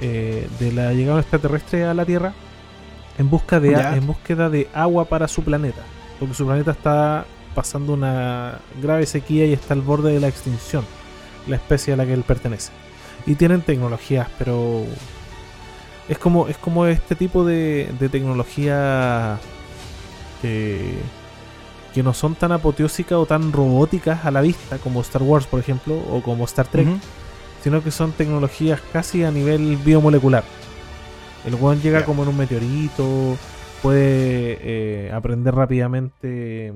[SPEAKER 1] eh, de la llegada de un extraterrestre a la Tierra en busca de
[SPEAKER 2] Ya.
[SPEAKER 1] en búsqueda de agua para su planeta, porque su planeta está pasando una grave sequía y está al borde de la extinción, la especie a la que él pertenece. Y tienen tecnologías, pero es como es como este tipo de, de tecnología que que no son tan apoteósicas o tan robóticas a la vista como Star Wars, por ejemplo, o como Star Trek, sino que son tecnologías casi a nivel biomolecular. El one llega como en un meteorito, puede eh, aprender rápidamente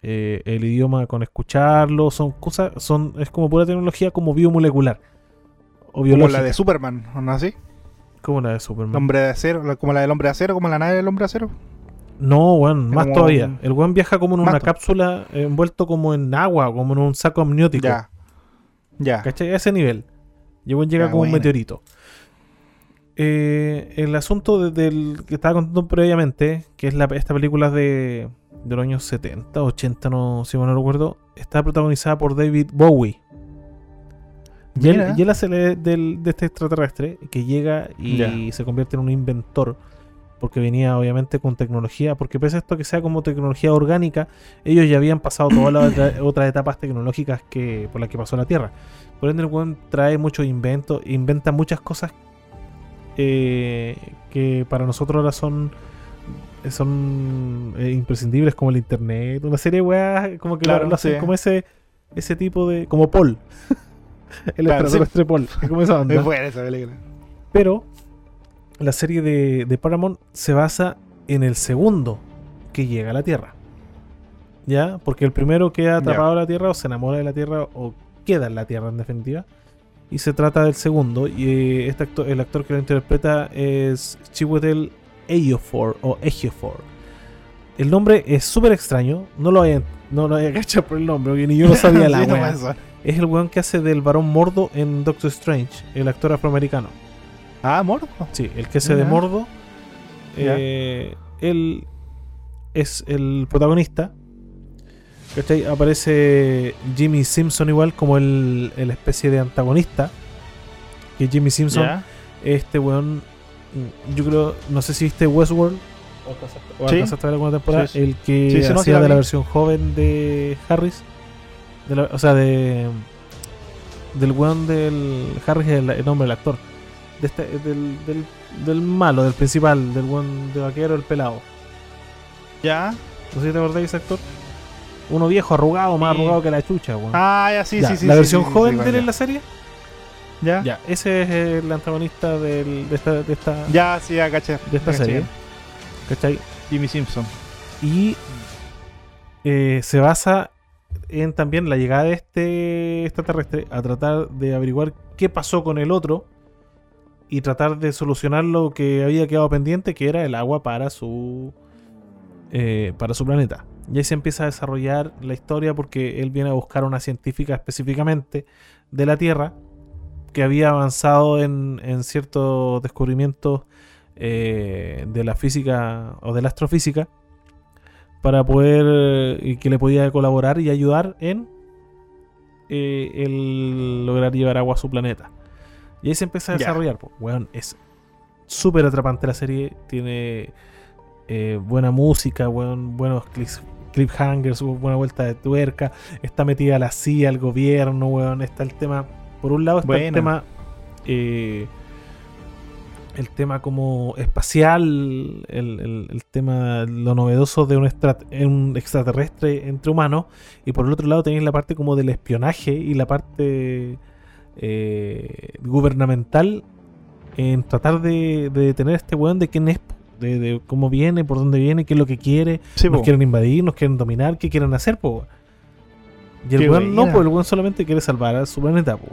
[SPEAKER 1] eh, el idioma con escucharlo, son cosas, son es como pura tecnología como biomolecular o
[SPEAKER 2] Como la de Superman, ¿o no así?
[SPEAKER 1] como la de Superman.
[SPEAKER 2] El hombre de acero, como la del hombre de acero, como la nave del hombre de acero.
[SPEAKER 1] No, weón, más
[SPEAKER 2] Como
[SPEAKER 1] todavía.
[SPEAKER 2] un-
[SPEAKER 1] El weón viaja como en una cápsula envuelto como en agua, como en un saco amniótico.
[SPEAKER 2] Ya. Ya.
[SPEAKER 1] ¿Cachai? A ese nivel. Y el weón llega
[SPEAKER 2] Ya,
[SPEAKER 1] como un meteorito. Eh, el asunto de- del que estaba contando previamente, que es la, esta película de, de los años 70, 80, no, si mal no recuerdo, está protagonizada por David Bowie. Y él, y él hace de, del- de este extraterrestre que llega y se convierte en un inventor. Porque venía obviamente con tecnología. Porque pese a esto que sea como tecnología orgánica, ellos ya habían pasado todas las otra- otras etapas tecnológicas que, por las que pasó la Tierra. Por ende, el weón trae muchos inventos, inventa muchas cosas eh, que para nosotros ahora son son eh, imprescindibles, como el internet, una serie de weas, como que lo-
[SPEAKER 2] Claro,
[SPEAKER 1] lo hacen
[SPEAKER 2] sí.
[SPEAKER 1] como ese ese tipo de. como Paul. el
[SPEAKER 2] Claro,
[SPEAKER 1] extraterrestre Paul, es como esa onda.
[SPEAKER 2] Es buena esa película.
[SPEAKER 1] Pero la serie de, de Paramount se basa en el segundo que llega a la Tierra. ¿Ya? Porque el primero queda atrapado en la Tierra o se enamora de la Tierra o queda en la Tierra en definitiva. Y se trata del segundo. Y eh, este actor, el actor que lo interpreta es Chiwetel Ejiofor o Ejiofor. El nombre es súper extraño. No lo había, no lo cachado por el nombre, porque ni yo no sabía la
[SPEAKER 2] Sí, no.
[SPEAKER 1] Es el weón que hace del varón Mordo en Doctor Strange, el actor afroamericano.
[SPEAKER 2] Ah, amor.
[SPEAKER 1] Sí, el que hace de. Mordo. Eh, él es el protagonista. ¿Cachai? Aparece Jimmy Simpson igual como el, el especie de antagonista. Que Jimmy Simpson, este weón, mm, yo creo, no sé si viste Westworld o alcanzaste, o
[SPEAKER 2] Sí.
[SPEAKER 1] alcanzaste a ver alguna temporada,
[SPEAKER 2] Sí, sí.
[SPEAKER 1] el que
[SPEAKER 2] Sí, sí, no, sí
[SPEAKER 1] hacía de la
[SPEAKER 2] vi.
[SPEAKER 1] versión joven de Harris. De la- o sea, de del weón del Harris, el, el nombre del actor. De este, del, del, del malo, del principal, del weón de vaquero, el pelado.
[SPEAKER 2] Ya.
[SPEAKER 1] No sé si te ese actor. Uno viejo, arrugado, más
[SPEAKER 2] Sí.
[SPEAKER 1] arrugado que la chucha, weón.
[SPEAKER 2] Ah, ya, sí,
[SPEAKER 1] Ya,
[SPEAKER 2] sí, sí.
[SPEAKER 1] la
[SPEAKER 2] sí,
[SPEAKER 1] versión
[SPEAKER 2] sí,
[SPEAKER 1] joven de él en la serie
[SPEAKER 2] ¿Ya?
[SPEAKER 1] Ya, ese es el antagonista del- de esta, de esta,
[SPEAKER 2] Ya, sí, ya caché.
[SPEAKER 1] de esta
[SPEAKER 2] caché.
[SPEAKER 1] serie. ¿Cachai?
[SPEAKER 2] Jimmy Simpson.
[SPEAKER 1] Y eh, se basa en también la llegada de este extraterrestre a tratar de averiguar qué pasó con el otro y tratar de solucionar lo que había quedado pendiente, que era el agua para su eh, para su planeta. Y ahí se empieza a desarrollar la historia porque él viene a buscar a una científica específicamente de la Tierra que había avanzado en, en ciertos descubrimientos eh, de la física o de la astrofísica para poder y que le podía colaborar y ayudar en eh, el lograr llevar agua a su planeta. Y ahí se empieza a desarrollar. Weón, es súper atrapante la serie. Tiene eh, buena música, weón, buenos clips, cliffhangers, buena vuelta de tuerca. Está metida la CIA, el gobierno, weón. Está el tema. Por un lado está el tema. eh, el tema como espacial, el, el- el tema, lo novedoso de un, extra- un extraterrestre entre humanos, y por el otro lado tenéis la parte como del espionaje y la parte eh, gubernamental en tratar de, de detener a este weón de quién es, de, de cómo viene, por dónde viene, qué es lo que quiere,
[SPEAKER 2] Sí,
[SPEAKER 1] nos
[SPEAKER 2] po.
[SPEAKER 1] quieren invadir, nos quieren dominar, qué quieren hacer, po. Y el
[SPEAKER 2] Qué
[SPEAKER 1] weón no, pues el weón solamente quiere salvar a su planeta, po.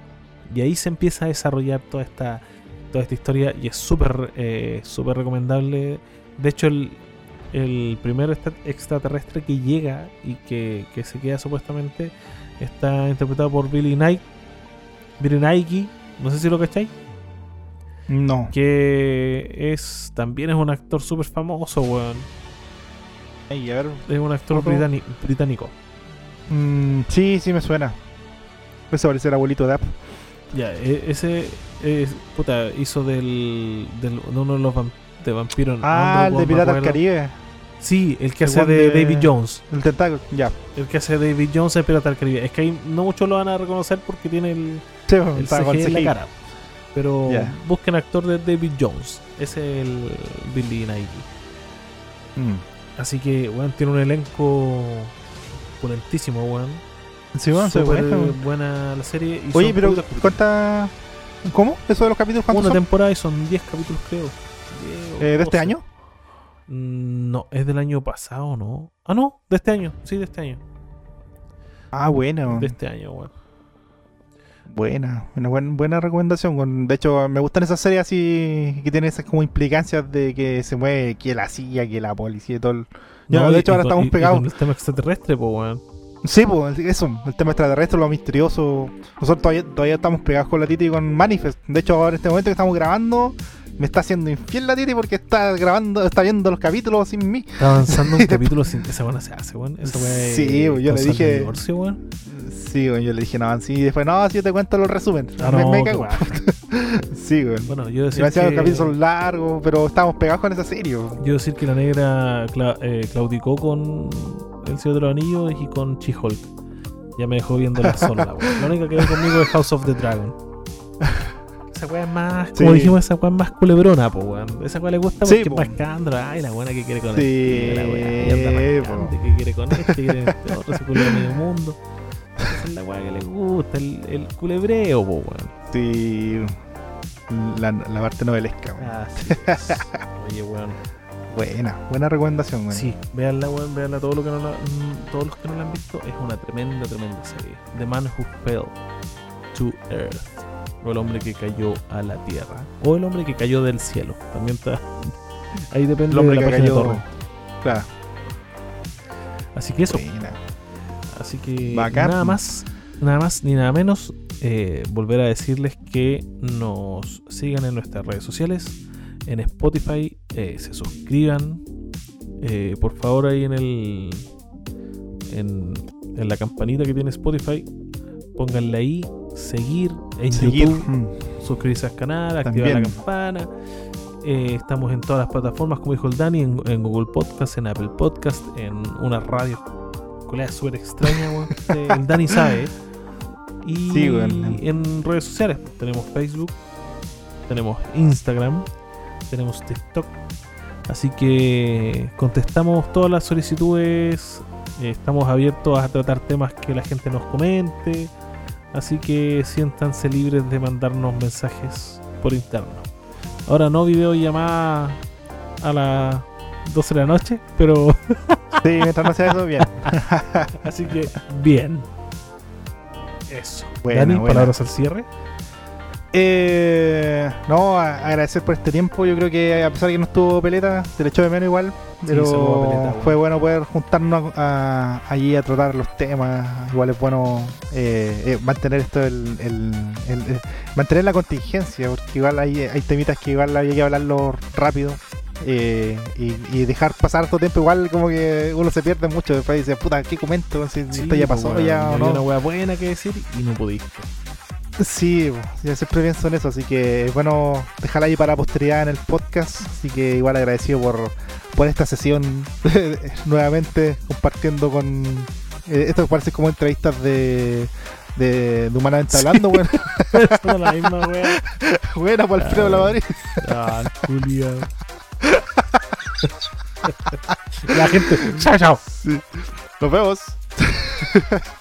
[SPEAKER 1] Y ahí se empieza a desarrollar toda esta toda esta historia y es súper eh, súper recomendable. De hecho, el, el primer extra- extraterrestre que llega y que, que se queda supuestamente está interpretado por Billy Knight. Nike, no sé si lo cacháis,
[SPEAKER 2] No.
[SPEAKER 1] que es también es un actor súper famoso, weón.
[SPEAKER 2] Ey, a ver.
[SPEAKER 1] Es un actor británico.
[SPEAKER 2] Mm, sí, sí me suena. Eso parece el abuelito de App.
[SPEAKER 1] Ya, e- ese es, puta, hizo del, del- de uno de los de vampiros.
[SPEAKER 2] Ah, el de Piratas. Caribe.
[SPEAKER 1] Sí, el que
[SPEAKER 2] El
[SPEAKER 1] hace de,
[SPEAKER 2] de-
[SPEAKER 1] David Jones.
[SPEAKER 2] El tentáculo. Ya.
[SPEAKER 1] El que hace de David Jones en Pirata del Caribe. Es que ahí no muchos lo van a reconocer porque tiene el,
[SPEAKER 2] Sí,
[SPEAKER 1] el
[SPEAKER 2] con
[SPEAKER 1] CGI en la cara. Pero busquen actor de David Jones. Ese es el Billy Nike.
[SPEAKER 2] Mm.
[SPEAKER 1] Así que, weón, tiene un elenco pulentísimo, weón.
[SPEAKER 2] Sí, bueno, se
[SPEAKER 1] Súper
[SPEAKER 2] buena,
[SPEAKER 1] buena la serie. y
[SPEAKER 2] Oye, pero. ¿cuánta. ¿Cómo? ¿Eso de los capítulos
[SPEAKER 1] Una
[SPEAKER 2] son?
[SPEAKER 1] temporada y son 10 capítulos, creo. 10 o
[SPEAKER 2] Eh, ¿De este
[SPEAKER 1] 12.
[SPEAKER 2] año?
[SPEAKER 1] Mm, No, es del año pasado, ¿no? Ah, no, de este año. Sí, de este año.
[SPEAKER 2] Ah, bueno.
[SPEAKER 1] De este año, weón.
[SPEAKER 2] Buena, una buen- buena recomendación. De hecho, me gustan esas series así que tienen esas como implicancias de que se mueve que la CIA, que la policía y todo. el- Ya, de
[SPEAKER 1] y-
[SPEAKER 2] hecho, ahora estamos
[SPEAKER 1] y
[SPEAKER 2] pegados.
[SPEAKER 1] con el tema extraterrestre, pues, weón.
[SPEAKER 2] Sí, pues eso, el tema extraterrestre, lo misterioso. Nosotros todavía, todavía estamos pegados con la Titi y con Manifest. De hecho, ahora en este momento que estamos grabando, me está haciendo infiel la Titi porque está grabando, está viendo los capítulos sin mí.
[SPEAKER 1] Está avanzando un capítulo sin esa buena se hace, weón. Esa weá es
[SPEAKER 2] Sí, yo le dije-
[SPEAKER 1] divorcio, weón.
[SPEAKER 2] Sí, güey, yo le dije, no, sí, y después, no, si yo te cuento los resumen.
[SPEAKER 1] Ah,
[SPEAKER 2] me,
[SPEAKER 1] no,
[SPEAKER 2] me cago. sí, güey.
[SPEAKER 1] Bueno, yo
[SPEAKER 2] decía, los
[SPEAKER 1] que,
[SPEAKER 2] capítulos son largos, pero estábamos pegados con esa serie.
[SPEAKER 1] yo decir que la negra cla- eh, claudicó con El Señor de los Anillos y con She-Hulk. Ya me dejó viendo la sola, weón. La única que ve conmigo es House of the Dragon. Esa weá es más, como
[SPEAKER 2] Sí.
[SPEAKER 1] dijimos, esa weá es más culebrona, po, weón. Esa weá le gusta
[SPEAKER 2] Sí,
[SPEAKER 1] porque
[SPEAKER 2] po.
[SPEAKER 1] es más escándalo. Ay, la buena que quiere con
[SPEAKER 2] Sí,
[SPEAKER 1] este, la weá, anda que quiere con este, quiere este otro, se culebra medio mundo. Esa es la weá que le gusta, el, el culebreo, po, weón.
[SPEAKER 2] Sí, la, la parte novelesca. güey.
[SPEAKER 1] Ah, sí. Oye, weón.
[SPEAKER 2] Buena, buena recomendación, güey.
[SPEAKER 1] Sí, véanla, weón, véanla. Todo lo que no la- mm, todos los que no la han visto es una tremenda, tremenda serie. The Man Who Fell to Earth. O el hombre que cayó a la tierra. O el hombre que cayó del cielo. También está. Ahí depende
[SPEAKER 2] El hombre
[SPEAKER 1] de la
[SPEAKER 2] que
[SPEAKER 1] página de
[SPEAKER 2] cayó.
[SPEAKER 1] torrent.
[SPEAKER 2] Claro,
[SPEAKER 1] Así que eso.
[SPEAKER 2] buena.
[SPEAKER 1] Así que
[SPEAKER 2] Bacán.
[SPEAKER 1] nada más, nada más ni nada menos. eh, volver a decirles que nos sigan en nuestras redes sociales, en Spotify, eh, se suscriban. eh, por favor ahí en el en, en la campanita que tiene Spotify, pónganle ahí, seguir en
[SPEAKER 2] Seguir.
[SPEAKER 1] YouTube,
[SPEAKER 2] mm.
[SPEAKER 1] suscribirse al canal, activar la campana. Eh, estamos en todas las plataformas, como dijo el Dani, en, en Google Podcast, en Apple Podcast, en una radio culea súper extraña, weón. Eh, el Dani sabe. Y
[SPEAKER 2] Sí, weón.
[SPEAKER 1] en redes sociales tenemos Facebook, tenemos Instagram, tenemos TikTok. Así que contestamos todas las solicitudes. eh, estamos abiertos a tratar temas que la gente nos comente. Así que siéntanse libres de mandarnos mensajes por interno. Ahora no videollamada a las 12 de la noche, pero
[SPEAKER 2] Sí, mientras no sea eso, bien.
[SPEAKER 1] así que bien. Eso.
[SPEAKER 2] Buena,
[SPEAKER 1] Dani,
[SPEAKER 2] buena.
[SPEAKER 1] palabras al cierre.
[SPEAKER 2] Eh, no, a- agradecer por este tiempo. Yo creo que a pesar de que no estuvo peleta, se le echó de menos igual. Pero
[SPEAKER 1] Peleta,
[SPEAKER 2] fue bueno poder juntarnos a- a- allí a tratar los temas. Igual es bueno eh, eh, mantener esto, el, el- el- el- mantener la contingencia, porque igual hay, hay temitas que igual había que hablarlo rápido. eh, y, y dejar pasar todo tiempo, igual como que uno se pierde mucho. Después dice, puta, ¿qué comento? Si
[SPEAKER 1] Sí,
[SPEAKER 2] esto ya
[SPEAKER 1] pues,
[SPEAKER 2] pasó, ya o no.
[SPEAKER 1] una buena que decir y no pudiste.
[SPEAKER 2] Sí, yo siempre pienso en eso, así que es bueno dejarla ahí para la posteridad en el podcast. Así que igual agradecido por, por esta sesión nuevamente compartiendo con. eh, esto parece como entrevistas de. De, de humanamente hablando, bueno,
[SPEAKER 1] Somos la misma wea.
[SPEAKER 2] buena por Alfredo
[SPEAKER 1] Ah,
[SPEAKER 2] la Madrid.
[SPEAKER 1] Ah. La gente. Chao, chao.
[SPEAKER 2] Nos vemos.